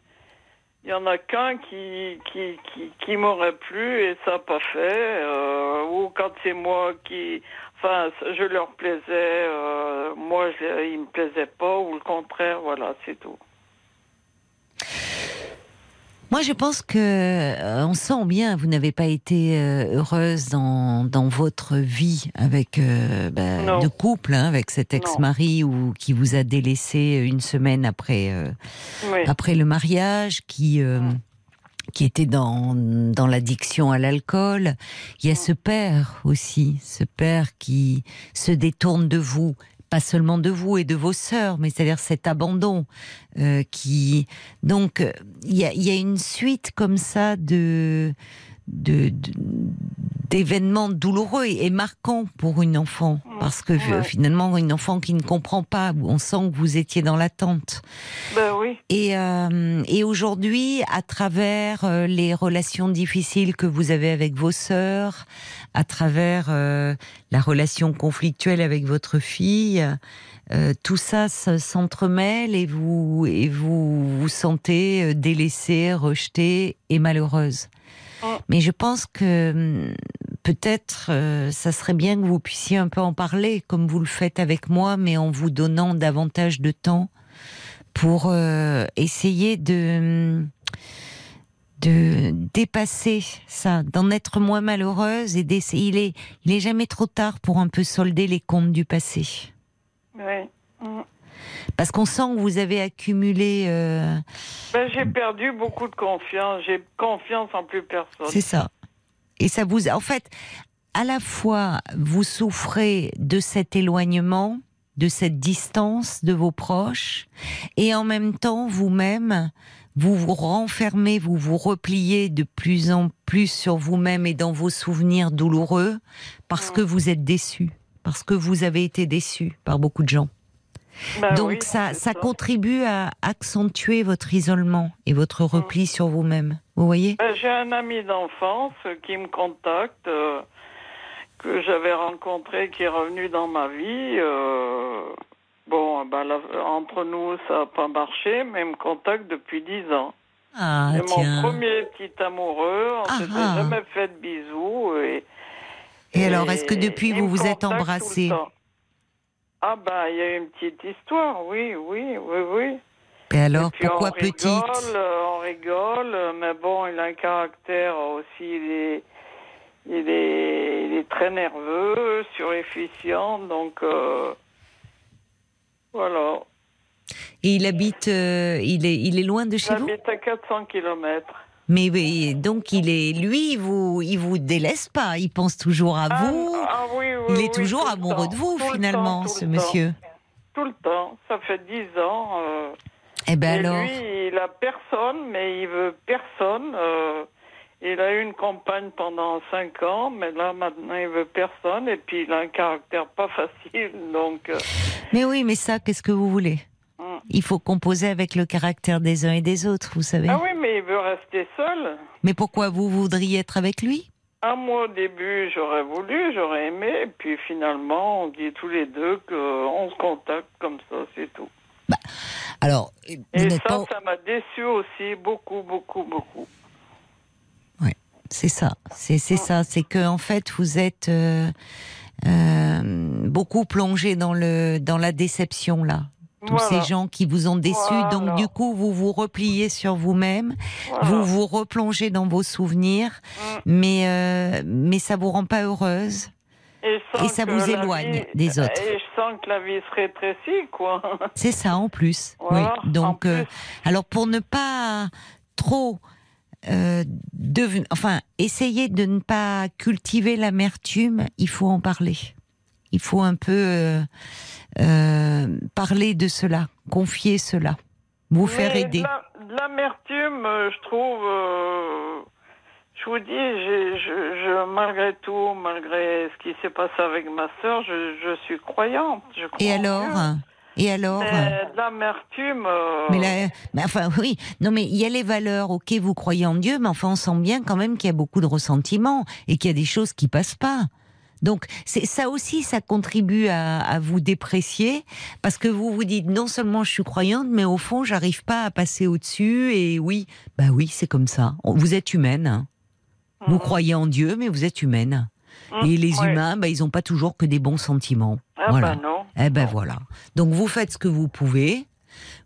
Il y en a qu'un qui qui qui, qui m'aurait plu et ça n'a pas fait. euh, ou quand c'est moi qui, enfin, je leur plaisais, euh, moi je, ils me plaisaient pas ou le contraire. Voilà, c'est tout. Moi, je pense que euh, on sent bien, vous n'avez pas été euh, heureuse dans, dans votre vie avec euh, ben, de couple, hein, avec cet ex-mari ou qui vous a délaissé une semaine après euh, Oui. après le mariage, qui qui était dans dans l'addiction à l'alcool. Il y a ce père aussi, ce père qui se détourne de vous. Pas seulement de vous et de vos sœurs, mais c'est-à-dire cet abandon euh, qui donc il y a, une suite comme ça de- de- d'événements douloureux et, marquants pour une enfant parce que Ouais. finalement une enfant qui ne comprend pas on sent que vous étiez dans l'attente Ben oui. et, euh, et aujourd'hui, à travers euh, les relations difficiles que vous avez avec vos sœurs, à travers euh, la relation conflictuelle avec votre fille, euh, tout ça se- s'entremêle et vous et vous vous sentez euh, délaissée, rejetée et malheureuse. Mm. Mais je pense que hum, peut-être euh, ça serait bien que vous puissiez un peu en parler, comme vous le faites avec moi, mais en vous donnant davantage de temps pour euh, essayer de de dépasser ça, d'en être moins malheureuse et d'essayer. Il est, il est jamais trop tard pour un peu solder les comptes du passé, Oui. Mm. parce qu'on sent que vous avez accumulé. euh, Ben, j'ai perdu beaucoup de confiance. J'ai confiance en plus personne. C'est ça. Et ça vous, en fait, à la fois vous souffrez de cet éloignement, de cette distance de vos proches, et en même temps vous-même, vous vous renfermez, vous vous repliez de plus en plus sur vous-même et dans vos souvenirs douloureux, parce que vous êtes déçu, parce que vous avez été déçu par beaucoup de gens. Ben Donc oui, ça, ça contribue à accentuer votre isolement et votre repli sur vous-même. Vous voyez Ben, J'ai un ami d'enfance qui me contacte, euh, que j'avais rencontré, qui est revenu dans ma vie. euh, bon, ben, là, entre nous, ça n'a pas marché, mais il me contacte depuis dix ans. Ah C'est mon premier petit amoureux. On Ah, s'était ah. jamais fait de bisous. Et, Et alors, est-ce que depuis vous vous êtes embrassés. Ah ben, il y a une petite histoire, oui, oui, oui, oui. Et alors, Et puis pourquoi on petite rigole, euh, On rigole, mais bon, il a un caractère aussi, il est, il est, il est très nerveux, surefficient, donc euh, voilà. Et il habite, euh, il est, il est loin de chez vous? J'habite à 400 km. Mais, mais donc il est, lui, il vous, il vous délaisse pas. Il pense toujours à vous. Ah oui, oui, il oui, est toujours amoureux de vous tout finalement, temps, ce monsieur. temps. Tout le temps, ça fait 10 ans. euh, Eh ben et alors, lui, il a personne, mais il veut personne. euh, il a eu une compagne pendant 5 ans, mais là maintenant il veut personne. Et puis il a un caractère pas facile, donc. euh, mais oui, mais ça, qu'est-ce que vous voulez? Mm. Il faut composer avec le caractère des uns et des autres, vous savez. Ah oui, mais il veut rester seul. Mais pourquoi vous voudriez être avec lui? Ah, moi, au début, j'aurais voulu, j'aurais aimé, et puis finalement, on dit tous les deux qu'on se contacte comme ça, c'est tout. Alors, Et ça, pas. ça m'a déçu aussi, beaucoup, beaucoup, beaucoup. C'est ça, c'est c'est ça, c'est que en fait vous êtes euh, euh, beaucoup plongé dans le dans la déception là. Tous Voilà. ces gens qui vous ont déçu, donc du coup vous vous repliez sur vous-même, Voilà. vous vous replongez dans vos souvenirs, Mm. mais euh, mais ça vous rend pas heureuse. Et, ça vous éloigne vie- des autres. Et je sens que la vie se rétrécit, quoi. C'est ça en plus. Voilà, oui. Donc, euh, alors pour ne pas trop, euh, enfin, essayer de ne pas cultiver l'amertume, il faut en parler. Il faut un peu euh, euh, parler de cela, confier cela, vous faire aider. de la- de L'amertume, je trouve. Je vous dis, j'ai- je, je- malgré tout, malgré ce qui s'est passé avec ma sœur, je, je suis croyante. Je crois Et alors. Et alors l'amertume. euh, Mais là, mais enfin oui, non mais il y a les valeurs. Ok, vous croyez en Dieu, mais enfin on sent bien quand même qu'il y a beaucoup de ressentiment et qu'il y a des choses qui passent pas. Donc c'est ça aussi, ça contribue à, à vous déprécier parce que vous vous dites non seulement je suis croyante, mais au fond j'arrive pas à passer au-dessus. Et oui, bah oui, c'est comme ça. Vous êtes humaine. hein. Vous croyez en Dieu, mais vous êtes humaine. Mhm, Et les ouais. humains, bah, ils ont pas toujours que des bons sentiments. Ah voilà. bah non. Eh ben voilà. Donc vous faites ce que vous pouvez.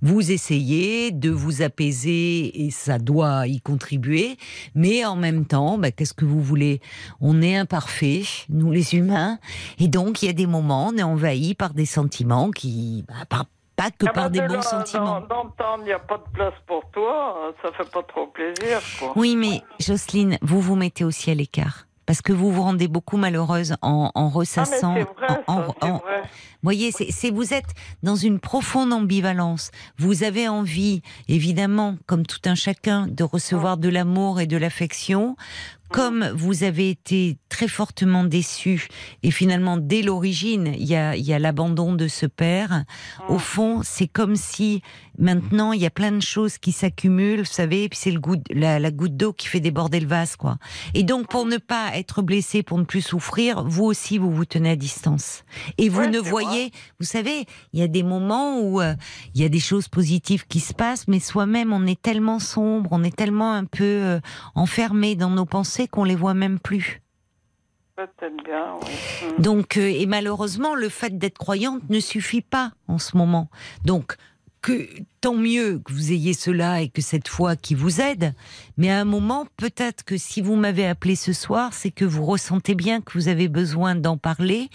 Vous essayez de vous apaiser et ça doit y contribuer. Mais en même temps, ben, qu'est-ce que vous voulez? On est imparfaits, nous les humains. Et donc il y a des moments, on est envahi par des sentiments qui... bah, par- pas que Ah par bah, des de bons là, sentiments. dans- il n'y a pas de place pour toi, ça fait pas trop plaisir, quoi. Oui, mais Jocelyne, vous vous mettez aussi à l'écart. Parce que vous vous rendez beaucoup malheureuse en, Ah, ressassant. vrai, en- ça, en- vrai. voyez, c'est, c'est- vous êtes dans une profonde ambivalence. Vous avez envie, évidemment, comme tout un chacun, de recevoir de l'amour et de l'affection. Comme vous avez été très fortement déçu, et finalement, dès l'origine, il y a, y a l'abandon de ce père, au fond, c'est comme si maintenant, il y a plein de choses qui s'accumulent, vous savez, et puis c'est le goût, la, la goutte d'eau qui fait déborder le vase, quoi. Et donc, pour ne pas être blessé, pour ne plus souffrir, vous aussi, vous vous tenez à distance. Et vous Ouais, ne voyez, vous savez, il y a des moments où euh, il y a des choses positives qui se passent, mais soi-même, on est tellement sombre, on est tellement un peu euh, enfermé dans nos pensées qu'on les voit même plus. Peut-être bien, oui. Mm. Donc, euh, et malheureusement, le fait d'être croyante ne suffit pas en ce moment. Donc, que tant mieux que vous ayez cela et que cette foi qui vous aide. Mais à un moment, peut-être que si vous m'avez appelé ce soir, c'est que vous ressentez bien que vous avez besoin d'en parler,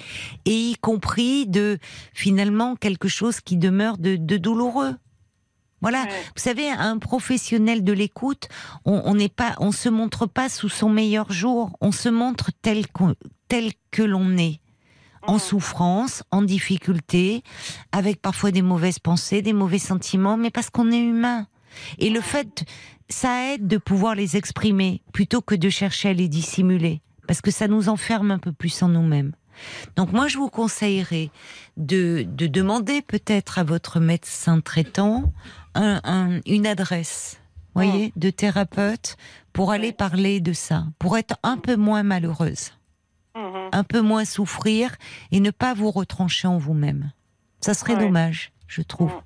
et y compris de finalement quelque chose qui demeure de, de douloureux. Voilà. Ouais. Vous savez, un professionnel de l'écoute, on n'est pas, on se montre pas sous son meilleur jour. On se montre tel qu'on- tel que l'on est, en Mhm. souffrance, en difficulté, avec parfois des mauvaises pensées, des mauvais sentiments, mais parce qu'on est humain. Et le fait, ça aide de pouvoir les exprimer plutôt que de chercher à les dissimuler, parce que ça nous enferme un peu plus en nous-mêmes. Donc moi, je vous conseillerais de, de demander peut-être à votre médecin traitant un- un- une adresse, voyez, de thérapeute pour aller parler de ça, pour être un peu moins malheureuse, Mhm. un peu moins souffrir et ne pas vous retrancher en vous-même. Ça serait Ouais. dommage, je trouve. Mhm.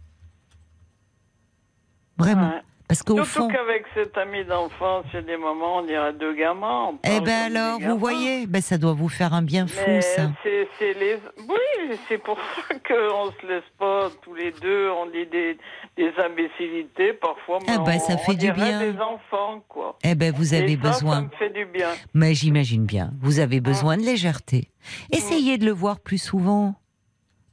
Vraiment. Ouais. Parce qu'au fond... qu'avec cet ami d'enfance, il y a des moments, on dirait deux gamins. on Eh ben alors, vous voyez, ben ça doit vous faire un bien fou, ça. c'est, c'est les... Oui, c'est pour ça qu'on se laisse pas tous les deux, on dit des, des imbécilités parfois, mais Ah bah, ça on, fait on du dirait bien. des enfants, quoi. Eh ben, vous avez Et ça, besoin. Ça me fait du bien. Mais j'imagine bien. Vous avez besoin de légèreté. Essayez de le voir plus souvent.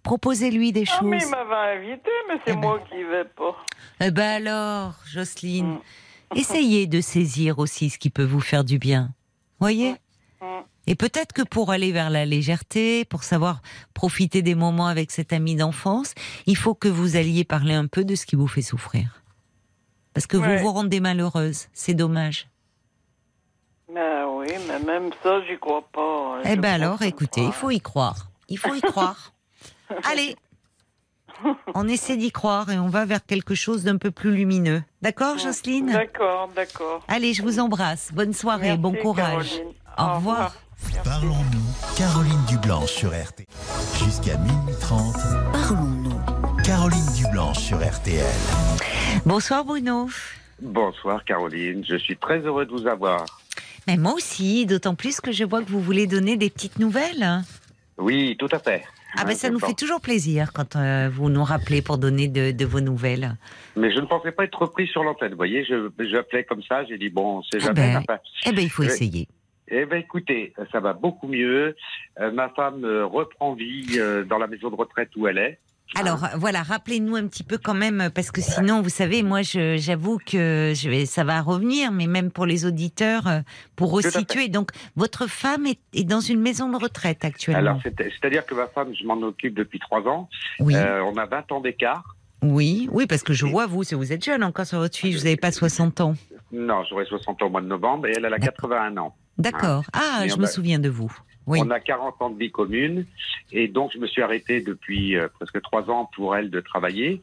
Proposez-lui des Ah, mais choses. il m'avait invité, mais c'est Eh ben. moi qui y vais pas. Eh ben alors, Jocelyne, Mm. essayez de saisir aussi ce qui peut vous faire du bien. Voyez Mm. Et peut-être que pour aller vers la légèreté, pour savoir profiter des moments avec cet ami d'enfance, il faut que vous alliez parler un peu de ce qui vous fait souffrir. Parce que Ouais. vous vous rendez malheureuse. C'est dommage. Mais oui, mais même ça, j'y crois pas. Eh Je ben alors, écoutez, il faut y croire. Il faut y croire. Allez, on essaie d'y croire et on va vers quelque chose d'un peu plus lumineux. D'accord, Jocelyne? D'accord, d'accord. Allez, je vous embrasse. Bonne soirée, Merci, bon courage. Caroline. Au revoir. Parlons-nous. Caroline Dublanche sur RTL. Jusqu'à minuit 30. Parlons-nous. Caroline Dublanche sur RTL. Bonsoir Bruno. Bonsoir Caroline, je suis très heureux de vous avoir. Mais moi aussi, d'autant plus que je vois que vous voulez donner des petites nouvelles. Oui, tout à fait. Ah ben ça nous fait toujours plaisir quand euh, vous nous rappelez pour donner de, de vos nouvelles. Mais je ne pensais pas être repris sur l'antenne. Vous voyez, je j'appelais comme ça, j'ai dit bon, c'est Ah jamais. ben, enfin, Eh ben il faut essayer. Eh ben écoutez, ça va beaucoup mieux. Euh, ma femme euh, reprend vie euh, dans la maison de retraite où elle est. Alors voilà, rappelez-nous un petit peu quand même, parce que sinon, vous savez, moi, j'avoue que je vais, ça va revenir, mais même pour les auditeurs, euh, pour resituer. Donc, votre femme est, est dans une maison de retraite actuellement. Alors c'est- c'est-à-dire que ma femme, je m'en occupe depuis trois ans. oui, Euh, on a 20 ans d'écart. oui, oui, parce que je vois vous, si vous êtes jeune encore sur votre fiche, vous n'avez pas 60 ans. Non, j'aurai 60 ans au mois de novembre et elle, elle a D'accord. 81 ans. D'accord. Ah, Mais je me a- souviens de vous. Oui. On a 40 ans de vie commune et donc je me suis arrêté depuis euh, presque trois ans pour elle de travailler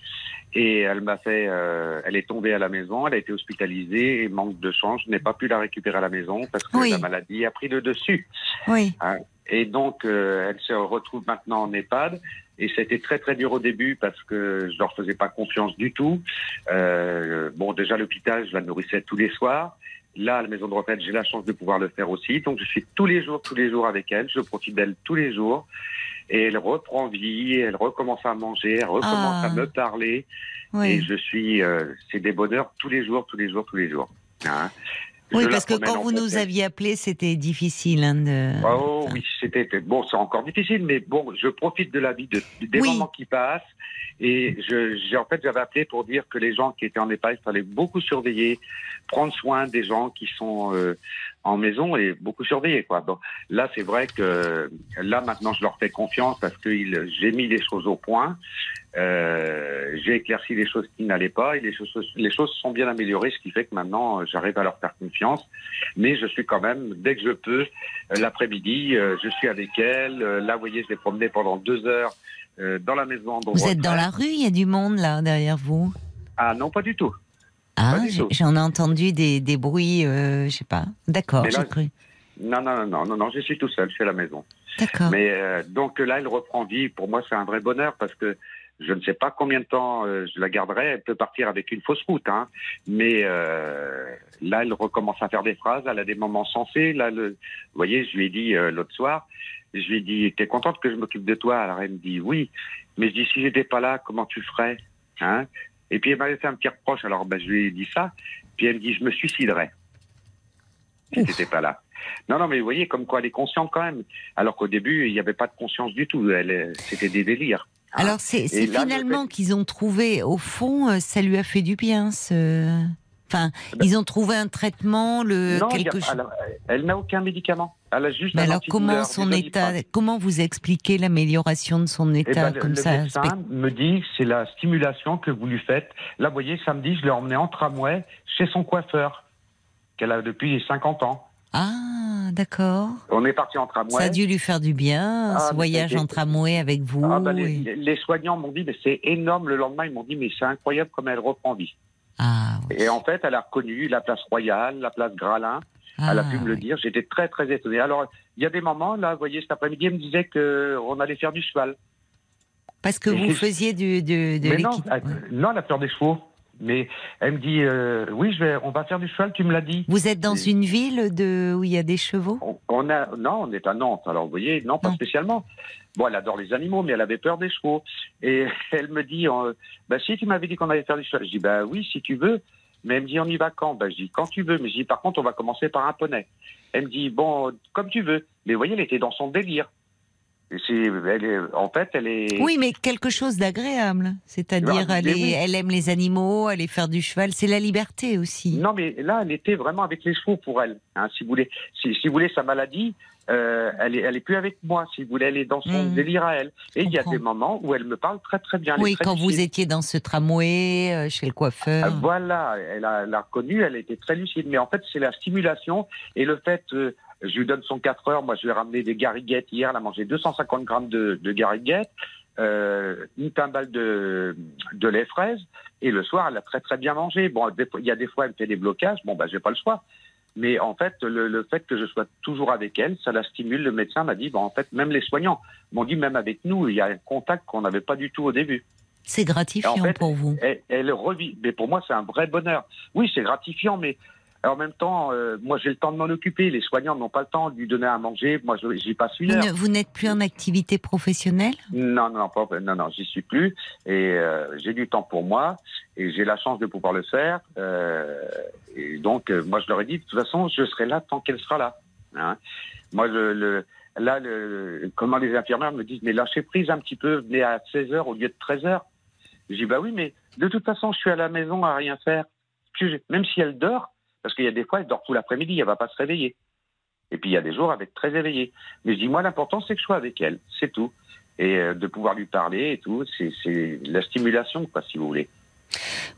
et elle m'a fait, euh, elle est tombée à la maison, elle a été hospitalisée et manque de chance, je n'ai pas pu la récupérer à la maison parce que Oui. la maladie a pris le dessus. Oui. Et donc, euh, elle se retrouve maintenant en EHPAD. Et c'était très très dur au début parce que je leur faisais pas confiance du tout. Euh, bon, déjà l'hôpital, je la nourrissais tous les soirs. Là, à la maison de retraite, j'ai la chance de pouvoir le faire aussi. Donc, je suis tous les jours, tous les jours avec elle. Je profite d'elle tous les jours. Et elle reprend vie, elle recommence à manger, elle recommence Ah. à me parler. Et je suis, euh, c'est des bonheurs tous les jours, tous les jours, tous les jours. Hein. Oui, Je parce que quand vous nous aviez appelé, c'était difficile. hein, de... Oh oui, c'était bon, c'est encore difficile, mais bon, je profite de la vie, de, des Oui. moments qui passent. Et je, j'ai en fait, j'avais appelé pour dire que les gens qui étaient en EHPAD, il fallait beaucoup surveiller, prendre soin des gens qui sont euh, en maison et beaucoup surveiller quoi. Bon, là, c'est vrai que là maintenant, je leur fais confiance parce que j'ai mis les choses au point. Euh, j'ai éclairci les choses qui n'allaient pas et les choses, les choses sont bien améliorées, ce qui fait que maintenant, euh, j'arrive à leur faire confiance. Mais je suis quand même, dès que je peux, euh, l'après-midi, je suis avec elle. Là, vous voyez, je l'ai promenée pendant deux heures dans la maison. Vous êtes dans la rue, il y a du monde là derrière vous. Ah non, pas du tout. Ah, j'en ai entendu des, des bruits, euh, je sais pas. D'accord, j'ai cru. Non, non, non, non, non, non, je suis tout seul, je suis à la maison. D'accord. Mais euh, donc là, elle reprend vie. Pour moi, c'est un vrai bonheur parce que je ne sais pas combien de temps euh, je la garderai. Elle peut partir avec une fausse route, hein. Mais euh, là, elle recommence à faire des phrases. Elle a des moments sensés. Là, le, vous voyez, je lui ai dit euh, l'autre soir. Je lui ai dit, t'es contente que je m'occupe de toi? Alors elle me dit oui. Mais je dis, si j'étais pas là, comment tu ferais hein? Et puis elle m'avait fait un petit reproche. Alors ben, je lui ai dit ça. Puis elle me dit, je me suiciderais si t'étais pas là. Non, non, mais vous voyez, comme quoi elle est consciente quand même. Alors qu'au début, il n'y avait pas de conscience du tout. Elle, euh, c'était des délires. Hein. Alors c'est le finalement fait- qu'ils ont trouvé, au fond, euh, ça lui a fait du bien. Ce... Enfin, ils ont trouvé un traitement, le non, quelque chose. elle n'a aucun médicament. Elle a juste Mais alors comment son état, comment vous expliquez l'amélioration de son Eh état ben, le, comme le ça médecin spect- me dit c'est la stimulation que vous lui faites. Là, vous voyez, samedi, je l'ai emmené en tramway chez son coiffeur, qu'elle a depuis 50 ans. Ah, d'accord. On est parti en tramway. Ça a dû lui faire du bien, Ah, ce mais voyage en tramway avec vous. Ah, bah, les, et- les soignants m'ont dit, mais c'est énorme. Le lendemain, ils m'ont dit, mais c'est incroyable comme elle reprend vie. Ah, oui. Et en fait, elle a reconnu la place Royale, la place Gralin. Elle a Ah, pu me le dire. J'étais très, très étonné. Alors, il y a des moments, là, vous voyez, cet après-midi, elle me disait qu'on allait faire du cheval. Parce que Et vous faisiez du, de Mais non, elle, non, elle a peur des chevaux. Mais elle me dit, euh, oui, je vais, on va faire du cheval, tu me l'as dit. Vous êtes dans Et- une ville de où il y a des chevaux? On, on a, non, on est à Nantes. Alors, vous voyez, non, pas Non. spécialement. Bon, elle adore les animaux, mais elle avait peur des chevaux. Et elle me dit, euh, bah, si tu m'avais dit qu'on allait faire du cheval. Je dis, bah oui, si tu veux. Mais elle me dit, on y va quand? Bah, Je dis, quand tu veux. Mais je dis, par contre, on va commencer par un poney. Elle me dit, bon, comme tu veux. Mais vous voyez, elle était dans son délire. Elle est, en fait, elle est. Oui, mais quelque chose d'agréable. C'est-à-dire, Ah, elle, est- oui. elle aime les animaux, aller faire du cheval. C'est la liberté aussi. Non, mais là, elle était vraiment avec les chevaux pour elle. Hein, si vous voulez, si, si vous voulez sa maladie, euh, elle est, elle est plus avec moi. Si vous voulez, elle est dans son Mhm. délire à elle. Et il y a des moments où elle me parle très très bien. Elle est Oui, très quand vous étiez dans ce tramway, euh, chez le coiffeur. Ah, Voilà, elle a, elle a reconnu, elle était très lucide. Mais en fait, c'est la stimulation et le fait, euh, je lui donne son 4 heures. Moi, je lui ai ramené des gariguettes hier. Elle a mangé 250 grammes de, de gariguettes, euh, une timbale de, de lait fraise. Et le soir, elle a très très bien mangé. Bon, il y a des fois, elle me fait des blocages. Bon, bah, j'ai pas le choix. Mais en fait, le, le fait que je sois toujours avec elle, ça la stimule. Le médecin m'a dit, bon, en fait, même les soignants m'ont dit, même avec nous, il y a un contact qu'on n'avait pas du tout au début. C'est gratifiant En fait, pour vous. elle, elle revit. Mais pour moi, c'est un vrai bonheur. Oui, c'est gratifiant, mais en même temps, euh, moi, j'ai le temps de m'en occuper. Les soignants n'ont pas le temps de lui donner à manger. Moi, je- j'y passe une heure. vous n'êtes plus en activité professionnelle? Non, non, pas, non, non, j'y suis plus. Et euh, j'ai du temps pour moi. Et j'ai la chance de pouvoir le faire. Euh, et donc, moi, je leur ai dit, de toute façon, je serai là tant qu'elle sera là. Hein. Moi, le, le- là, le, comment les infirmières me disent, mais lâchez prise un petit peu, venez à 16 heures au lieu de 13 heures. Je dis, bah oui, mais de toute façon, je suis à la maison à rien faire. Même si elle dort, parce qu'il y a des fois, elle dort tout l'après-midi, elle va pas se réveiller. Et puis il y a des jours avec très éveillée. Mais je dis, moi, l'important, c'est que je sois avec elle, c'est tout. Et euh, de pouvoir lui parler et tout, c'est la stimulation, quoi, si vous voulez.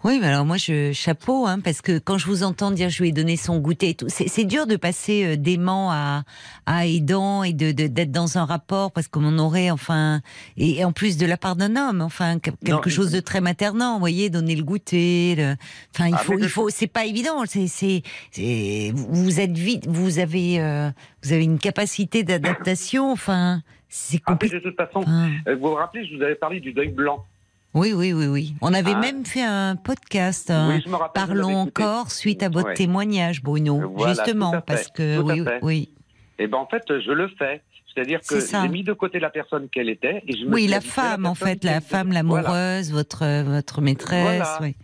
Oui, mais alors moi, je chapeau, hein, parce que quand je vous entends dire je lui ai donné son goûter et tout, c'est dur de passer euh, d'aimant à, à aidant et de de- d'être dans un rapport parce qu'on aurait, enfin, et, en plus de la part d'un homme, enfin, que- quelque Non, chose de très maternant, vous voyez, donner le goûter, le- enfin, il Ah, faut, il faut, c'est pas évident, c'est, vous êtes vite, vous avez, euh, vous avez une capacité d'adaptation, enfin, c'est Après, compliqué. de toute façon, euh, vous vous rappelez, je vous avais parlé du deuil blanc. Oui, oui, oui, oui. On avait Ah. même fait un podcast. hein. Oui, je me rappelle. Parlons encore suite à votre Ouais. témoignage, Bruno. Voilà, Justement, parce que tout à oui, fait. oui, Eh ben en fait, je le fais. C'est-à-dire que j'ai mis de côté la personne qu'elle était et je me oui, la femme en fait, la femme. Voilà. l'amoureuse, votre votre maîtresse. Voilà. oui.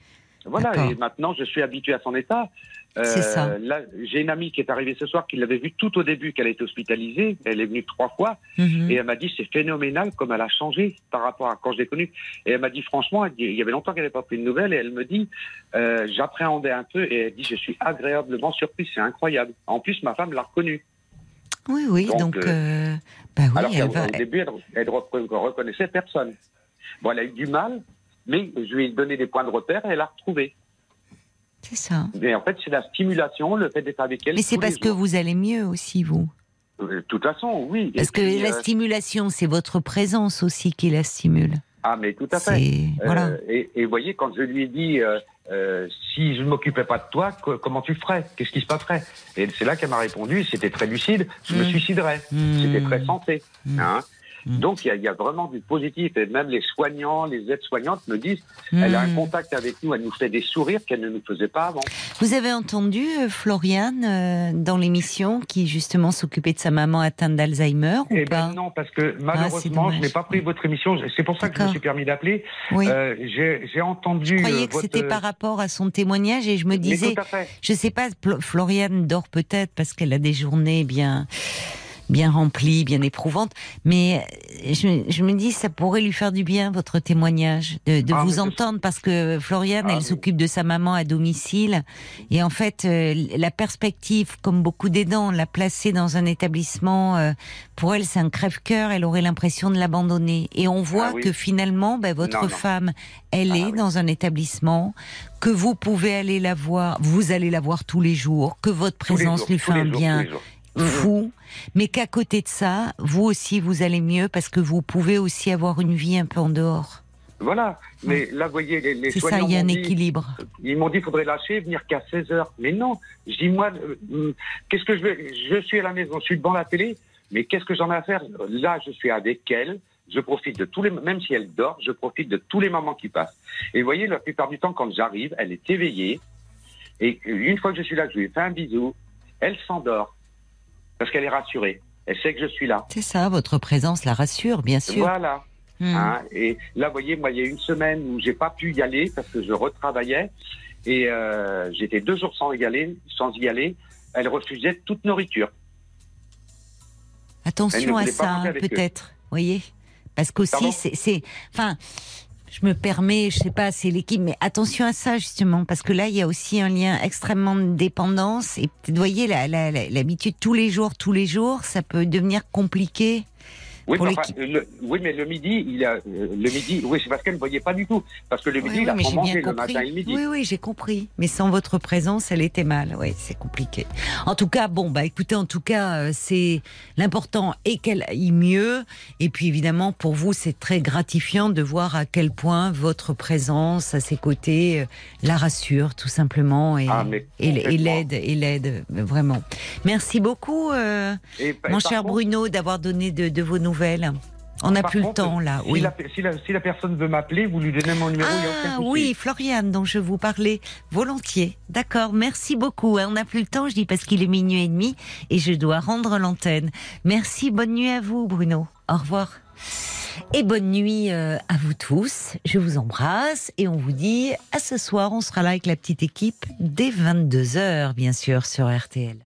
Voilà, et maintenant je suis habitué à son état. Euh, C'est ça. Là, j'ai une amie qui est arrivée ce soir qui l'avait vue tout au début qu'elle était hospitalisée. Elle est venue trois fois Mhm. et elle m'a dit c'est phénoménal comme elle a changé par rapport à quand je l'ai connue. Et elle m'a dit franchement, il y avait longtemps qu'elle n'avait pas pris de nouvelles et elle me dit euh, j'appréhendais un peu et elle dit je suis agréablement surprise, c'est incroyable. En plus ma femme l'a reconnue. Oui, oui. Donc, Donc, euh, bah oui, Alors elle qu'au va. au début, elle, recon- reconnaissait personne. Bon, elle a eu du mal, mais je lui ai donné des points de repère et elle a retrouvé. C'est ça. Mais en fait, c'est la stimulation, le fait d'être avec elle. Mais c'est parce que vous allez mieux aussi, vous. Euh, De toute façon, oui. Et Parce que la euh, stimulation, c'est votre présence aussi qui la stimule. Ah, mais tout à fait. Euh, voilà. et, et vous voyez, quand je lui ai dit, euh, euh, si je ne m'occupais pas de toi, co- comment tu ferais? Qu'est-ce qui se passerait? Et c'est là qu'elle m'a répondu, c'était très lucide, je me Mm. suiciderais. Mm. C'était très sensé. Mm. Hein Mm. Donc, il y, a- il y a vraiment du positif. Et même les soignants, les aides-soignantes me disent, elle a un Mm. contact avec nous, elle nous fait des sourires qu'elle ne nous faisait pas avant. Vous avez entendu euh, Floriane euh, dans l'émission qui justement s'occupait de sa maman atteinte d'Alzheimer ou Eh pas? ben non, parce que Ah, malheureusement, je n'ai pas pris votre émission. C'est pour ça que je me suis permis d'appeler. Oui. Euh, J'ai entendu. je euh, croyais que votre- c'était par rapport à son témoignage et je me disais, je sais pas, Floriane dort peut-être parce qu'elle a des journées bien bien remplies, bien éprouvantes, mais euh, je, je me dis ça pourrait lui faire du bien votre témoignage, de, de Ah, vous entendre parce que Floriane, Ah, elle s'occupe de sa maman à domicile et en fait euh, la perspective, comme beaucoup d'aidants, la placer dans un établissement, euh, pour elle c'est un crève-cœur, elle aurait l'impression de l'abandonner et on voit Ah oui. que finalement ben, votre Non, non. femme, elle est oui. dans un établissement que vous pouvez aller la voir, vous allez la voir tous les jours, que votre présence jours, lui fait un jours, bien. Fou, mais qu'à côté de ça, vous aussi vous allez mieux parce que vous pouvez aussi avoir une vie un peu en dehors. Voilà. Mais là, vous voyez, les, les C'est ça, soignants il y a un dit- équilibre. Ils m'ont dit qu'il faudrait lâcher, venir qu'à 16 heures. Mais non, je dis moi, euh, hum, qu'est-ce que je veux Je suis à la maison, je suis devant la télé, mais qu'est-ce que j'en ai à faire? Là, je suis avec elle, je profite de tous les, même si elle dort, je profite de tous les moments qui passent. Et vous voyez, la plupart du temps, quand j'arrive, elle est éveillée, et une fois que je suis là, je lui fais un bisou, elle s'endort parce qu'elle est rassurée. Elle sait que je suis là. C'est ça, votre présence la rassure, bien sûr. Voilà. Hmm. Hein, et là, vous voyez, moi, il y a une semaine où j'ai pas pu y aller parce que je retravaillais et euh, j'étais deux jours sans y aller. Sans y aller, elle refusait toute nourriture. Attention à ça, hein, peut-être. Voyez, parce qu'aussi c'est, enfin. Je me permets, je sais pas, c'est l'équipe, mais attention à ça justement, parce que là, il y a aussi un lien extrêmement de dépendance. Et vous voyez, l'habitude tous les jours, tous les jours, ça peut devenir compliqué. Oui, mais enfin, le, oui, mais le midi, il a, euh, le midi, oui, c'est parce qu'elle ne voyait pas du tout. Parce que le midi, Oui, il a oui, mangé le compris. matin et le midi. Oui, oui, j'ai compris. Mais sans votre présence, elle était mal. Oui, c'est compliqué. En tout cas, bon, bah, écoutez, en tout cas, euh, c'est l'important est qu'elle aille mieux. Et puis, évidemment, pour vous, c'est très gratifiant de voir à quel point votre présence à ses côtés euh, la rassure, tout simplement, et, Ah, et, et l'aide, et l'aide, vraiment. Merci beaucoup, euh, Et- et mon cher contre- Bruno, d'avoir donné de, de vos nouvelles. On n'a plus le temps, là. Si, Oui. la, si, la, si la personne veut m'appeler, vous lui donnez mon numéro, Ah oui, Floriane, dont je vous parlais volontiers. D'accord, merci beaucoup. hein. On n'a plus le temps, je dis parce qu'il est minuit et demi et je dois rendre l'antenne. Merci, bonne nuit à vous, Bruno. Au revoir. Et bonne nuit euh, à vous tous. Je vous embrasse et on vous dit à ce soir. On sera là avec la petite équipe dès 22h, bien sûr, sur RTL.